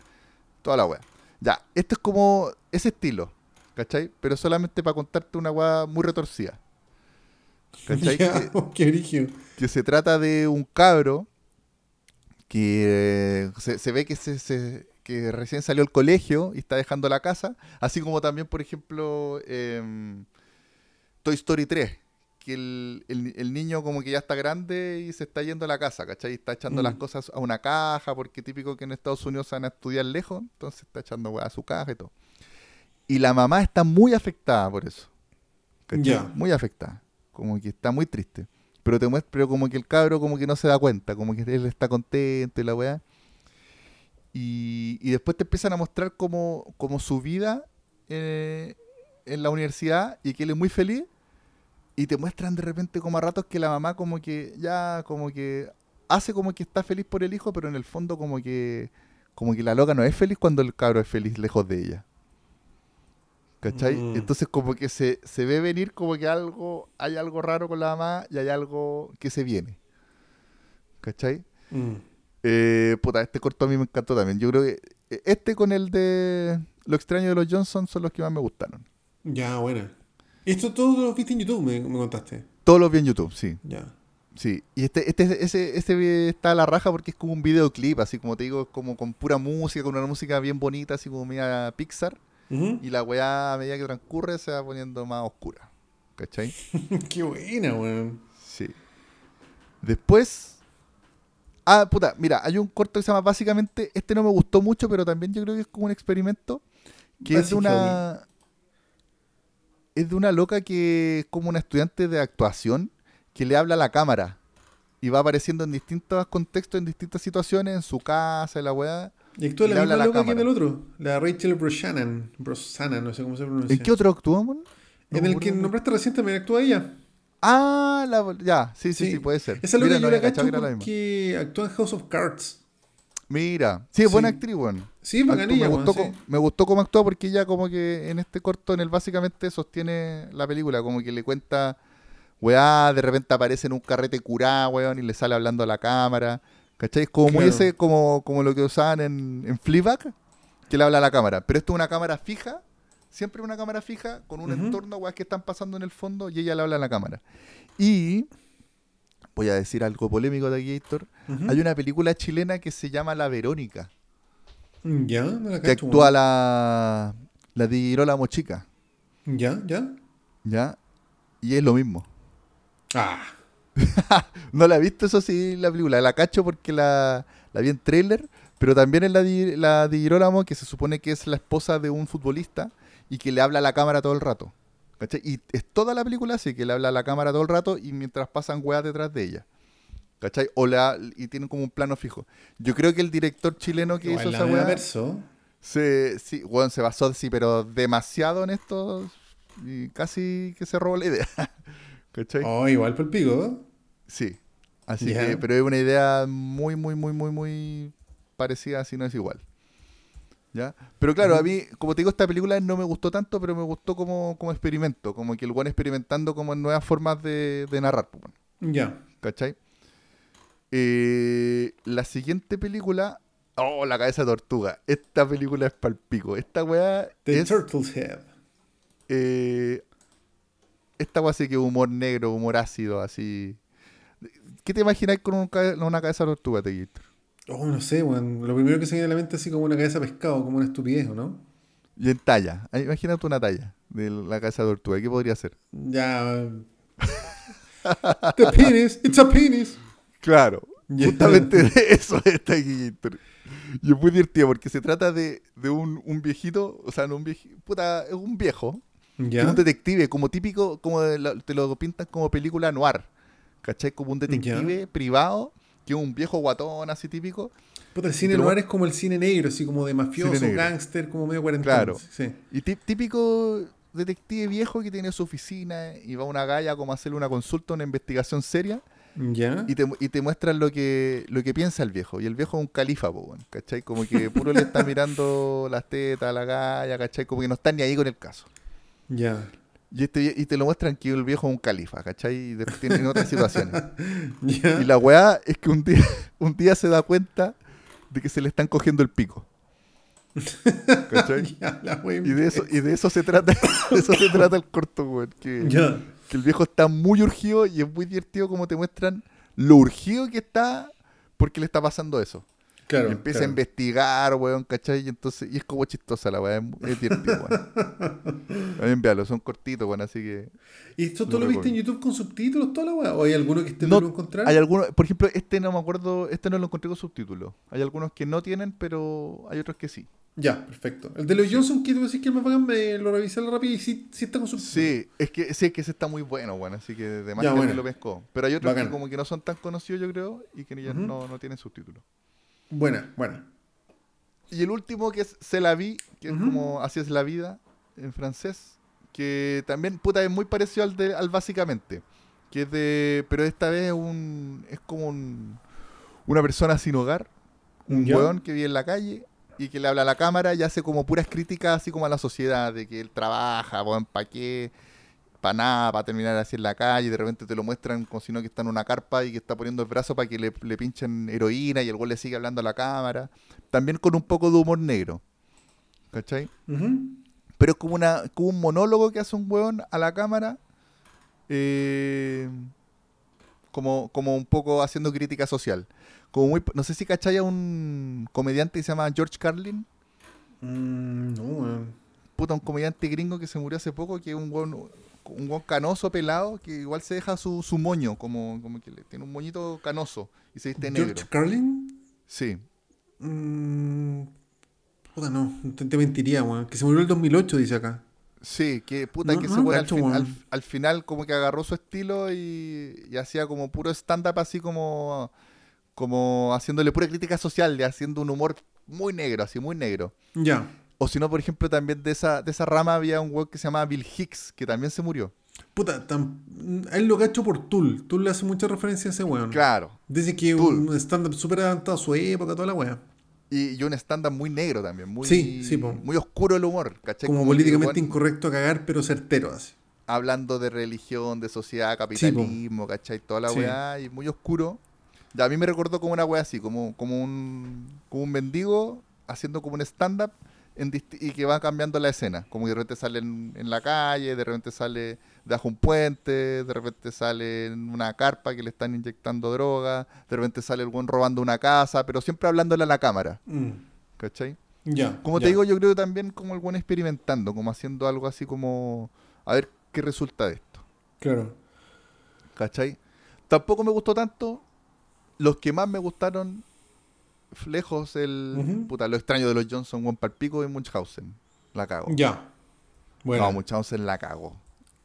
toda la weá. Ya, esto es como ese estilo, ¿cachai? Pero solamente para contarte una weá muy retorcida. ¿Cachai? Ya, Que- que se trata de un cabro que eh, se, se ve que, se, se- que recién salió al colegio y está dejando la casa, así como también, por ejemplo, em, Toy Story 3, que el, el- el niño como que ya está grande y se está yendo a la casa, ¿cachai? Está echando Mm. las cosas a una caja, porque típico que en Estados Unidos se van a estudiar lejos, entonces está echando a su caja y todo. Y la mamá está muy afectada por eso. ¿cachai? Muy afectada. Como que está muy triste. Pero te muestra, pero como que el cabro como que no se da cuenta, como que él está contento y la weá. Y, y después te empiezan a mostrar como, como su vida eh, en la universidad y que él es muy feliz. Y te muestran de repente como a ratos que la mamá como que ya como que hace como que está feliz por el hijo, pero en el fondo como que como que la loca no es feliz cuando el cabro es feliz lejos de ella. ¿Cachai? Mm. Entonces como que se, se ve venir como que algo, hay algo raro con la mamá y hay algo que se viene. ¿Cachai? Mm. Eh, puta, este corto a mí me encantó también. Yo creo que eh, este con el de Lo extraño de los Johnson son los que más me gustaron. Ya, bueno. Esto todo lo viste en YouTube, me, me contaste. Todos los vi en YouTube, sí. Ya. Sí, y este, este, ese, ese está a la raja porque es como un videoclip, así como te digo, como con pura música, con una música bien bonita, así como media Pixar. Y la weá a medida que transcurre se va poniendo más oscura. ¿Cachai? Qué buena, weón. Sí. Después. Ah, puta, mira, hay un corto que se llama básicamente. Este no me gustó mucho, pero también yo creo que es como un experimento. Que es de una. Es de una loca que es como una estudiante de actuación que le habla a la cámara. Y va apareciendo en distintos contextos, en distintas situaciones, en su casa, en la weá. Y actúa la misma loca que en el otro. La Rachel Brosnahan. Brosnahan, no sé cómo se pronuncia. ¿En qué otro actuamos? En el que nombraste recién también actúa ella. Ah, la, ya, sí, sí, sí, Sí. puede ser. Esa loca Mira, yo no la cacho que era la misma. porque actúa en House of Cards. Mira, sí, es buena Sí. actriz, weón. Sí, bacanilla, me, gustó, sí. co- me gustó cómo actúa porque ella como que en este corto, en el básicamente sostiene la película, como que le cuenta, weá, de repente aparece en un carrete curá, weón, y le sale hablando a la cámara. ¿Cachai? Es como muy ese, como, como lo que usaban en, en Fleabag, que le habla a la cámara. Pero esto es una cámara fija, siempre una cámara fija, con un Ujú. entorno, weá, que están pasando en el fondo, y ella le habla a la cámara. Y, voy a decir algo polémico de aquí, Héctor, hay una película chilena que se llama La Verónica Ya, no la que cacho, actúa weón. la, la Dirola Mochica, Ya, ya. ¿ya? Y es lo mismo. Ah, No la he visto, eso sí, la película. La cacho porque la, la vi en trailer, pero también es la, Di- la Girolamo, que se supone que es la esposa de un futbolista y que le habla a la cámara todo el rato. ¿cachai? Y es toda la película así, que le habla a la cámara todo el rato y mientras pasan weas detrás de ella. ¿Cachai? O la, y tienen como un plano fijo. Yo creo que el director chileno que igual hizo esa wea... verso. Se, sí, weón, se basó, sí, pero demasiado en esto y casi que se robó la idea. ¿Cachai? Oh, igual por el pico. Sí. Así que, pero es una idea muy, muy, muy, muy, muy parecida, si no es igual. ¿Ya? Pero claro, a mí, como te digo, esta película no me gustó tanto, pero me gustó como, como experimento, como que el buen experimentando como en nuevas formas de, de narrar, pues, Ya. ¿cachai? Eh, la siguiente película, oh, La cabeza de tortuga. Esta película es palpico. Esta weá The es... Turtle's Head. Eh, esta weá sí que humor negro, humor ácido, así. ¿Qué te imagináis con un una cabeza de tortuga, Teguito? Oh, no sé, weón. Lo primero que se viene a la mente es así como una cabeza de pescado, como una estupidez, ¿o no? Y en talla. Ah, Imagínate una talla de la cabeza de tortuga. ¿Qué podría ser? Ya. The penis, it's a penis. Claro. Justamente de eso está Teguito. Y es muy divertido porque se trata de, de un, un viejito, o sea, no un viejito, puta, es un viejo, que es Ya. un detective, como típico, como te lo pintan como película noir. ¿Cachai? Como un detective privado, que es un viejo guatón así típico. Puta, el cine Pero- noir es como el cine negro, así como de mafioso, gángster, como medio cuarentón. Claro. Sí. Y tí- típico detective viejo que tiene su oficina y va a una galla como a hacerle una consulta, una investigación seria Ya. y te, y te muestran lo que, lo que piensa el viejo. Y el viejo es un califa, ¿cachai? Como que puro le está mirando las tetas a la galla, ¿cachai? Como que no está ni ahí con el caso. Ya. Y, este, y te lo muestran que el viejo es un califa, ¿cachai? Y después tiene en otras situaciones. Y la weá es que un día, un día se da cuenta de que se le están cogiendo el pico. ¿Cachai? Y de eso, y de eso se trata, de eso se trata el corto, weón. Que, que el viejo está muy urgido y es muy divertido como te muestran lo urgido que está porque le está pasando eso. Claro. empieza a investigar, weón, ¿cachai? Y entonces, y es como chistosa la weá, es, es divertido, weón. Envíalo, son cortitos, weón, así que. ¿Y esto tú lo viste en. YouTube con subtítulos, toda la weá? ¿O hay alguno que esté No, no, encontrar? Hay algunos, por ejemplo, este no me acuerdo, este no lo encontré con subtítulos. Hay algunos que no tienen, pero hay otros que sí. Ya, perfecto. El de los Johnson, que tú decís que más bacán, me lo revisé rápido y sí, sí está con subtítulos. Sí, es que sí, es que ese está muy bueno, bueno, así que de más Ya, que bueno. lo pescó. Pero hay otros Bacán. que como que no son tan conocidos, yo creo, y que ya no, no tienen subtítulos. Buena, buena. Y el último que es Se la vi, que es como Así es la vida en francés, que también puta es muy parecido al de al básicamente, que es de pero esta vez es un es como un, una persona sin hogar, un Ya. weón que vive en la calle y que le habla a la cámara y hace como puras críticas así como a la sociedad de que él trabaja, weón, para qué, para nada, para terminar así en la calle, y de repente te lo muestran como si no que está en una carpa y que está poniendo el brazo para que le, le pinchen heroína y el güey le sigue hablando a la cámara. También con un poco de humor negro. ¿Cachai? Pero es como, una, como un monólogo que hace un weón a la cámara. eh, como, como un poco haciendo crítica social. Como muy, no sé si cachai a un comediante que se llama George Carlin. Mm, no, weón. puta, un comediante gringo que se murió hace poco, que es un buen, un buen canoso pelado, que igual se deja su, su moño, como, como que le, tiene un moñito canoso y se viste negro. ¿George Carlin? Sí. Mm, puta, no, te, te mentiría, weón. Que se murió en el 2008, dice acá. Sí, que puta, No, que no, ese weón al, fin- al, al final como que agarró su estilo y, y hacía como puro stand-up así como, como haciéndole pura crítica social, haciendo un humor muy negro, así muy negro. Ya. O si no, por ejemplo, también de esa, de esa rama había un weón que se llamaba Bill Hicks, que también se murió. Puta, tan- a él lo cacho por Tool. Tool le hace mucha referencia a ese weón. Claro. Dice que Tool. un stand-up súper adaptado a su época, toda la weá. Y, y un stand-up muy negro también, muy, Sí, sí, muy oscuro el humor, ¿cachai? Como políticamente weón incorrecto a cagar, pero certero así. Hablando de religión, de sociedad, capitalismo, ¿cachai? Toda la Sí. weá, y muy oscuro. Ya, a mí me recordó como una weá así, como, como, un, como un mendigo haciendo como un stand-up en y que va cambiando la escena. Como que de repente sale en, en la calle, de repente sale debajo un puente, de repente sale en una carpa que le están inyectando droga, de repente sale el buen robando una casa, pero siempre hablándole a la cámara, Mm, ¿cachai? Ya. Como te digo, yo creo también como el buen experimentando, como haciendo algo así como a ver qué resulta de esto, Claro. ¿cachai? Tampoco me gustó tanto. Los que más me gustaron, lejos, el puta, lo extraño de los Johnson, Juan Palpico y Munchausen. La cago. Ya. Bueno. No, Munchausen la cago.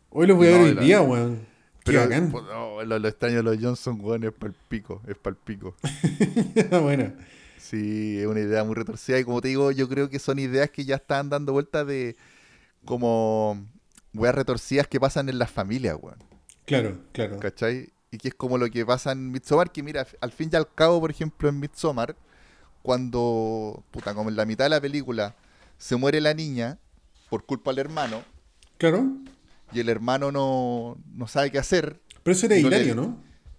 Hoy los voy a ver hoy la- día, weón. Pero no, lo, lo extraño de los Johnson, weón, es palpico, es palpico. bueno. Sí, es una idea muy retorcida y como te digo, yo creo que son ideas que ya están dando vueltas de como weas retorcidas que pasan en las familias, weón. Claro, claro. ¿Cachai? Y que es como lo que pasa en Midsommar, que mira, al fin y al cabo, por ejemplo, en Midsommar, cuando, puta, como en la mitad de la película, se muere la niña por culpa del hermano, Claro. y el hermano no, no sabe qué hacer Pero eso era No le- hilario, ¿no?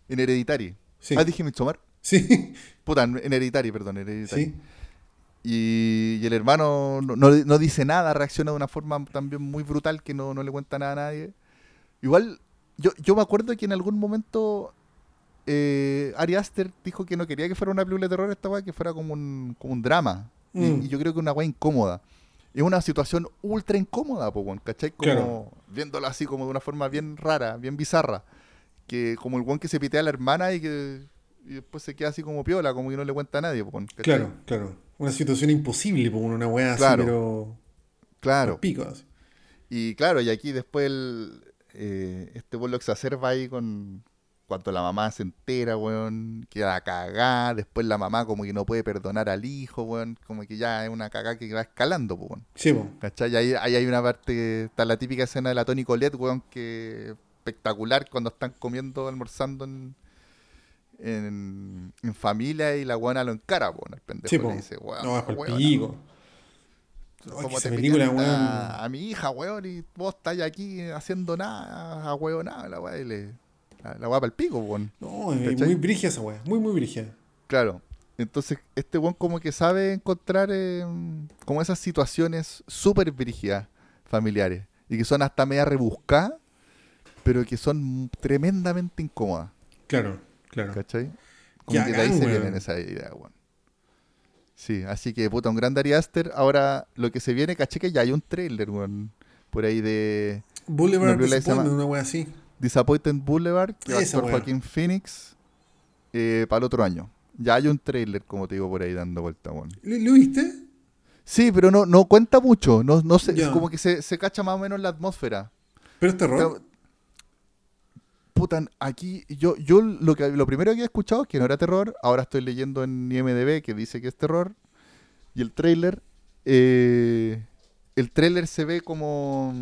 en Hereditary. Sí. Ah, dije Midsommar. Sí. Puta, en en Hereditary, perdón, Hereditary. Sí. Y, y el hermano no, no- no dice nada, reacciona de una forma también muy brutal que no, no le cuenta nada a nadie. Igual, yo, yo me acuerdo que en algún momento eh, Ari Aster dijo que no quería que fuera una película de terror esta weá, que fuera como un, como un drama. Y- Mm. Y, yo creo que una weá incómoda. Es una situación ultra incómoda, po, ¿cachai? Como Claro. viéndolo así como de una forma bien rara, bien bizarra. Que como el weón que se pitea a la hermana y que y después se queda así como piola, como que no le cuenta a nadie, po, ¿cachai? Claro, claro. Una situación imposible, por una weá Claro. así, pero. Claro. Pico, así. Y claro, y aquí después el, eh, este weón lo exacerba ahí con cuando la mamá se entera, weón, queda cagada, después la mamá como que no puede perdonar al hijo, weón, como que ya es una cagada que va escalando, weón. Sí, po. ¿Cachai? Ahí, ahí hay una parte, está la típica escena de la Tony Colette, weón, que espectacular cuando están comiendo, almorzando en, en, en familia y la weona lo encara, weón, el pendejo Sí, le dice, weón, No, es weona, pico. Ay, ¿Cómo que te película, weón. a, a mi hija, weón, y vos estás aquí haciendo nada, a weón, nada, la weá, y le, la, para el pico, weón. No, es muy brigia esa weá. Muy, muy brigia. Claro. Entonces, este weón como que sabe encontrar eh, como esas situaciones súper brígidas familiares y que son hasta media rebuscadas, pero que son tremendamente incómodas, Claro, claro. ¿cachai? Como Qué que de ahí se weón. vienen esa idea, weón. Sí, así que, puta, un gran Ari Aster. Ahora, lo que se viene, caché que ya hay un trailer, weón, por ahí de Boulevard Una una weá así. Disappointed Boulevard, que va a actuar. Joaquín Phoenix eh, para el otro año. Ya hay un trailer, como te digo, por ahí dando vuelta, weón. ¿Lo, lo viste? Sí, pero no, no cuenta mucho. No, no Ya. como que se, se cacha más o menos la atmósfera. Pero es terror. Pero, Puta, aquí yo, yo lo que lo primero que había escuchado es que no era terror. Ahora estoy leyendo en IMDB que dice que es terror. Y el trailer, eh, el trailer se ve como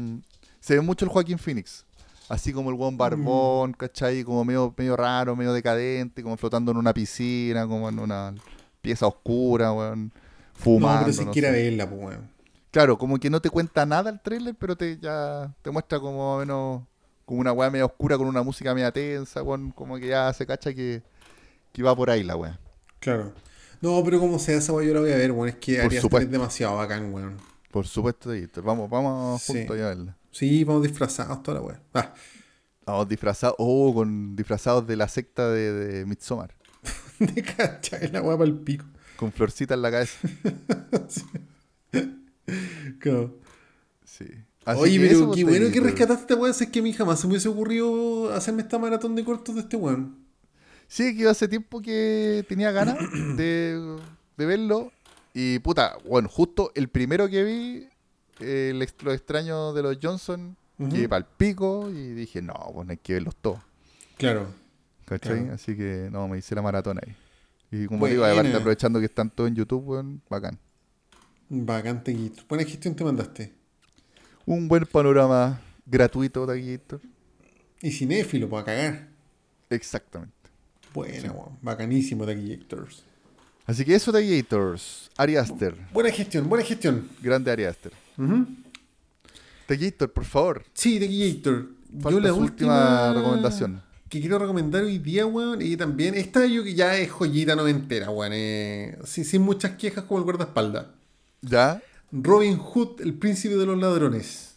se ve mucho el Joaquín Phoenix. Así como el buen barbón, ¿cachai? Como medio, medio raro, medio decadente, como flotando en una piscina, como en una pieza oscura, weón. Fumando. no, pero si no sé. verla, pues weón. Claro, como que no te cuenta nada el trailer, pero te ya te muestra como menos como una weá media oscura con una música media tensa, weón, como que ya se cacha que, que va por ahí la weá. Claro. No, pero como sea esa weá, yo la voy a ver, weón. Es que Por Ari Aster supuesto. es demasiado bacán, weón. Por supuesto, Víctor. Vamos, vamos Sí. juntos a verla. Sí, vamos disfrazados toda la weá. Ah, Vamos disfrazados, oh, con disfrazados de la secta de, de Midsommar, de cacha, la weá para el pico. con florcita en la cabeza. Sí. Así Oye, que pero qué pues, bueno que rescataste esta weá. Es que a mí jamás se me hubiese ocurrido hacerme esta maratón de cortos de este weón. Sí, que hace tiempo que tenía ganas de, de verlo. Y puta, bueno, justo el primero que vi, eh, el ex- Los extraños de los Johnson, Ujú. que para el pico y dije, no, pues no hay que verlos todos. Claro. ¿Cachai? Claro. Así que no, me hice la maratón ahí. Y como digo, aparte aprovechando que están todos en YouTube, weón, bacán. Bacán, Taquillator. Buena gestión te mandaste. Un buen panorama gratuito, Taquillator. Y cinéfilo, para cagar. Exactamente. Buena, weón. Bacanísimo, Taquillators. Así que eso, Taquillators. Ari Aster. Buena gestión, buena gestión. Grande Ari Aster. Taquillator, por favor. Sí, Taquillator. Falta la su última recomendación. que quiero recomendar hoy día, weón, y también esta yo que ya es joyita noventera, weón, eh, sin, sin muchas quejas como el guardaespaldas. ¿Ya? Robin Hood, el príncipe de los ladrones.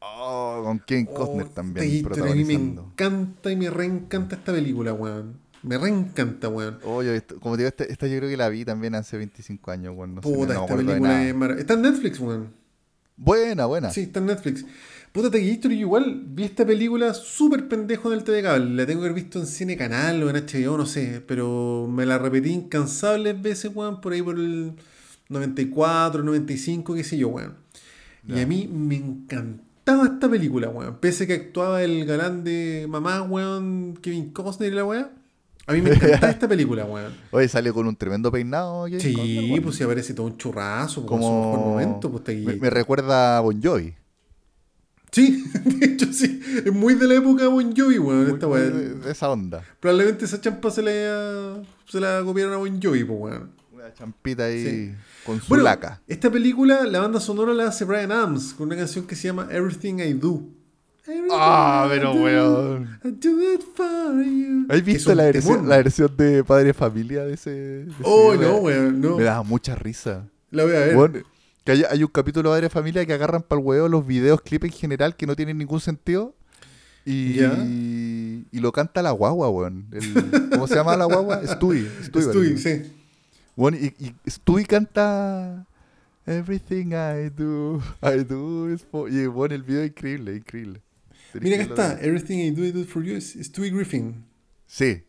Oh, con Kevin Costner Oh, también Taquillator, a mí me encanta y me reencanta esta película, weón. Me reencanta, weón. Oye, esto- como te digo, esta, esta yo creo que la vi también hace 25 años, weón. No sé, no esta película es. Está en Netflix, weón. Buena, buena. Sí, está en Netflix. Puta, Taquillator, yo igual vi esta película súper pendejo en el TV Cable. La tengo que haber visto en Cine Canal o en HBO, no sé. Pero me la repetí incansables veces, weón, por ahí por el 94, 95, qué sé yo, weón. Y a mí me encantaba esta película, weón. Pese a que actuaba el galán de mamá, weón, Kevin Costner y la weón. A mí me encantaba esta película, weón. Oye, sale con un tremendo peinado. Costner, Sí, weón. pues si aparece todo un churrazo, como su como mejor momento, pues me, Taquillator. me recuerda a Bon Jovi. Sí, de hecho sí. Es muy de la época de Bon Jovi, weón. Esta weá. de, esa onda. Probablemente esa champa se la, se la copiaron a Bon Jovi, pues, weón. Una champita ahí Sí. con su Bueno, laca. esta película, la banda sonora la hace Brian Adams con una canción que se llama Everything I Do. Everything Ah, I pero do, weón. I do it for you. ¿Has visto la versión, la versión de Padre Familia de ese? de Oh, no, weón, no. Me daba mucha risa. La voy a ver. Weón, que hay, hay un capítulo de Padre Familia que agarran para el huevo los videos, clip en general que no tienen ningún sentido. Y, Ya. y lo canta la guagua, weón. El- ¿Cómo se llama la guagua? Stewie. Stewie, sí. Weón, y, y Stewie canta Everything I do, I do is for... Y bueno, el video es increíble, increíble. Mira que está. Everything I Do, I Do for you. Es Stewie Griffin. Sí.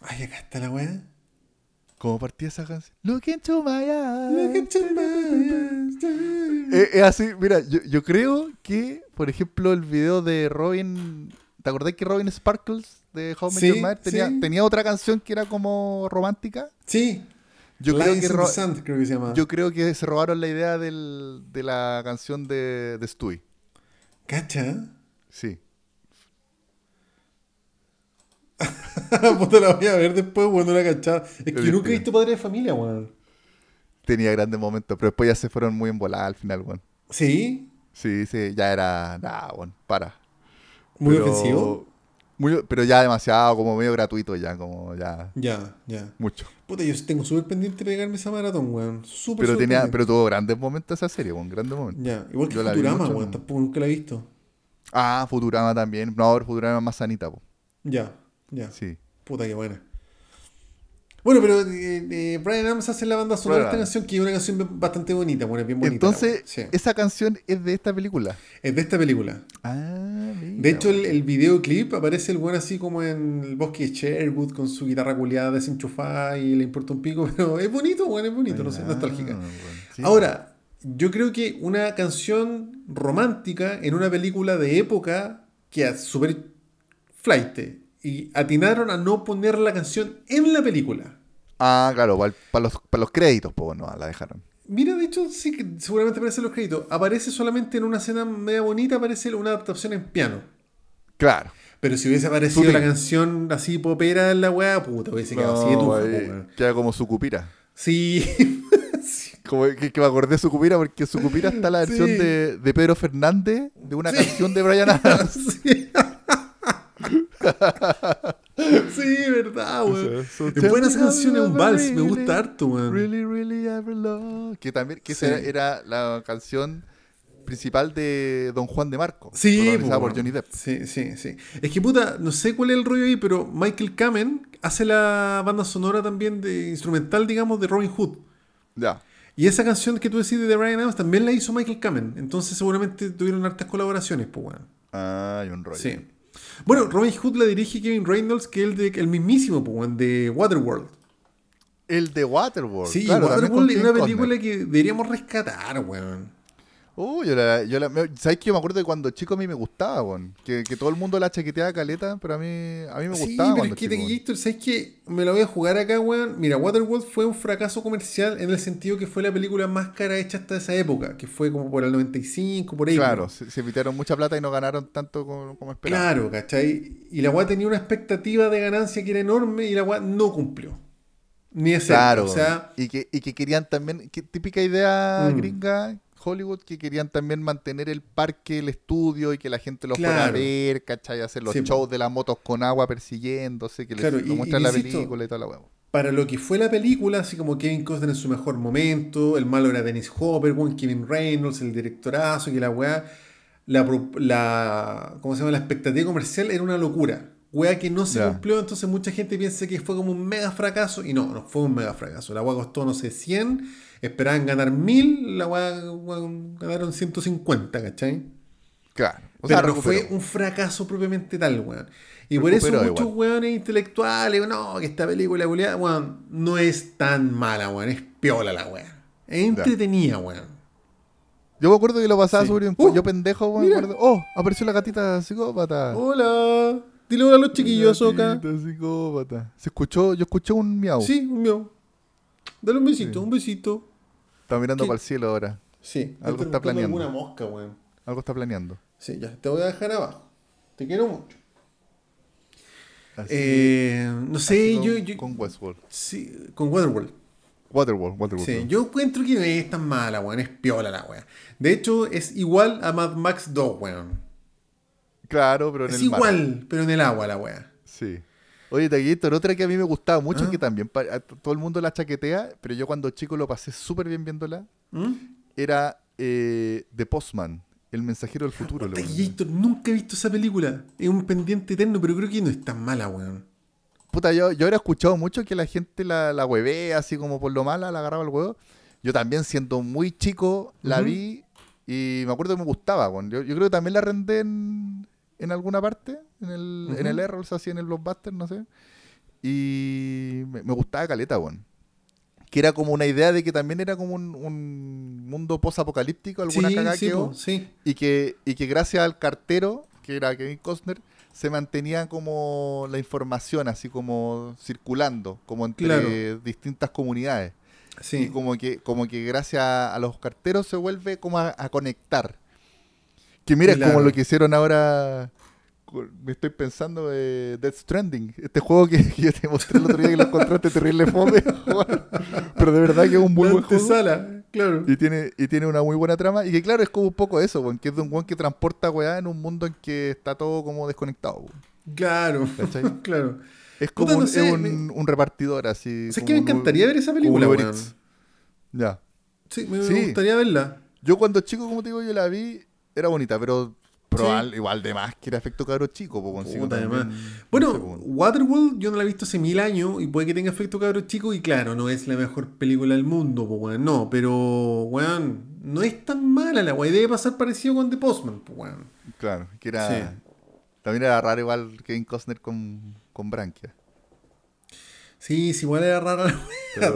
Ay, acá está la weá. ¿Cómo partía esa canción? Look into my eyes. Look into my eyes. Eh, Es así, mira, yo, yo creo que, por ejemplo, el video de Robin. ¿Te acordás que Robin Sparkles de How Sí, Your Mother tenía, sí. tenía otra canción que era como romántica? Sí. Yo creo, que Sand, creo que se llama. yo creo que se robaron la idea del- de la canción de, de Stewie. ¿Cacha? Sí. Puta, la voy a ver después cuando la cachada. Es que yo nunca he visto Padre de Familia, weón. Tenía grandes momentos, pero después ya se fueron muy emboladas al final, weón. Sí, Sí, sí, ya era. Nada, weón, para. muy Pero- ofensivo. Muy- pero ya demasiado, como medio gratuito, ya, como ya. Ya, ya. Mucho. Puta, yo tengo súper pendiente de pegarme esa maratón, weón. Súper, Pero tenía, pero tuvo grandes momentos esa serie, weón, grandes momentos. Ya, igual que Yo Futurama, weón. Tampoco nunca la he visto. Ah, Futurama también. No, Futurama es más sanita, po. Ya, ya. Sí. Puta, qué buena. Bueno, pero eh, eh, Brian Adams hace la banda sonora de esta canción, que es una canción bastante bonita, bueno, es bien bonita. Entonces. Sí. esa canción es de esta película. Es de esta película. Ah, mira, De hecho, el, videoclip aparece el weón así como en el bosque de Sherwood con su guitarra culiada desenchufada y le importa un pico, pero es bonito, weón, es bonito, no sé, Ah, nostálgica. sí. Ahora, yo creo que una canción romántica en una película de época que es súper flight y atinaron a no poner la canción en la película. Ah, claro, para los, pa' los créditos, pues no, la dejaron. Mira, de hecho, sí que seguramente aparecen los créditos. Aparece solamente en una escena media bonita, aparece una adaptación en piano. Claro. Pero si hubiese aparecido Sutil. la canción así popera en la weá, puta, hubiese quedado así de po, weón. queda como su cupira. Sí. Sí. Como que, que me acordé de su cupira porque su cupira está la versión Sí. de, de Pedro Fernández de una Sí. canción de Brian Adams. Sí. Verdad, weón. So- so Es buena esa tell me canción, es un vals, really, me gusta harto, weón. Really, really ever love. Que también que Sí. esa era la canción principal de Don Juan de Marco. Sí, protagonizada po, por Johnny Depp. Sí, sí, sí. Es que puta, no sé cuál es el rollo ahí, pero Michael Kamen hace la banda sonora también de instrumental, digamos, de Robin Hood. Ya. Y esa canción que tú decís de Ryan Adams también la hizo Michael Kamen. Entonces seguramente tuvieron hartas colaboraciones, pues bueno. Ah, hay un rollo. Sí. Bueno, Robin Hood la dirige Kevin Reynolds, que es el, de, el mismísimo, de Waterworld. El de Waterworld. Sí, claro, Waterworld es una película que deberíamos rescatar, weón. Uh, yo la, yo la, ¿Sabes que yo me acuerdo de cuando chico a mí me gustaba, weón? Que, que todo el mundo la chaqueteaba caleta, pero a mí, a mí me Sí, gustaba pero cuando es que. Tequillito, ¿sabes qué? Me la voy a jugar acá, weón. Mira, Waterworld fue un fracaso comercial en el sentido que fue la película más cara hecha hasta esa época, que fue como por el 95, por ahí. Claro, se, se mucha plata y no ganaron tanto como, como esperaban. Claro, ¿cachai? Y la weá tenía una expectativa de ganancia que era enorme y la weá no cumplió. Ni ese. Claro, O sea, y, que, y que querían también, que típica idea Mm. gringa, Hollywood, que querían también mantener el parque, el estudio y que la gente lo fuera a Claro. ver, ¿cachai? Hacer los Sí, shows de las motos con agua persiguiéndose, que Claro, les y- lo muestran y la insisto, película y toda la huevo. para lo que fue la película, así como Kevin Costner en su mejor momento, el malo era Dennis Hopper, Kevin Reynolds, el directorazo, que la weá, la, la, ¿cómo se llama? La expectativa comercial era una locura. Weá que no se Ya. cumplió, entonces mucha gente piensa que fue como un mega fracaso, y no, no fue un mega fracaso. La weá costó, no sé, 100, esperaban ganar 1000, la weá, ganaron 150, ¿cachai? Claro. O Pero no fue un fracaso propiamente tal, weón. Y por eso muchos igual. weones intelectuales, no, que esta película, weón, no es tan mala, weón, es piola la weón. Es entretenida, weón. Yo me acuerdo que lo pasaba Sí. sobre un Uh, Yo pendejo, weón, me mira. acuerdo. Oh, apareció la gatita psicópata. Hola. Dile hola a los chiquillos, Soca. Gatita psicópata. Se escuchó, yo escuché un miau. Sí, un miau. Dale un besito, un besito. Está mirando ¿Qué? para el cielo ahora. Sí, Algo está planeando. alguna mosca, weón. Algo está planeando. Sí, ya, te voy a dejar abajo. Te quiero mucho. Así- Eh, no sé, con, yo, yo- Con Westworld. sí, con Waterworld. Waterworld, Waterworld. Sí, yo encuentro que no es tan mala, weón. Es piola la weón. De hecho, es igual a Mad Max 2, weón. Claro, pero en Es el mar. igual, pero en el agua la weón. Sí. Oye, Taguito, otra que a mí me gustaba mucho, Ah. que también a todo el mundo la chaquetea, pero yo cuando chico lo pasé súper bien viéndola, ¿Mm? era eh, The Postman, el mensajero del futuro. Gator, nunca he visto esa película. Es un pendiente eterno, pero creo que no es tan mala, weón. Puta, yo, yo habría escuchado mucho que la gente la, la huevea, así como por lo mala, la agarraba el huevo. Yo también, siendo muy chico, la vi y me acuerdo que me gustaba. weón. Yo, yo creo que también la rendé en, en alguna parte, en el, en Ujú. el Errols, así en el Blockbuster, no sé. Y me, me gustaba Caleta, weón. Que era como una idea de que también era como un, un mundo post-apocalíptico, alguna sí, cagada sí, que po, sí. y que, y que gracias al cartero, que era Kevin Costner, se mantenía como la información así como circulando, como entre Claro. distintas comunidades. Y Sí. como que, como que gracias a los carteros se vuelve como a, a conectar. Que mira, es como Claro. lo que hicieron ahora. Me estoy pensando de Death Stranding, este juego que, que yo te mostré el otro día que lo encontraste terrible fome, pero de verdad que es un muy buen juego. claro. Y tiene, y tiene una muy buena trama. Y que claro, es como un poco eso, que es de un weón que transporta weá en un mundo en que está todo como desconectado. weón. Claro, ¿Cachai? claro. Es Puta, como no un, sé, es un, me- un repartidor así. ¿Sabes como que me encantaría ver esa película, weón? Ya. Sí, me, gustaría verla. Yo cuando chico, como te digo, yo la vi, era bonita, pero probable, igual de más que era efecto cabro chico, pues consigo Puta, también, además. no Bueno, sé, po. Waterworld yo no la he visto hace mil años y puede que tenga efecto cabro chico y claro, no es la mejor película del mundo, weón, no, pero weón, no es tan mala la weón, debe pasar parecido con The Postman, pues weón. claro, que era... Sí. También era raro igual Kevin Costner con, con branquia. Sí, sí, igual era rara la.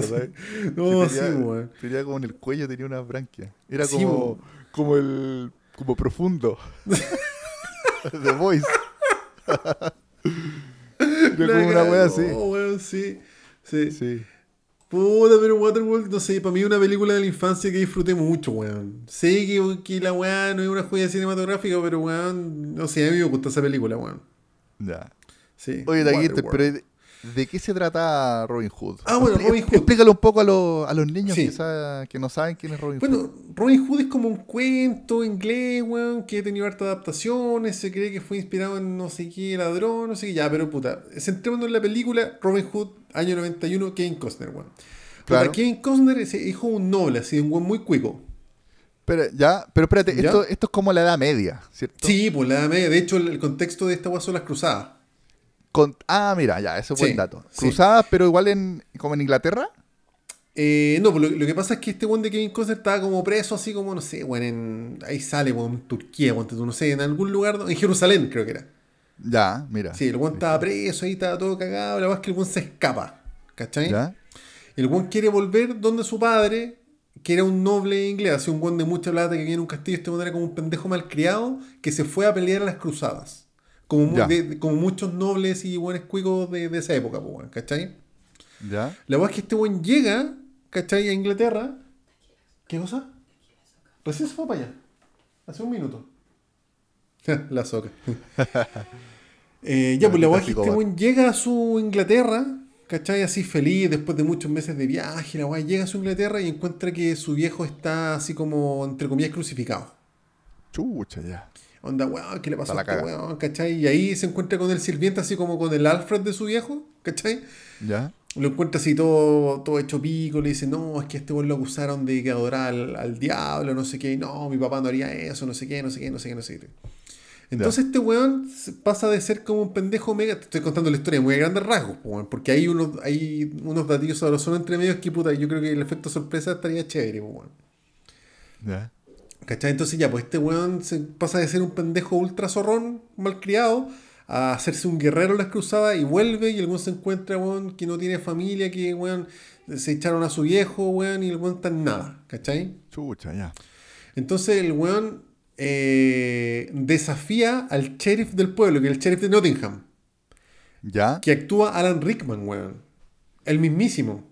No, Que sí, tenía, weón. tenía como en el cuello tenía una branquia. Era como, como el como profundo. The Voice. Era como una wea así. Oh, weón, sí. Sí. Sí. Puta, pero Waterworld, no sé, para mí es una película de la infancia que disfruté mucho, weón. Sé que, que la weá no es una joya cinematográfica, pero weón, no sé, a mí me gusta esa película, weón. Ya. Sí. Oye, Taquito, pero ¿de, qué se trata Robin Hood? Ah, bueno, Robin Hood. Explícalo un poco a, los- a los niños Sí. que no saben quién es Robin Bueno, Hood. Robin Hood es como un cuento inglés, weón, que ha tenido hartas adaptaciones, se cree que fue inspirado en no sé qué ladrón, no sé qué, ya, pero puta, centrémonos en la película Robin Hood, año 91, Kevin Costner, weón. Puta, Claro. Kevin Costner es hijo de un noble, así, de un weón muy cuico. Pero, ya, pero espérate, ¿Ya? esto, esto es como la edad media, ¿cierto? Sí, pues la media, de hecho el, el contexto de esta weá son las cruzadas. Con- ah, mira, ya, ese es buen Sí, dato. sí. Cruzadas, pero igual en como en Inglaterra. Eh, no, pues lo, lo que pasa es que este weón de Kevin Costner estaba como preso, así como, no sé, weón, en, ahí sale, weón, en Turquía, weón, no sé, en algún lugar, en Jerusalén creo que era. Ya, mira. Sí, el weón estaba preso, ahí estaba todo cagado, la verdad es que el weón se escapa, ¿cachai? ¿Ya? El weón quiere volver donde su padre, que era un noble inglés, así un weón de mucha plata que viene en un castillo, este weón era como un pendejo malcriado que se fue a pelear a las cruzadas. Como, de- muchos nobles y buenos cuicos de, de esa época, pues, weón, ¿cachai? ¿Ya? La verdad es que este weón llega, ¿cachai? A Inglaterra. ¿Qué cosa? Recién se fue para allá. Hace un minuto. la soca. Eh, ya, pues la verdad es que este weón llega a su Inglaterra, ¿cachai? Así feliz, después de muchos meses de viaje, la weá llega a su Inglaterra y encuentra que su viejo está así como, entre comillas, crucificado. Chucha, ya. Onda, weón, ¿qué le pasó a este weón? ¿cachai? Y ahí se encuentra con el sirviente, así como con el Alfred de su viejo, ¿cachai? ¿Ya? Lo encuentra así todo, todo hecho pico, le dice, no, es que este weón lo acusaron de que adoraba al, al diablo, no sé qué, y no, mi papá no haría eso, no sé qué, no sé qué, no sé qué, no sé qué. Entonces este weón pasa de ser como un pendejo mega, te estoy contando la historia muy a grandes rasgos, porque hay unos, hay unos datillos solo entre medios que puta, yo creo que el efecto sorpresa estaría chévere, weón. ¿Ya? ¿Cachai? Entonces ya, pues este weón se pasa de ser un pendejo ultra zorrón, malcriado, a hacerse un guerrero en las cruzadas y vuelve y el weón se encuentra, weón, que no tiene familia, que weón se echaron a su viejo, weón, y el weón está en nada, ¿cachai? Chucha, ya. Entonces el weón eh, desafía al sheriff del pueblo, que es el sheriff de Nottingham, ¿Ya? que actúa Alan Rickman, weón. El mismísimo.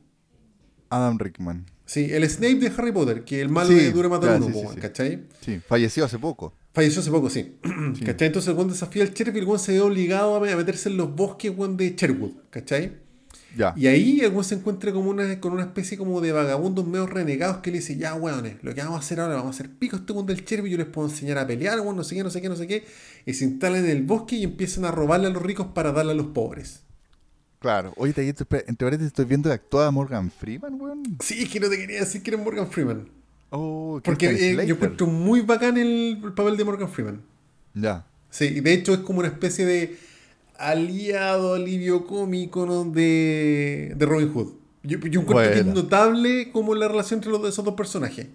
Adam Rickman. Sí, el Snape de Harry Potter, que el malo Sí, de Dura Matar ya, Uno, sí. ¿cachai? Sí, falleció hace poco. Falleció hace poco, sí. ¿Cachai? Entonces el desafía al sheriff y el se ve obligado a meterse en los bosques de Sherwood, ¿cachai? Ya. Y ahí el se encuentra como una, con una especie como de vagabundos medio renegados que le dice, ya weones, lo que vamos a hacer ahora, vamos a hacer pico este weón del sheriff y yo les puedo enseñar a pelear, weón, no sé qué, no sé qué, no sé qué. Y se instalan en el bosque y empiezan a robarle a los ricos para darle a los pobres. Claro. Oye, te, entre paréntesis estoy viendo que actúa Morgan Freeman, weón. Sí, es que no te quería decir que era Morgan Freeman. Oh, Porque eh, yo encuentro muy bacán el, el papel de Morgan Freeman. Ya. Sí, y de hecho es como una especie de aliado, alivio cómico ¿no? de, de Robin Hood. Yo, yo encuentro que es notable como la relación entre los, de esos dos personajes.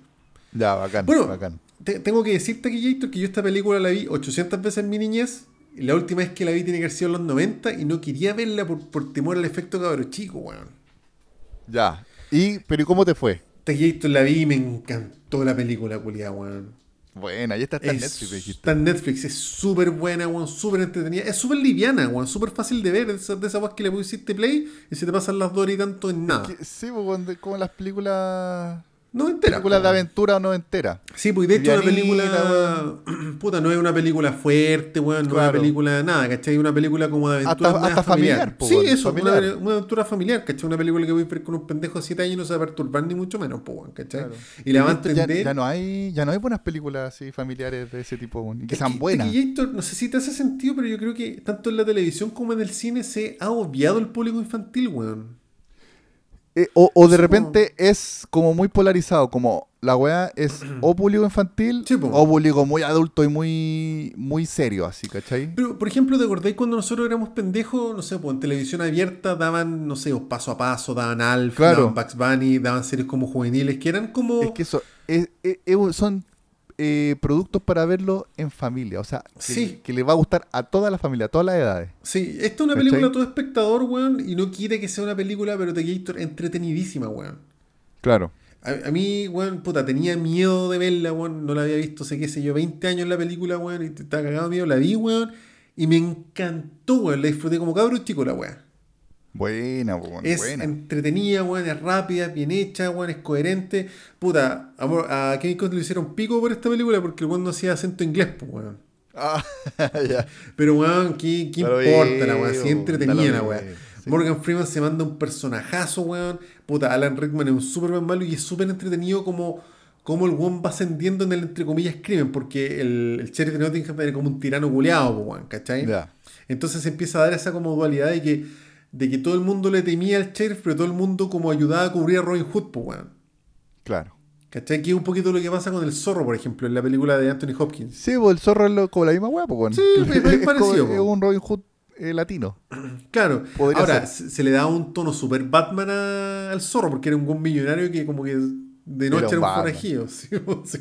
Ya, bacán, Bueno, bacán. te- tengo que decirte Jator, que yo esta película la vi 800 veces en mi niñez. Y la última vez que la vi tiene que haber sido en los 90 y no quería verla por, por temor al efecto cabro chico, weón. Ya. Y, pero ¿y cómo te fue? Esta Jator la vi y me encantó la película, culiada, weón. Buena, ahí está, está en Es- Netflix, dijiste. Está en Netflix, es súper buena, weón, súper entretenida. Es súper liviana, weón, súper fácil de ver. De esas esas weas que le pusiste play y se te pasan las dos horas y tanto en nada. Que- Sí, pues, cuando- como las películas... No entera. Películas de aventura no entera. Sí, pues y de hecho una película. Puta, no es una película fuerte, weón, no es una película de nada, ¿cachai? Una película como de aventura. Hasta- familiar, po, Sí, eso, familiar. Una, una aventura familiar, ¿cachai? Una película que voy a ver con un pendejo de 7 años y no se va a perturbar ni mucho menos, po, weón, ¿cachai? Claro. Y la va a Esto ya- entender. Ya, no hay, ya no hay buenas películas así familiares de ese tipo, weón, y que Es sean buenas. es que, Héctor, no sé si te hace sentido, pero yo creo que tanto en la televisión como en el cine se ha obviado el público infantil, weón. Eh, o, o de repente es como muy polarizado, como la weá es o público infantil Sí, o público muy adulto y muy, muy serio, así, ¿cachai? Pero, por ejemplo, ¿te acordáis cuando nosotros éramos pendejos? No sé, pues en televisión abierta daban, no sé, paso a paso, daban Alf, Claro. daban Bugs Bunny, daban series como juveniles, que eran como... Es que eso es- es- es- son eh, productos para verlo en familia, o sea, que, Sí. que le va a gustar a toda la familia, a todas las edades. Sí, esta es una ¿Cachai? película todo espectador, weón, y no quiere que sea una película, pero te Gator entretenidísima, weón. Claro. A, a mí, weón, puta, tenía miedo de verla, weón, no la había visto, sé qué sé yo, 20 años la película, weón, y te estaba cagado miedo, la vi, weón, y me encantó, weón, la disfruté como cabro chico la weón. Buena, weón, Es buena. entretenida, weón, es rápida, bien hecha, weón, es coherente. Puta, amor, a Kevin Costner le hicieron pico por esta película porque el weón no hacía acento inglés, pues, weón. Ah. Pero, weón, ¿qué, qué importa la weón? Si entretenida da la weón. sí. Morgan Freeman se manda un personajazo, weón. Puta, Alan Rickman es un súper buen malo y es súper entretenido como, como el weón va ascendiendo en el, entre comillas, crimen, porque el, el sheriff de Nottingham era como un tirano culeado, pues, weón, ¿cachai? Entonces se empieza a dar esa como dualidad de que, de que todo el mundo le temía al sheriff, pero todo el mundo como ayudaba a cubrir a Robin Hood, pues, weón. Claro. ¿Cachai? Que es un poquito lo que pasa con el zorro, por ejemplo, en la película de Anthony Hopkins. Sí, pues el zorro es lo- como la misma weá, pues, weón. Sí, es- es parecido, como- Es un Robin Hood eh, latino. Claro. Podría Ahora, se, se le daba un tono super Batman a- al zorro, porque era un buen millonario que como que de noche Era un forajido. sí,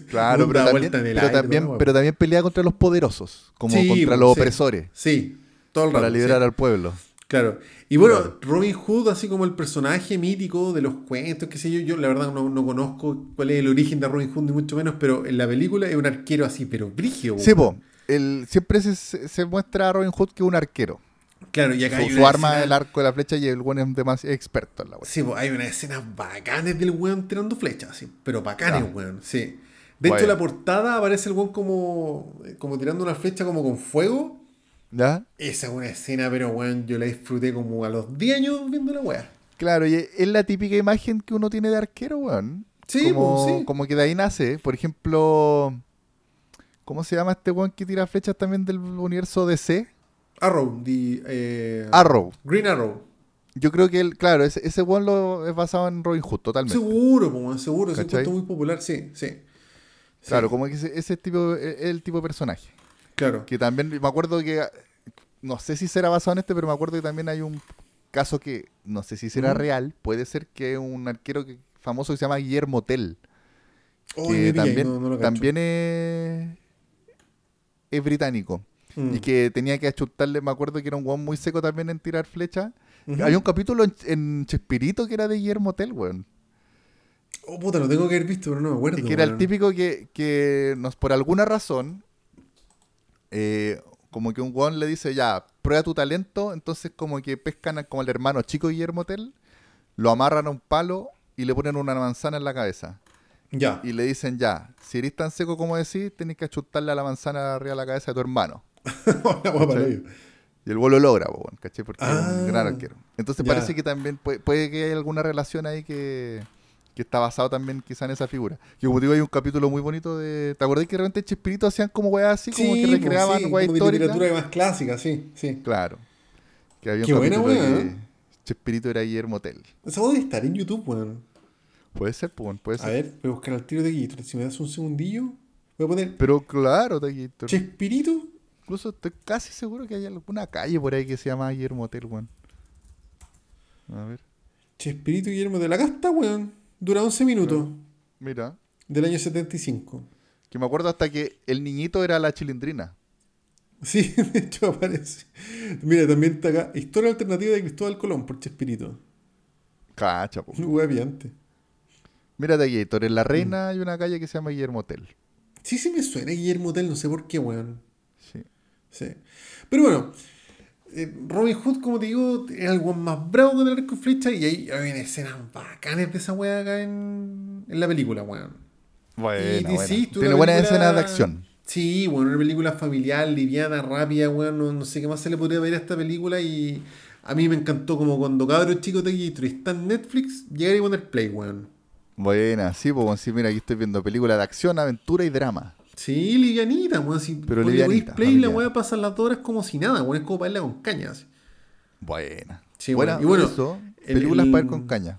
Claro, pero da también, pero, aire, también, pero también pelea contra los poderosos, como Sí, contra los sí. opresores, Sí, todo el rato. para liberar al pueblo. Claro. Y bueno, Claro. Robin Hood, así como el personaje mítico de los cuentos, qué sé yo, yo la verdad no, no conozco cuál es el origen de Robin Hood, ni mucho menos, pero en la película es un arquero así, pero brigio. Sí, weón. po, el, siempre se, se muestra a Robin Hood que es un arquero. Claro, y acá Su, hay su arma escena- el arco de la flecha y el buen es demasiado experto en la wea. Sí, pues hay unas escenas bacanes del weón tirando flechas, sí, pero bacanes, Ah. weón, sí. De hecho, Bueno. en la portada aparece el weón como, como tirando una flecha como con fuego. ¿Ya? Esa es una escena, pero weón, yo la disfruté como a los 10 años viendo la weá. Claro, y es la típica imagen que uno tiene de arquero, weón. Sí, como, sí. como que de ahí nace. Por ejemplo, ¿cómo se llama este weón que tira flechas también del universo DC? Arrow, the, eh, Arrow. Green Arrow. Yo creo que, él, claro, ese, ese weón lo, es basado en Robin Hood, totalmente. Seguro, po, weón, seguro, es un muy popular, sí, sí. Sí, Claro, como que ese, ese tipo, es el tipo de personaje. Claro. Que también, me acuerdo que, no sé si será basado en este, pero me acuerdo que también hay un caso que, no sé si será real, puede ser que un arquero que- famoso que se llama Guillermo Tell. Oh, que también, no- también es, es británico. Mm. Y que tenía que achuntarle, me acuerdo que era un guan muy seco también en tirar flechas. Ujú. Había un capítulo en, en Chespirito que era de Guillermo Tell, weón. Oh, puta, lo tengo que haber visto, pero no me acuerdo. Y que era el típico que, que nos, por alguna razón, eh, como que un guan le dice, ya, prueba tu talento, entonces como que pescan como el hermano chico Guillermo Tell, lo amarran a un palo y le ponen una manzana en la cabeza. Ya. Y le dicen, ya, si eres tan seco como decís, tenés que achuntarle a la manzana arriba de la cabeza de tu hermano. Y el gol lo logra, ¿cachai? Porque es Ah, un gran arquero. Entonces ya. parece que también puede, puede que haya alguna relación ahí que, que está basado también quizá en esa figura. Que como digo, hay un capítulo muy bonito de... ¿Te acordás que de repente Chespirito hacían como weas así? Como que pues, recreaban sí, weas de históricas. literatura más clásica, sí, sí. Claro. Que había un Qué buena wea, ¿eh? Chespirito era Guillermo Tell. Esa voz debe estar en YouTube, weón. Puede ser, pues, weón, puede A ser. ver, voy a buscar al tiro de Guito. Si me das un segundillo, voy a poner Pero claro, Taquito. Chespirito. Incluso estoy casi seguro que hay alguna calle por ahí que se llama Guillermo Tell, weón. A ver. Chespirito Guillermo de la Casta, weón. Dura 11 minutos. Mira. Del año 75. Que me acuerdo hasta que el niñito era la chilindrina. Sí, de hecho aparece. Mira, también está acá. Historia alternativa de Cristóbal Colón por Chespirito. Cacha, po. Wea piante. Mira, Taquito, en La Reina hay una calle que se llama Guillermo Tell. Sí, sí me suena Guillermo Tell, no sé por qué, weón. Sí. Sí. Pero bueno, eh, Robin Hood, como te digo, es algo más bravo con el arco y flecha y hay, hay escenas bacanes de esa weá acá en, en la película, weón. Bueno, Tiene buenas película- escenas de acción. Sí, bueno, una película familiar, liviana, rápida, weón. No, no sé qué más se le podría ver a esta película y a mí me encantó como cuando cabros chicos de y está en Netflix, llegar y poner play, weón. Buena, sí, pues sí, mira, aquí estoy viendo películas de acción, aventura y drama. Sí, livianita, weón. Si Pero livianita, play, la familiar. weá pasa las dos horas como si nada, weón. Es como para irla con cañas. Buena. Sí, Buena, bueno. Y bueno, eso, el- películas el- para ir con caña.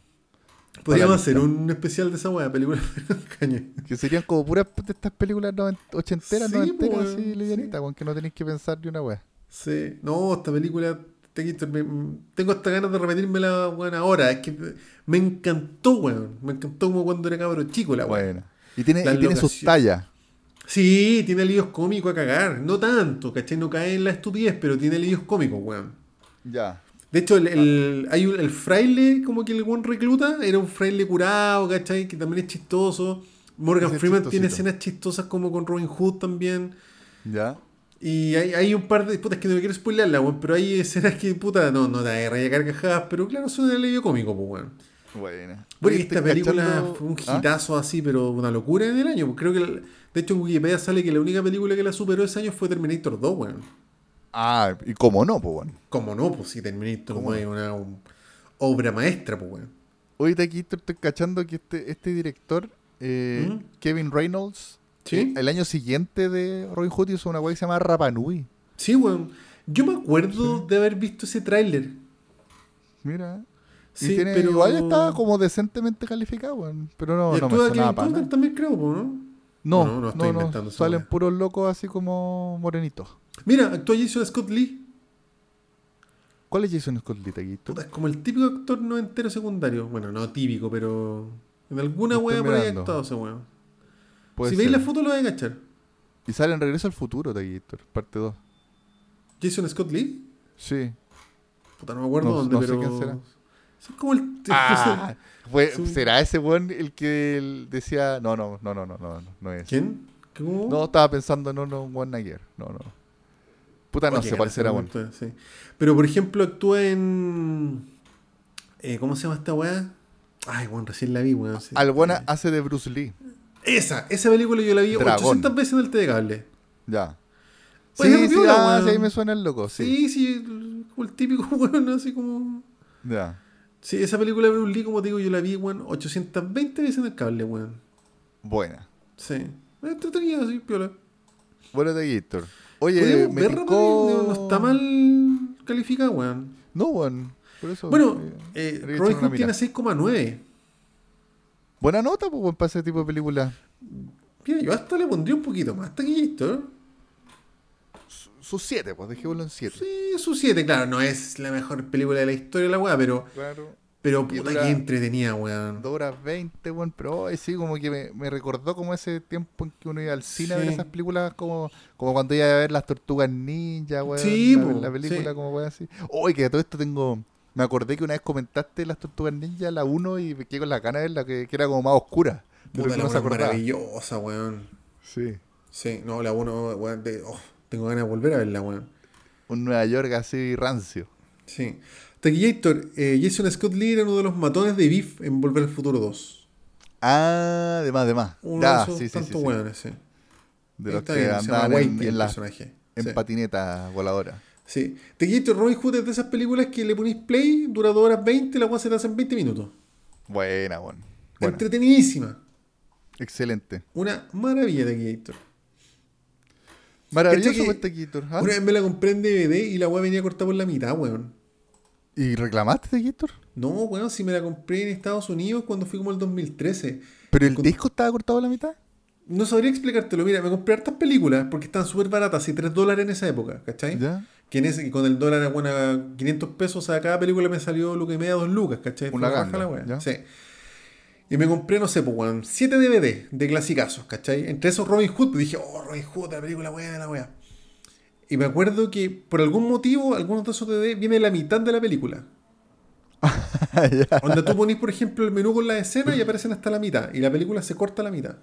Podríamos la hacer un especial de esa weá, película con cañas. Que serían como puras de estas películas ochenteras, Sí, noventeras, así, sí. livianitas, con que no tenéis que pensar ni una wea. Sí, no, esta película, tengo hasta ganas de repetírmela, weón, ahora. Es que me encantó, weón. Me encantó como cuando era cabro chico la weá. Buena. Y tiene, La y tiene sus tallas. Sí, tiene líos cómicos a cagar. No tanto, ¿cachai? No cae en la estupidez, pero tiene líos cómicos, weón. Ya. De hecho, el, el- hay un- el fraile, como que el buen recluta, era un fraile curado, ¿cachai? Que también es chistoso. Morgan es Freeman tiene escenas chistosas como con Robin Hood también. Ya. Y hay, hay un par de. Puta, es que no me quiero spoilearla, weón. Pero hay escenas que, puta, no, no te agarra a carcajadas. Pero claro, son de alivio cómico, pues, weón. Buena. Bueno, y Oye, esta película cachando- fue un ¿Ah? hitazo así, pero una locura en el año. Creo que, de hecho, en Wikipedia sale que la única película que la superó ese año fue Terminator 2, weón. Ah, y cómo no, pues bueno. ¿Cómo no? Pues si Terminator ¿Cómo 2 es una un- obra maestra, pues, weón. Ahorita aquí estoy, cachando que este, este director, eh, ¿Mm? Kevin Reynolds, ¿Sí? eh, el año siguiente de Robin Hood hizo una weá que se llama Rapanui. Sí, weón. Yo me acuerdo de haber visto ese tráiler. Mira. Sí, y tiene, pero- igual está como decentemente calificado, weón. Pero no, no me Kevin para también, creo, ¿no? No, No, no, no, estoy no, inventando esa Salen weá. puros locos así como morenitos. Mira, actúa Jason Scott Lee. ¿Cuál es Jason Scott Lee, Taquito? Es como el típico actor no entero secundario. Bueno, no típico, pero. En alguna wea por ahí ha actuado ese weón. Si ser. veis la foto lo vais a cachar. Y sale en Regreso al Futuro, Taquito, parte 2. Jason Scott Lee. Sí. Puta, no me acuerdo No- dónde, no sé pero. quién será. Es como el. Ah, fue-. ¿Será ese weón el que él decía.? No, no, no, no, no, no, no, no es. ¿Quién? ¿Cómo? No, estaba pensando, no, no, One Night No, no. Puta, no sé cuál será, sí. Pero por ejemplo, actúa en. eh, ¿Cómo se llama esta weá? Ay, weón, recién la vi, weón. sí. Al buena Eh, hace de Bruce Lee. Esa, esa película yo la vi Dragón. 800 veces en el telecable. Ya. Oye, sí, sí, piola, ah, sí, ahí me suena el loco, sí. Sí, sí, el, el típico weón, así como. Ya. Sí, esa película de Bruce Lee, como te digo, yo la vi, weón, 820 veces en el cable, weón. Buena. Sí. Entretenida, así, piola. Buena de Gator. Oye, me verla, picó... no, no está mal calificada, weón. No, weón. Por eso. Bueno, eh, eh, Robin Hood tiene mirada. 6,9. Buena nota, pues, weón, para ese tipo de película. Mira, yo hasta le pondría un poquito más taquillito, ¿eh? Sus 7, pues, dejémoslo en 7. Sí, su 7, claro, no es la mejor película de la historia la weá, pero, Claro. pero puta que entretenida, weón. 2 horas 20, weón, pero ay, sí, como que me, me recordó como ese tiempo en que uno iba al cine a ver esas películas como, como cuando iba a ver las tortugas ninja, weón. Sí, la, po, la película sí. como weón así. Oye, que de todo esto tengo. Me acordé que una vez comentaste las tortugas ninja, la 1, y me quedé con la gana de verla, que, que era como más oscura. Puta, que la se maravillosa, weón. Sí. Sí, no, la 1, weón, de- oh, tengo ganas de volver a verla, weón. Un Nueva York así rancio. Sí. Taquillator, eh, Jason Scott Lee era uno de los matones de Beef en Volver al Futuro 2. Ah, de más, de más. Uno Ya, de esos sí, sí, sí, tantos sí. weones, sí. De los Está que bien, andaban en, Whitey en la, personaje. en Sí. patineta voladora. Sí. Taquillator, Robin Hood es de esas películas que le ponís play, dura 2 horas 20, la weá se te hace en 20 minutos. Buena, weón. Buena. Entretenidísima. Excelente. Una maravilla de. Maravilloso ¿Cachai que este Gator. ¿ah? Una vez me la compré en DVD y la weá venía cortada por la mitad, weón. ¿Y reclamaste de Gator? No, weón, si me la compré en Estados Unidos cuando fui como el 2013. ¿Pero el Con- disco estaba cortado a la mitad? No sabría explicártelo. Mira, me compré hartas películas porque estaban súper baratas, y 3 dólares en esa época, ¿cachai? ¿Ya? Que en ese, que con el dólar, bueno, a 500 pesos, o sea, cada película me salió lo que me da 2 lucas, ¿cachai? Fue Una ganga, la. ¿ya? Sí. Y me compré, no sé, pues, weón, 7 DVD de clasicazos, ¿cachai? Entre esos Robin Hood, pues dije, oh, Robin Hood, la película buena de la wea. Y me acuerdo que por algún motivo, algunos de esos DVD viene la mitad de la película. Donde tú ponís, por ejemplo, el menú con la escena y aparecen hasta la mitad. Y la película se corta a la mitad.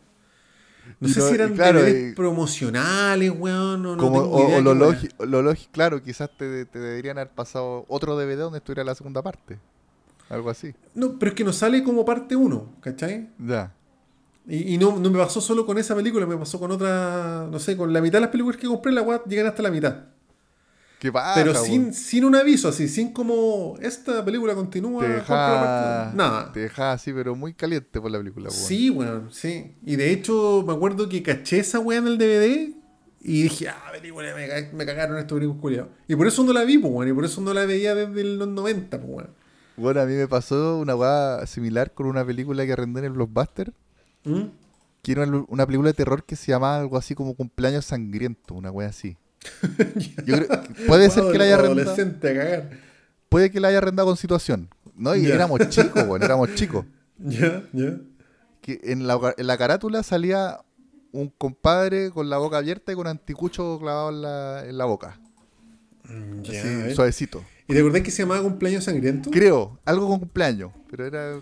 No sé si eran claro, DVDs y- promocionales, weón. No, no Como, tengo o, idea o lo lógico, claro, quizás te, te deberían haber pasado otro DVD donde estuviera la segunda parte. Algo así. No, pero es que no sale como parte 1, ¿cachai? Ya. Y, y no, no me pasó solo con esa película, me pasó con otra, no sé, con la mitad de las películas que compré, la weá llegan hasta la mitad. ¿Qué pasa? pero sin, sin un aviso, así, sin como esta película continúa. te deja, parte- Nada. te deja así, pero muy caliente por la película. weón. Sí, weón, sí. Y de hecho, me acuerdo que caché esa weá en el DVD y dije, ah, película, me, me cagaron estos gringos culiados. Y por eso no la vi, pues, weón, y por eso no la veía desde los 90, pues, weón. Bueno, a mí me pasó una weá similar con una película que arrendé en el Blockbuster. ¿Mm? Que era una película de terror que se llamaba algo así como Cumpleaños Sangriento, una wea así. Yo creo puede ser que la haya arrendado. Puede que la haya arrendado con situación. ¿No? Y éramos chicos, bueno, éramos chicos. Ya, ya. Que en la, en la carátula salía un compadre con la boca abierta y con anticucho clavado en la, en la boca. Mm, ya, así, suavecito. ¿Y te acordás que se llamaba Cumpleaños Sangriento? Creo, algo con cumpleaños. Pero era.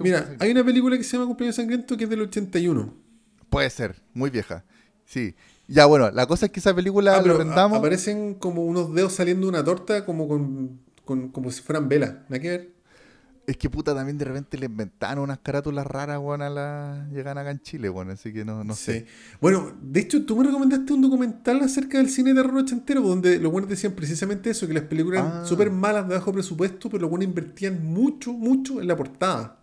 Mira, hay una película que se llama Cumpleaños Sangriento que es del 81. Puede ser, muy vieja. Sí. Ya, bueno, la cosa es que esa película Ah, aparecen como unos dedos saliendo de una torta como con, con- como si fueran velas. ¿Nada que ver? Es que puta también de repente le inventaron unas carátulas raras, weón, a la. Llegan acá en Chile, weón, así que no, no sé. Sí. Bueno, de hecho, tú me recomendaste un documental acerca del cine de terror ochentero, donde los buenos decían precisamente eso, que las películas Ah. eran súper malas de bajo presupuesto, pero los buenos invertían mucho, mucho en la portada.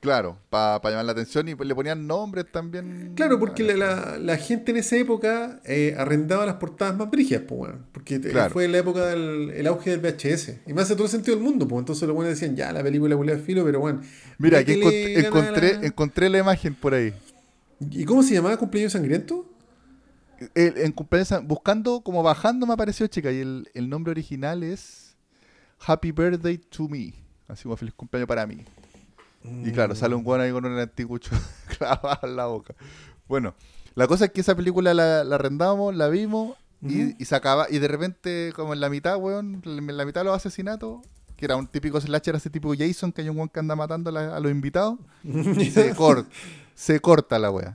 Claro, para llamar la atención y le ponían nombres también. Claro, porque la, la- la gente en esa época eh, arrendaba las portadas más brígidas, pues, bueno, porque Claro. fue la época del el auge del VHS. Y más hace todo el sentido del mundo, pues entonces los buenos decían, ya, la película culea filo, pero bueno. Mira, ganas a encontré, la- encontré la imagen por ahí. ¿Y cómo se llamaba Cumpleaños Sangriento? El- en cumpleaños, buscando, como bajando me apareció chica, y el, el nombre original es Happy Birthday to Me. Así como feliz cumpleaños para mí. Y claro, sale un weón ahí con un anticucho clavado en la boca. Bueno, la cosa es que esa película la, la arrendamos, la vimos y, y se acaba. Y de repente, como en la mitad, weón, en la mitad de los asesinatos, que era un típico slasher, ese tipo Jason, que hay un weón que anda matando a, la- a los invitados, se, cor- se corta la weá.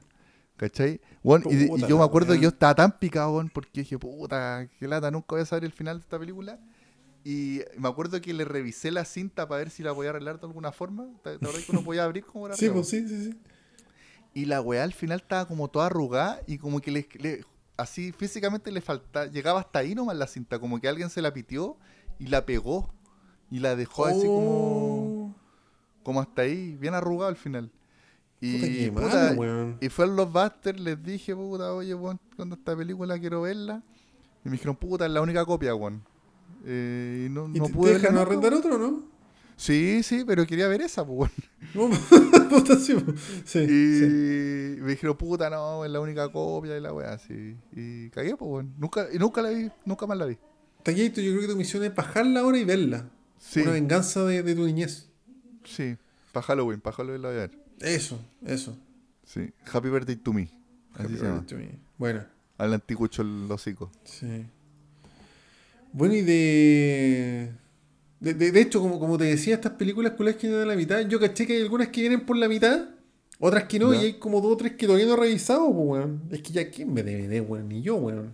¿Cachai? Weón, y, y yo me acuerdo que yo estaba tan picado, weón, porque dije, puta, qué lata, nunca voy a saber el final de esta película. Y me acuerdo que le revisé la cinta para ver si la podía arreglar de alguna forma. ¿Te, te que uno podía abrir como era? Sí, pues sí, sí, sí. Y la weá al final estaba como toda arrugada y como que le, le- así físicamente le faltaba, llegaba hasta ahí nomás la cinta, como que alguien se la pitió y la pegó y la dejó así como, Oh, como hasta ahí, bien arrugado al final. Y, Puta, y fue a los Busters, les dije, puta, oye, weón, cuando esta película quiero verla. Y me dijeron, puta, es la única copia, weón. Eh, y no, ¿Y no te, pude te dejan arrendar otro, no? Sí, sí, pero quería ver esa, pues, sí, sí, Y sí. me dijeron, puta, no, es la única copia y la weá, sí. Y cagué, pues, weón. Nunca, y nunca la vi, nunca más la vi. Taquito, yo creo que tu misión es bajarla ahora y verla. Sí, Una venganza de, de tu niñez. sí. Para Halloween, para Halloween la voy a ver. Eso, eso. Sí. Happy Birthday to me. Happy birthday to me. Bueno, Al anticucho el hocico. sí. Bueno, y de. De, de- de hecho, como, como te decía, estas películas culas que vienen a la mitad, yo caché que hay algunas que vienen por la mitad, otras que no, Ya. y hay como dos o tres que todavía no he revisado, pues, weón. Es que ya, ¿quién me DVD, weón? Ni yo, weón.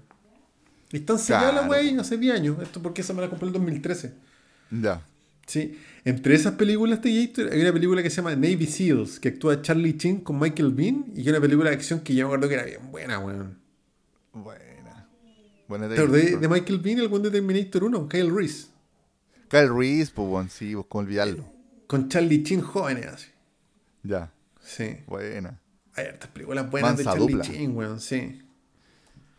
Están selladas las Claro, y hace 10 años. Esto porque esa me la compré en el 2013. Ya. Sí, entre esas películas de Gator hay una película que se llama Navy Seals, que actúa Charlie Chin con Michael Bean, y que es una película de acción que yo me acuerdo que era bien buena, weón. Buena. Buena ¿Te acordás de, de Michael Bean, el buen de Terminator 1? Kyle Reese. Kyle Reese, pues, weón, sí, pues, como olvidarlo. Con Charlie Chin jóvenes, así. Ya. Sí. Buena. Hay hartas películas buenas de Charlie dupla. Chin, weón, sí.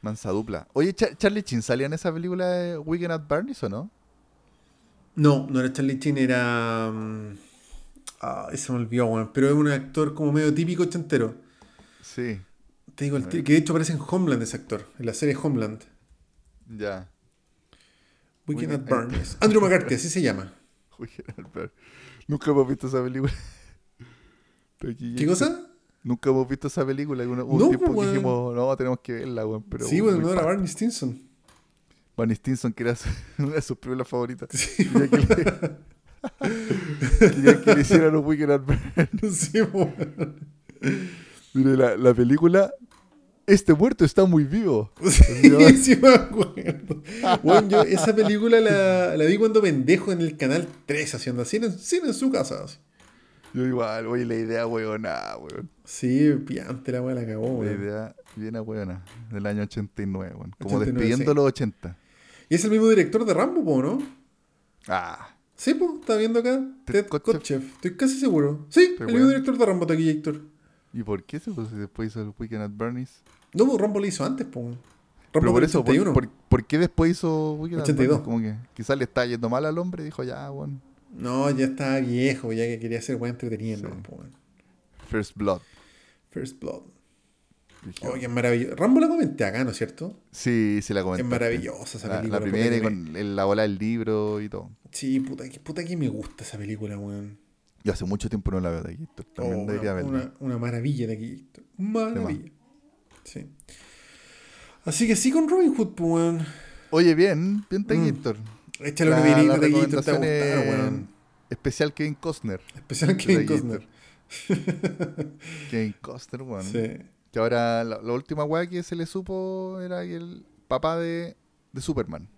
Mansa dupla. Oye, Cha- Charlie Chin, ¿salía en esa película de Weekend at Bernie's o no? No, no era Charlie Chin, era... mm, Ah, ese me olvidó, weón. Pero es un actor como medio típico ochentero. Sí. Te digo, el que de hecho aparece en Homeland ese actor, en la serie Homeland. Ya. Weekend at Bernie's. Andrew McCarthy, así se llama. Weekend at Bernie's. Nunca hemos visto esa película. ¿Qué cosa? Nunca hemos visto esa película. Un No, tiempo pues, que dijimos, no, tenemos que verla, weón. Pero, sí, bueno, no era Barney Stinson. Barney Stinson, que era su- una de sus películas favoritas. Sí, Quería que le, quería que le hicieran un at sí, weón. Mire, la, la película, este muerto está muy vivo. Sí, sí me acuerdo. Bueno, yo esa película la, la vi cuando pendejo en el canal 3 haciendo cine, cine en su casa. así. Yo igual, oye, la idea weona, weón. Sí, piante la weá la cagó, La weón. idea bien weona, del año 89, weón. Como 89, despidiendo sí. los 80. Y es el mismo director de Rambo, po, ¿no? Ah, Sí, pues, está viendo acá. Ted Ted Kotcheff. Estoy casi seguro. Sí, el mismo weón. director de Rambo, aquí, Héctor. ¿Y por qué se puso después hizo el Weekend at Bernie's? No, pues Rambo lo hizo antes, po. Rambo Pero por eso, ¿por, 81. por, por qué después hizo Weekend 82. at Bernie's? Como que quizás le está yendo mal al hombre y dijo, ya, weón, No, ya estaba viejo, ya que quería ser weá entretenida, Sí. First Blood. First Blood. Oye, es maravilloso. Rambo la comenté acá, ¿no es cierto? Sí, sí la comenté. Es maravillosa esa La, película. la primera y con la bola del libro y todo. Sí, puta que, puta que me gusta esa película, weón. Yo hace mucho tiempo no la veo de aquí. También Oh, debería una, verla. una, una maravilla de aquí. Maravilla. Sí. Así que sí con Robin Hood, pues, weón. Oye, bien, bien Taquillator. Échale La- la de aquí, te va a recomendación gustar, es- weón. Especial Kevin Costner. Especial Kevin. Costner. Kevin Costner, weón. Sí. Que ahora la, la última weá que se le supo era el papá de, de Superman.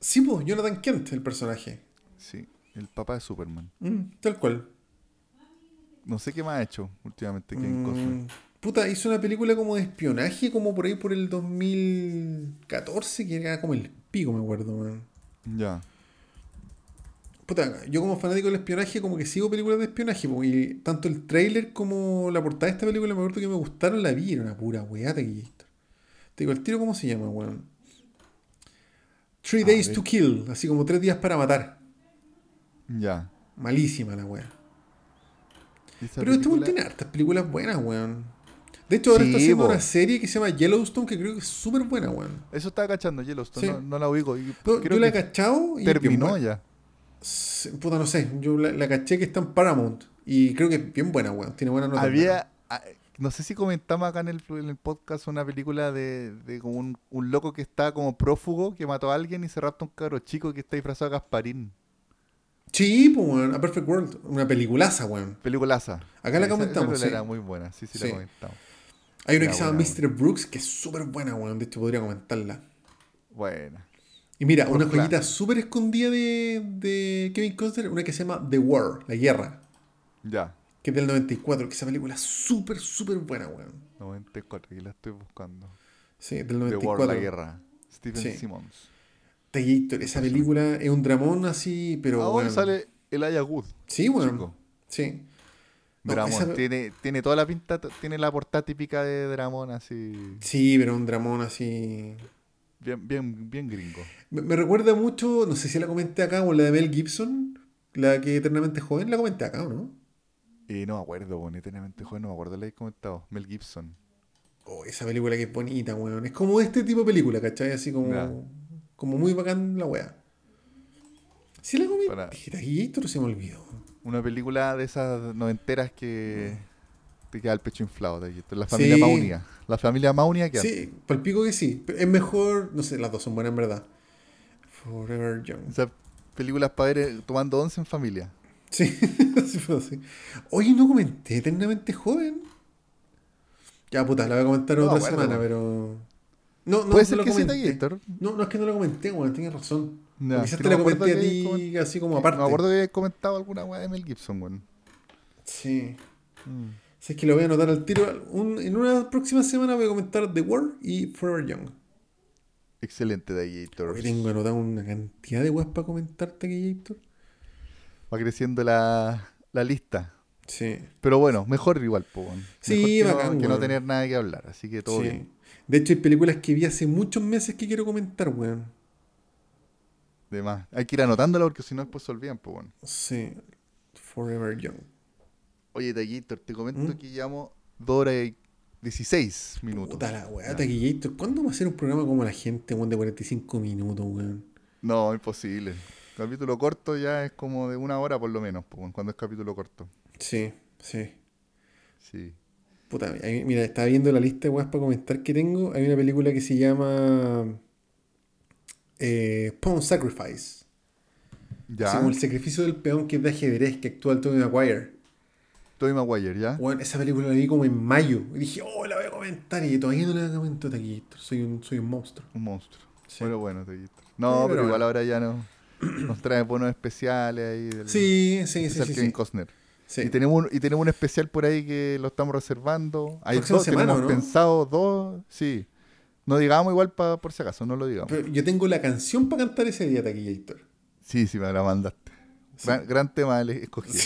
Sí, pues, Jonathan Kent, el personaje. Sí, el papá de Superman. Mm, tal cual. No sé qué más ha hecho últimamente Kevin. Mm, puta, hizo una película como de espionaje, como por ahí por el 2014, que era como el pico, me acuerdo, weón. Ya. Puta, yo como fanático del espionaje, como que sigo películas de espionaje, po, y tanto el trailer como la portada de esta película me acuerdo que me gustaron, la vi, era una pura weá. Te digo, el tiro, ¿cómo se llama, weón? Three Days to Kill, así como tres días para matar. Ya. Malísima la weá. Pero este película- tiene hartas películas buenas, weón. De hecho, ahora Sí, está haciendo una serie que se llama Yellowstone, que creo que es súper buena, weón. Eso estaba cachando Yellowstone, Sí. no, no la ubico. Y No, yo la he cachado y terminó ya. Puta, no sé. Yo la, la caché que está en Paramount. Y creo que es bien buena, weón. Tiene buena nota. Había, ah, no sé si comentamos acá en el, en el podcast una película de, de como un, un loco que está como prófugo, que mató a alguien y se rapta un cabro chico que está disfrazado de Gasparín. Sí, pues, weón. A Perfect World. Una peliculaza, weón. Peliculaza. Acá la Esa- comentamos, esa película sí. era muy buena, sí, sí, Sí. la comentamos. Hay una que se llama Mr. Brooks, que es súper buena, weón. De hecho, podría comentarla. Buena. Y mira, Por una joyita súper escondida de, de Kevin Costner, una que se llama The War, La Guerra, Ya. que es del 94, que esa película es súper, súper buena, weón. 94, aquí la estoy buscando. Sí, del The 94. War, la guerra. Stephen Sí. Simmons. Esa película es un dramón así, pero Ahora bueno. sale Elijah Wood. Sí, bueno. chico. Sí. No, Dramón. esa- Tiene, tiene toda la pinta, tiene la portada típica de Dramón así. Sí, pero un dramón así. Bien, bien, bien gringo. Me, me recuerda mucho, no sé si la comenté acá, o la de Mel Gibson, la que eternamente joven, la comenté acá, ¿o no? Y no me acuerdo, bueno, eternamente joven, no me acuerdo, le he comentado. Mel Gibson. Oh, esa película que es bonita, weón. Es como este tipo de película, ¿cachai? Así como. Como muy bacán la weá. Sí la comenté, Para- esto se me olvidó. Una película de esas noventeras que te queda el pecho inflado. De. La familia Sí. Maunia. La familia Maunia que Sí, palpico que sí. Es mejor, no sé, las dos son buenas en verdad. Forever Young. Esas películas para ver eh, tomando once en familia. Sí, sí fue así. Oye, no comenté eternamente joven. Ya, puta, la voy a comentar No otra semana, pero. No, no, Puede no ser que. Gator. No, no es que no la comenté, weón, tienes razón. Ya, Quizás te no acuerdo comenté a ti así como aparte. Me acuerdo que he comentado alguna weá de Mel Gibson, weón. Sí. Mm. Si es que lo voy a anotar al tiro. Un- en una próxima semana voy a comentar The War y Forever Young. Excelente Gator. Hoy tengo anotado una cantidad de weas para comentarte Gator. Va creciendo la, la lista. Sí. Pero bueno, mejor igual, po. Sí, Mejor que, bacán, no, que no tener nada que hablar. Así que todo sí. bien. De hecho, hay películas que vi hace muchos meses que quiero comentar, weón. De más. Hay que ir anotándola porque si no después se olvidan, pues bueno. Sí. Forever Young. Oye, Taquillator, te comento ¿Mm? que llamo 2 horas y 16 minutos. Puta la weá. Taquillator. ¿Cuándo va a hacer un programa como la gente, weón, de 45 minutos, weón? No, imposible. Capítulo corto ya es como de una hora por lo menos, pues, cuando es capítulo corto. Sí, sí. Sí. Puta, mira, estaba viendo la lista de weas para comentar que tengo. Hay una película que se llama eh, Pawn Sacrifice. Ya. Así como el sacrificio del peón que es de ajedrez que actúa el Tobey Maguire. Tobey Maguire, ¿ya? Bueno, esa película la vi como en mayo. Y dije, oh, la voy a comentar. Y todavía no la comento Taquillator. Soy un, soy un monstruo. Un monstruo. Sí. Bueno, bueno. No, pero, pero igual bueno. ahora ya no. Nos trae bonos especiales ahí. Del, Sí, sí, sí, sí. Kevin sí. Costner. Sí. Y, tenemos un, y tenemos un especial por ahí que lo estamos reservando. Hay dos, semana, tenemos ¿no? pensado dos. Sí. No digamos igual pa- por si acaso, no lo digamos. Pero yo tengo la canción para cantar ese día, Taquillator. Sí, sí, me la mandaste. Sí. Gran, gran tema el escogido.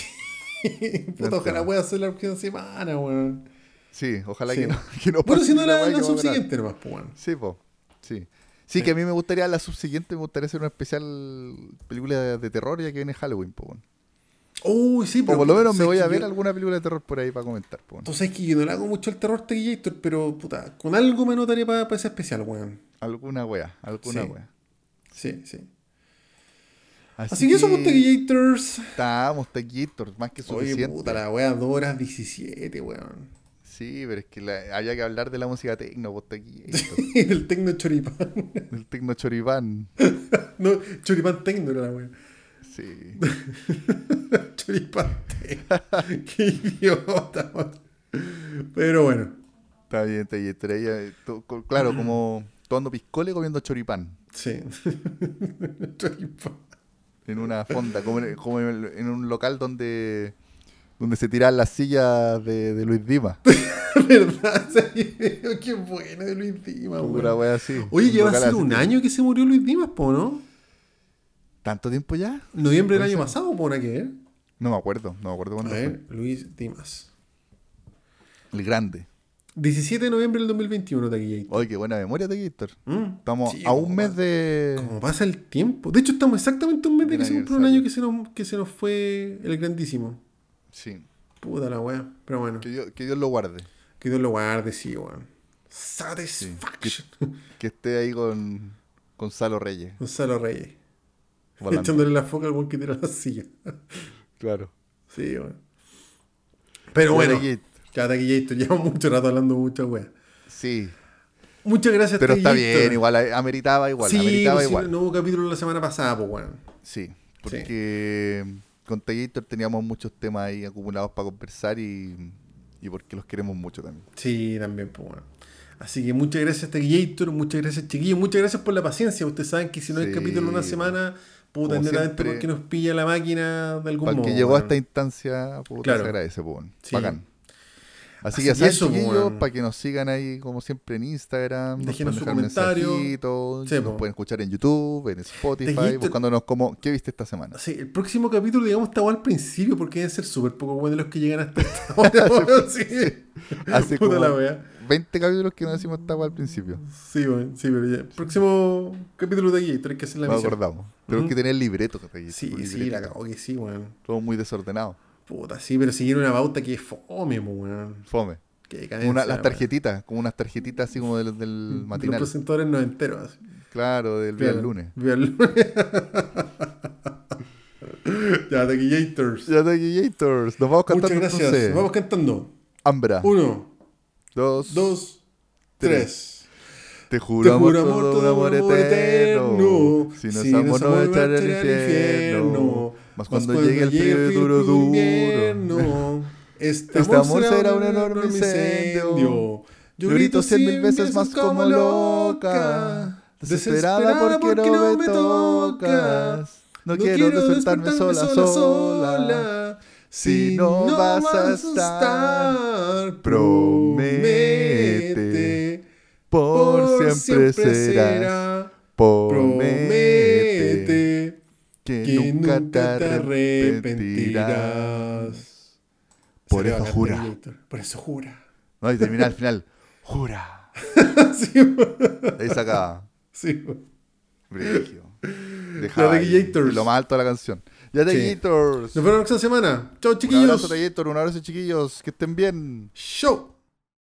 Puta, ojalá pueda hacer la próxima semana, weón. Sí, ojalá Sí. que no. Que no Bueno, si no la la, la subsiguiente nomás, pues. Sí, po. Sí. Sí, que a mí me gustaría la subsiguiente, me gustaría hacer una especial película de, de terror ya que viene Halloween, po. weón. Uy, sí, O pero. por lo menos me ¿sabes voy a que ver yo- alguna película de terror por ahí para comentar, weón. Tú sabes que yo no le hago mucho el terror Taquillator, pero puta, con algo me anotaré para ese especial, weón. Alguna wea, alguna Sí. wea. Sí, sí. Así, Así que eso, pues, Taquillators. Estamos, taquitos, más que Oye, suficiente. puta, la wea, 2 horas 17, weón. Sí, pero es que la- había que hablar de la música tecno, pues taquitos. El tecno choripán. del tecno choripán. No, choripán tecno era la wea. Sí. Choripán tecno. Qué idiota. Pero bueno, Está bien. Ahí, eh, Claro, como tomando piscole comiendo choripán. sí. choripán. En una fonda, como en, como en un local donde donde se tiran las sillas de, de Luis Dima. ¿Verdad? Qué bueno de Luis Dimas, weón. Pura wea así. Oye, lleva a ser un año que se murió Luis Dimas, po, ¿no? ¿Tanto tiempo ya? Noviembre del año pasado, po, ¿no? que ver? No me acuerdo, no me acuerdo A cuándo fue. ver, Luis Dimas. El grande. 17 de noviembre del 2021, Taquillator. Oye, qué buena memoria, Taquillator. Mm, Estamos sí, a un mes de... Como pasa el tiempo. De hecho, estamos exactamente un mes de que se cumple un año que se, nos, que se nos fue el grandísimo. Sí. Puta la wea. Pero bueno, Que Dios, que Dios lo guarde. que Dios lo guarde, sí, weón. Satisfaction. Que esté ahí con Gonzalo Reyes. Gonzalo Reyes. Volando. Echándole la foca al buen que tira la silla. Claro. Sí, bueno. Pero bueno, ya Taquillator, llevamos mucho rato hablando mucha wea. Sí. Muchas gracias, Pero está bien, igual, eh, ameritaba igual, sí, ameritaba pues, sí, igual. no hubo capítulo la semana pasada, pues bueno. Sí, porque con Taquillator teníamos muchos temas ahí acumulados para conversar y, y porque los queremos mucho también. Sí, también, pues bueno. Así que muchas gracias, Taquillator, muchas gracias, chiquillos, muchas gracias por la paciencia. Ustedes saben que si no hay Sí, capítulo una semana, puta, netamente siempre, porque nos pilla la máquina de algún Para modo. que llegó a esta instancia, puta, Claro. se agradece, pues, bueno. Sí. bacán. Así, Así que eso, chiquillos, weón. para que nos sigan ahí, como siempre, en Instagram. nos Déjenos su comentario. Sí, nos pueden escuchar en YouTube, en Spotify, buscándonos como, ¿qué viste esta semana? Sí, el próximo capítulo, digamos, está al principio porque deben ser súper poco buenos los que llegan hasta esta hora. sí. Hace Puta como la wea. 20 capítulos que no decimos esta al principio. Sí, weón, sí, pero ya. El próximo capítulo de aquí, hay que hacer la No misión. acordamos. Tenemos Ujú. que tener libreto. Taquillator, Sí, un sí, libreto. la cago que sí, weón. Todo muy desordenado. Puta, sí, pero seguir una pauta que es fome, weón. Fome. Qué Como decadencia, una- las tarjetitas, como unas tarjetitas así como del, del Los matinal. presentadores no enteros. así. Claro, del Claro. del lunes. Vía el lunes. ya, Taquillators. Ya Taquillators, nos vamos cantando Muchas gracias. entonces. Vamos cantando. Ambra. Uno, dos, dos, tres. tres. Te juro, Te amor, juro todo amor eterno. Si no es amor, no a echar al infierno. Mas cuando llegue el frío y duro, duro. Este, Este amor será un enorme incendio. Yo grito cien mil veces más como loca. Desesperada porque no me tocas. No quiero despertarme sola, sola. Si no vas a estar, promete. Por siempre serás. Promete que nunca te arrepentirás. Por Se eso jura. Por eso jura. No, y termina al final. Jura. sí. Ahí saca. sí. Brigio. Dejaba y lo más alto de la canción. Ya Sí. Taquillators. Nos vemos la próxima semana. Chao, Un chiquillos. abrazo, Taquillator. Un abrazo, chiquillos. Que estén bien. Show.